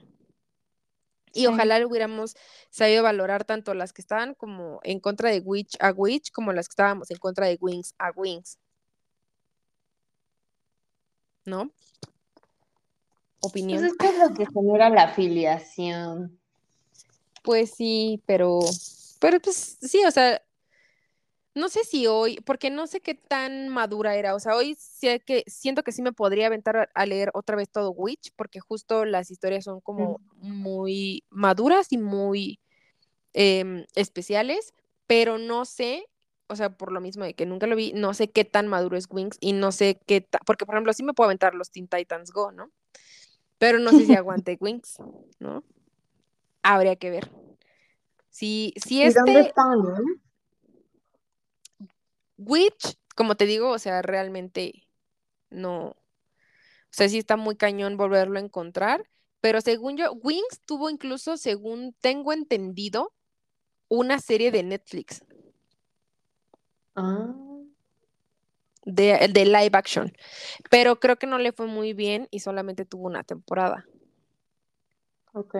Y ojalá lo hubiéramos sabido valorar tanto las que estaban como en contra de Witch a Witch, como las que estábamos en contra de Wings a Wings. ¿No? opinión. Pues es es lo que genera la afiliación. Pues sí, pero, pero pues sí, o sea, no sé si hoy, porque no sé qué tan madura era, o sea, hoy sé que siento que sí me podría aventar a leer otra vez todo Witch, porque justo las historias son como muy maduras y muy em, especiales, pero no sé, o sea, por lo mismo de que nunca lo vi, no sé qué tan maduro es Wings y no sé qué, porque por ejemplo, sí me puedo aventar los Teen Titans Go, ¿no? Pero no sé si aguante Wings, ¿no? Habría que ver. Si, si este... dónde están, Witch, como te digo, o sea, realmente no. O sea, sí está muy cañón volverlo a encontrar. Pero según yo, Wings tuvo incluso, según tengo entendido, una serie de Netflix. Ah de, de, live action. Pero creo que no le fue muy bien y solamente tuvo una temporada. Ok.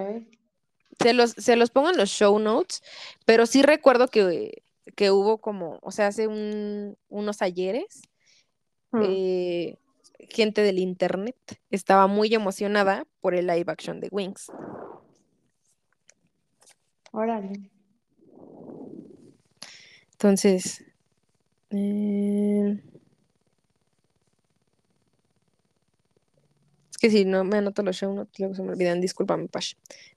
Se los, se los pongo en los show notes, pero sí recuerdo que, que hubo como, o sea, hace unos ayeres, hmm. eh, gente del internet estaba muy emocionada por el live action de Wings. Órale. Entonces, eh, que si no me anoto los show notes, luego se me olvidan. Discúlpame, Pash,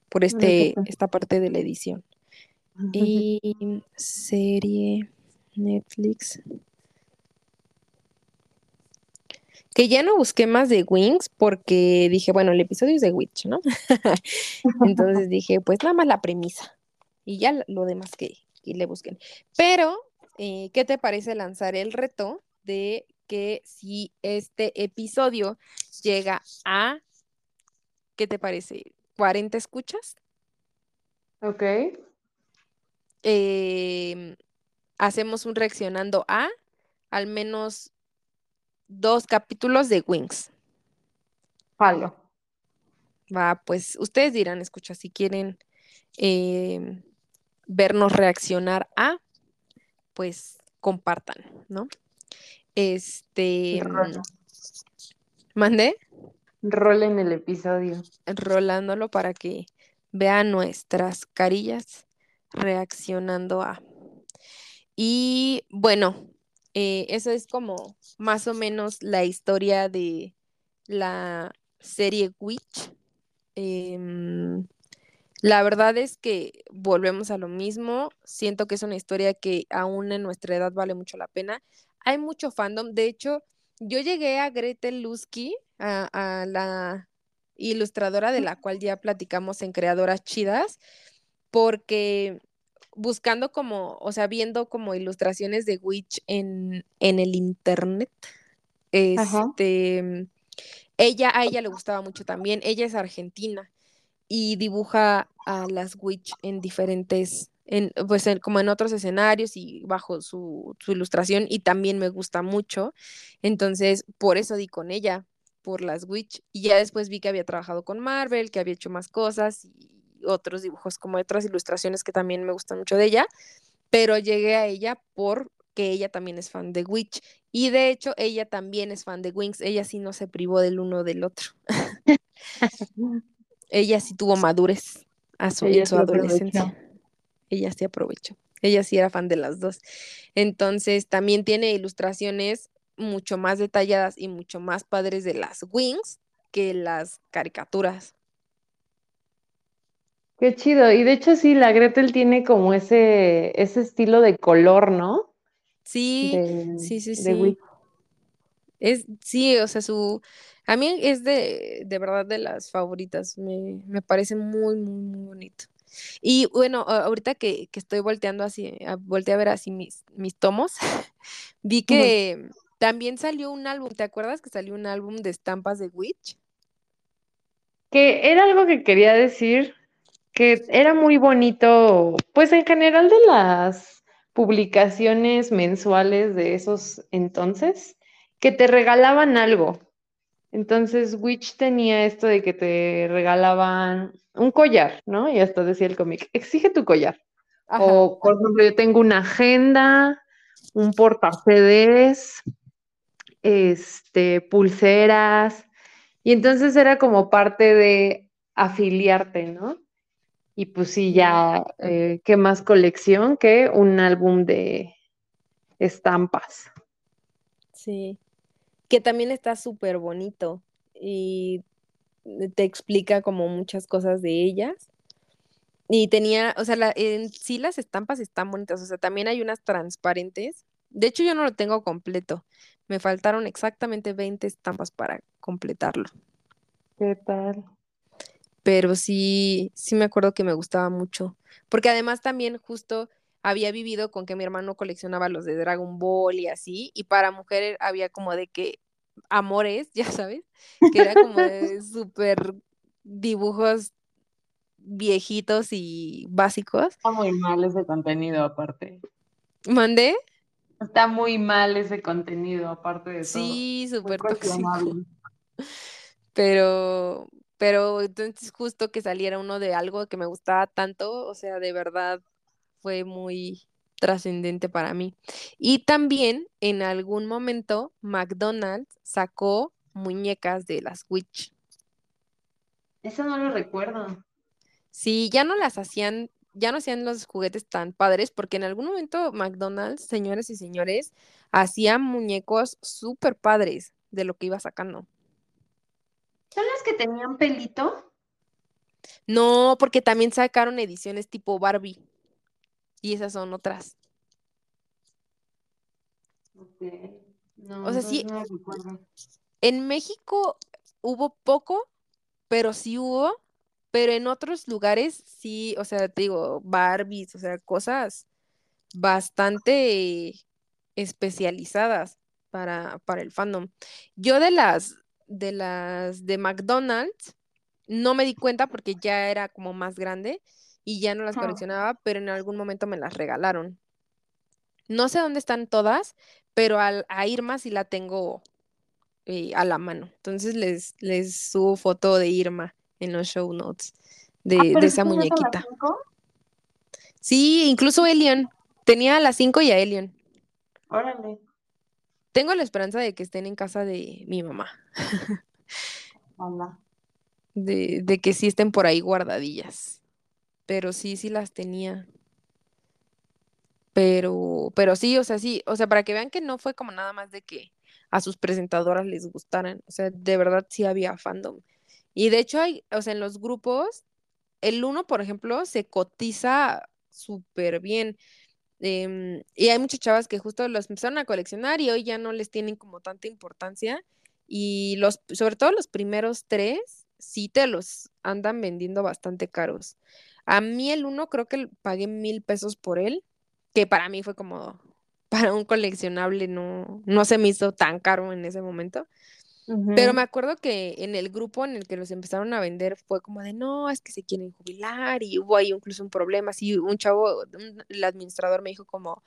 por este, esta parte de la edición. Y serie Netflix. Que ya no busqué más de Wings porque dije, bueno, el episodio es de Witch, ¿no? Entonces dije, pues nada más la premisa. Y ya lo demás que, le busquen. Pero, eh, ¿qué te parece lanzar el reto de que si este episodio llega a, ¿qué te parece? ¿40 escuchas? Ok. Eh, hacemos un reaccionando a al menos dos capítulos de Wings. Palo. Va, pues ustedes dirán, escucha, si quieren eh, vernos reaccionar a, pues compartan, ¿no? Este. Rolo. Mandé Rol en el episodio. rolándolo para que vean nuestras carillas reaccionando a. Y bueno, eh, eso es como más o menos la historia de la serie Witch. Em, la verdad es que volvemos a lo mismo. Siento que es una historia que aún en nuestra edad vale mucho la pena. Hay mucho fandom. De hecho, yo llegué a Gretel Lusky, a, a la ilustradora de la cual ya platicamos en Creadoras Chidas, porque buscando como, o sea, viendo como ilustraciones de Witch en, en el internet, este, ella, a ella le gustaba mucho también, ella es argentina y dibuja a las Witch en diferentes, en, pues en- como en otros escenarios y bajo su, su ilustración y también me gusta mucho, entonces por eso di con ella, por las Witch. Y ya después vi que había trabajado con Marvel, que había hecho más cosas y otros dibujos como otras ilustraciones que también me gustan mucho de ella, pero llegué a ella porque ella también es fan de Witch y de hecho ella también es fan de Wings, ella sí no se privó del uno del otro. Ella sí tuvo madurez a su, en su aprovechó. adolescencia. Ella sí aprovechó. Ella sí era fan de las dos. Entonces también tiene ilustraciones mucho más detalladas y mucho más padres de las Wings que las caricaturas. Qué chido. Y de hecho sí, la Gretel tiene como ese, ese estilo de color, ¿no? Sí, De, sí, sí, de sí. Witch. Es, sí, o sea, su, a mí es de, de verdad de las favoritas, me, me parece muy, muy, muy bonito. Y bueno, ahorita que, que estoy volteando así, volteé a ver así mis, mis tomos, vi que también salió un álbum, ¿te acuerdas que salió un álbum de estampas de Witch? Que era algo que quería decir, que era muy bonito, pues en general de las publicaciones mensuales de esos entonces, que te regalaban algo. Entonces, Witch tenía esto de que te regalaban un collar, ¿no? Y hasta decía el cómic, exige tu collar. Ajá, O, por ejemplo, yo tengo una agenda, un porta-CDs, este, pulseras, y entonces era como parte de afiliarte, ¿no? Y pues sí, ya, eh, ¿qué más colección que un álbum de estampas? sí, que también está súper bonito y te explica como muchas cosas de ellas. Y tenía, o sea, la, en sí las estampas están bonitas, o sea, también hay unas transparentes. De hecho, yo no lo tengo completo. Me faltaron exactamente 20 estampas para completarlo. ¿Qué tal? Pero sí, sí me acuerdo que me gustaba mucho. Porque además también justo había vivido con que mi hermano coleccionaba los de Dragon Ball y así. Y para mujeres había como de que amores, ya sabes, que era como de súper dibujos viejitos y básicos. Está muy mal ese contenido aparte. ¿Mandé? Está muy mal ese contenido aparte de todo. Sí, súper tóxico. Pero, pero entonces justo que saliera uno de algo que me gustaba tanto, o sea, de verdad fue muy trascendente para mí. Y también en algún momento McDonald's sacó muñecas de las Witch. Eso no lo recuerdo. Sí, ya no las hacían, ya no hacían los juguetes tan padres, porque en algún momento McDonald's, señores y señores, hacía muñecos súper padres de lo que iba sacando. ¿Son las que tenían pelito? No, porque también sacaron ediciones tipo Barbie. Y esas son otras. Ok. No, O sea, sí, no recuerdo. en México hubo poco, pero sí hubo. Pero en otros lugares sí, o sea, te digo, Barbies, o sea, cosas bastante especializadas para, para el fandom. Yo de las de las de McDonald's no me di cuenta porque ya era como más grande y ya no las coleccionaba, pero en algún momento me las regalaron. No sé dónde están todas, pero al, a Irma sí la tengo eh, a la mano. Entonces les, les subo foto de Irma en los show notes de, Ah, pero de ¿sí esa muñequita. Sí, incluso Elion. Tenía a las 5 y a Elion. Órale. Tengo la esperanza de que estén en casa de mi mamá, Hola. de, de que sí estén por ahí guardadillas. Pero sí, sí las tenía. Pero, pero sí, o sea, sí, o sea, para que vean que no fue como nada más de que a sus presentadoras les gustaran. O sea, de verdad sí había fandom. Y de hecho hay, o sea, en los grupos, el uno, por ejemplo, se cotiza súper bien. Em, y hay muchas chavas que justo los empezaron a coleccionar y hoy ya no les tienen como tanta importancia. Y los, sobre todo los primeros tres, sí te los andan vendiendo bastante caros. A mí el uno creo que pagué mil pesos por él, que para mí fue como, para un coleccionable no, no se me hizo tan caro en ese momento. Pero me acuerdo que en el grupo en el que los empezaron a vender fue como de, no, es que se quieren jubilar y hubo ahí incluso un problema. Así un chavo, un- el administrador me dijo como,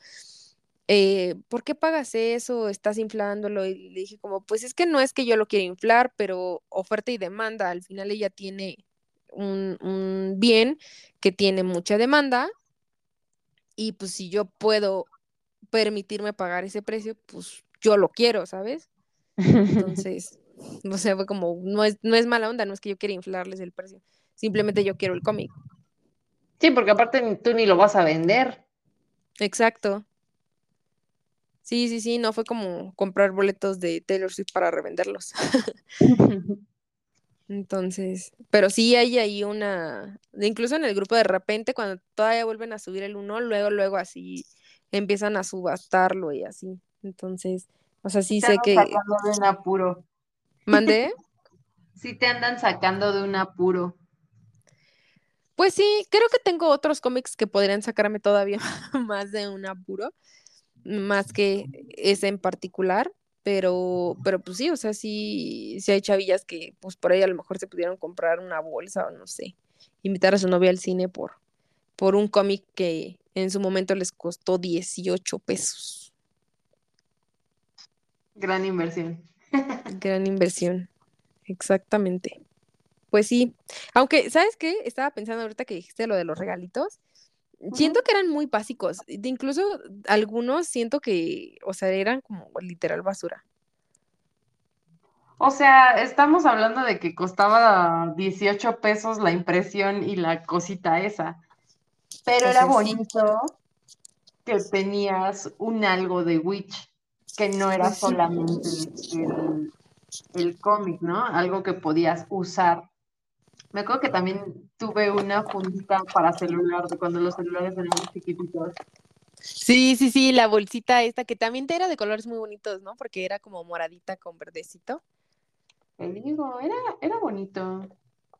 eh, ¿por qué pagas eso? Estás inflándolo. Y le dije como, pues es que no es que yo lo quiera inflar, pero oferta y demanda. Al final ella tiene un, un bien que tiene mucha demanda y pues si yo puedo permitirme pagar ese precio, pues yo lo quiero, ¿sabes? Entonces, o sea, fue como, no es, no es mala onda, no es que yo quiera inflarles el precio, simplemente yo quiero el cómic. Sí, porque aparte tú ni lo vas a vender. Exacto. Sí, sí, sí, no fue como comprar boletos de Taylor Swift para revenderlos. Entonces, pero sí hay ahí una, incluso en el grupo de repente, cuando todavía vuelven a subir el uno, luego, luego así empiezan a subastarlo y así. Entonces, o sea, sí sé que sacando de un apuro. mandé. Sí te andan sacando de un apuro. Pues sí, creo que tengo otros cómics que podrían sacarme todavía más de un apuro, más que ese en particular, pero, pero pues sí, o sea, sí, sí hay chavillas que pues por ahí a lo mejor se pudieron comprar una bolsa o no sé, invitar a su novia al cine por, por un cómic que en su momento les costó 18 pesos. Gran inversión. Gran inversión, exactamente. Pues sí, aunque, ¿sabes qué? Estaba pensando ahorita que dijiste lo de los regalitos. Siento que eran muy básicos. de Incluso algunos siento que, o sea, eran como literal basura. O sea, estamos hablando de que costaba 18 pesos la impresión y la cosita esa. Pero O era sí. bonito que tenías un algo de Witch, que no era Pues solamente el, el cómic, ¿no? Algo que podías usar. Me acuerdo que también tuve una fundita para celular, de cuando los celulares eran muy chiquititos. Sí, sí, sí, la bolsita esta que también te era de colores muy bonitos, ¿no? Porque era como moradita con verdecito. Te digo, era, era bonito.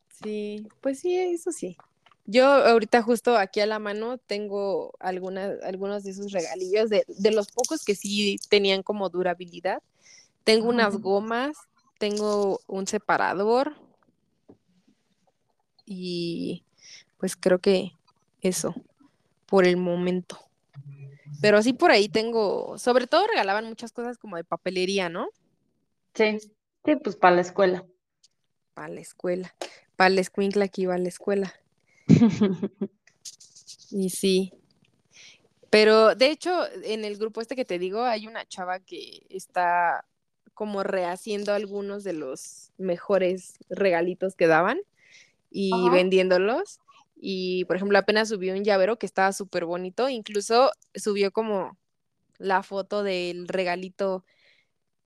Sí, pues sí, eso sí. Yo ahorita justo aquí a la mano tengo algunas, algunos de esos regalillos de, de los pocos que sí tenían como durabilidad. Tengo unas gomas, tengo un separador y pues creo que eso por el momento. Pero sí por ahí tengo, sobre todo regalaban muchas cosas como de papelería, ¿no? Sí, sí, pues para la escuela. Para la escuela, para la escuincla que iba a la escuela. Y sí. Pero de hecho, en el grupo este que te digo, hay una chava que está como rehaciendo algunos de los mejores regalitos que daban y Ajá. vendiéndolos. Y por ejemplo, apenas subió un llavero que estaba súper bonito. Incluso subió como la foto del regalito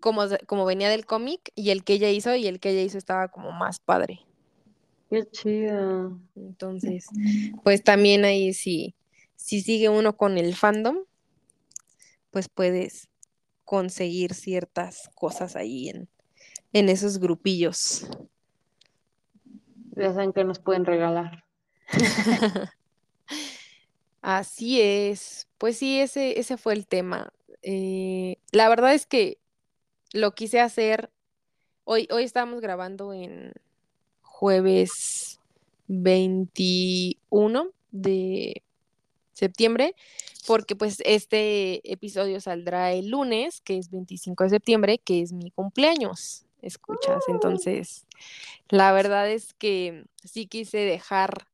como, como venía del cómic y el que ella hizo y el que ella hizo estaba como más padre. Qué chido. Entonces, pues también ahí sí, si sigue uno con el fandom, pues puedes conseguir ciertas cosas ahí en, en esos grupillos. Ya saben que nos pueden regalar. Así es. Pues sí, ese, ese fue el tema. Eh, la verdad es que lo quise hacer. Hoy, hoy estábamos grabando en jueves 21 de septiembre, porque pues este episodio saldrá el lunes, que es 25 de septiembre, que es mi cumpleaños. Escuchas, entonces la verdad es que sí quise dejar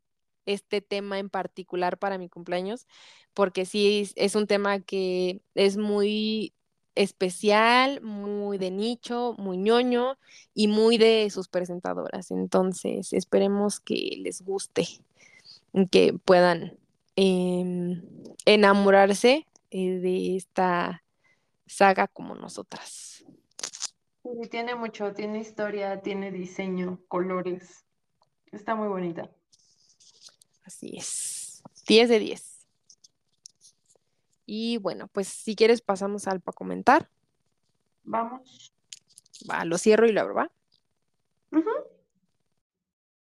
este tema en particular para mi cumpleaños, porque sí es un tema que es muy especial, muy de nicho, muy ñoño y muy de sus presentadoras. Entonces, esperemos que les guste, que puedan em, enamorarse eh, de esta saga como nosotras. Sí, tiene mucho, tiene historia, tiene diseño, colores. Está muy bonita. Así es. 10 de 10. Y bueno, pues si quieres pasamos al para comentar. Vamos. Va, lo cierro y lo abro, ¿va?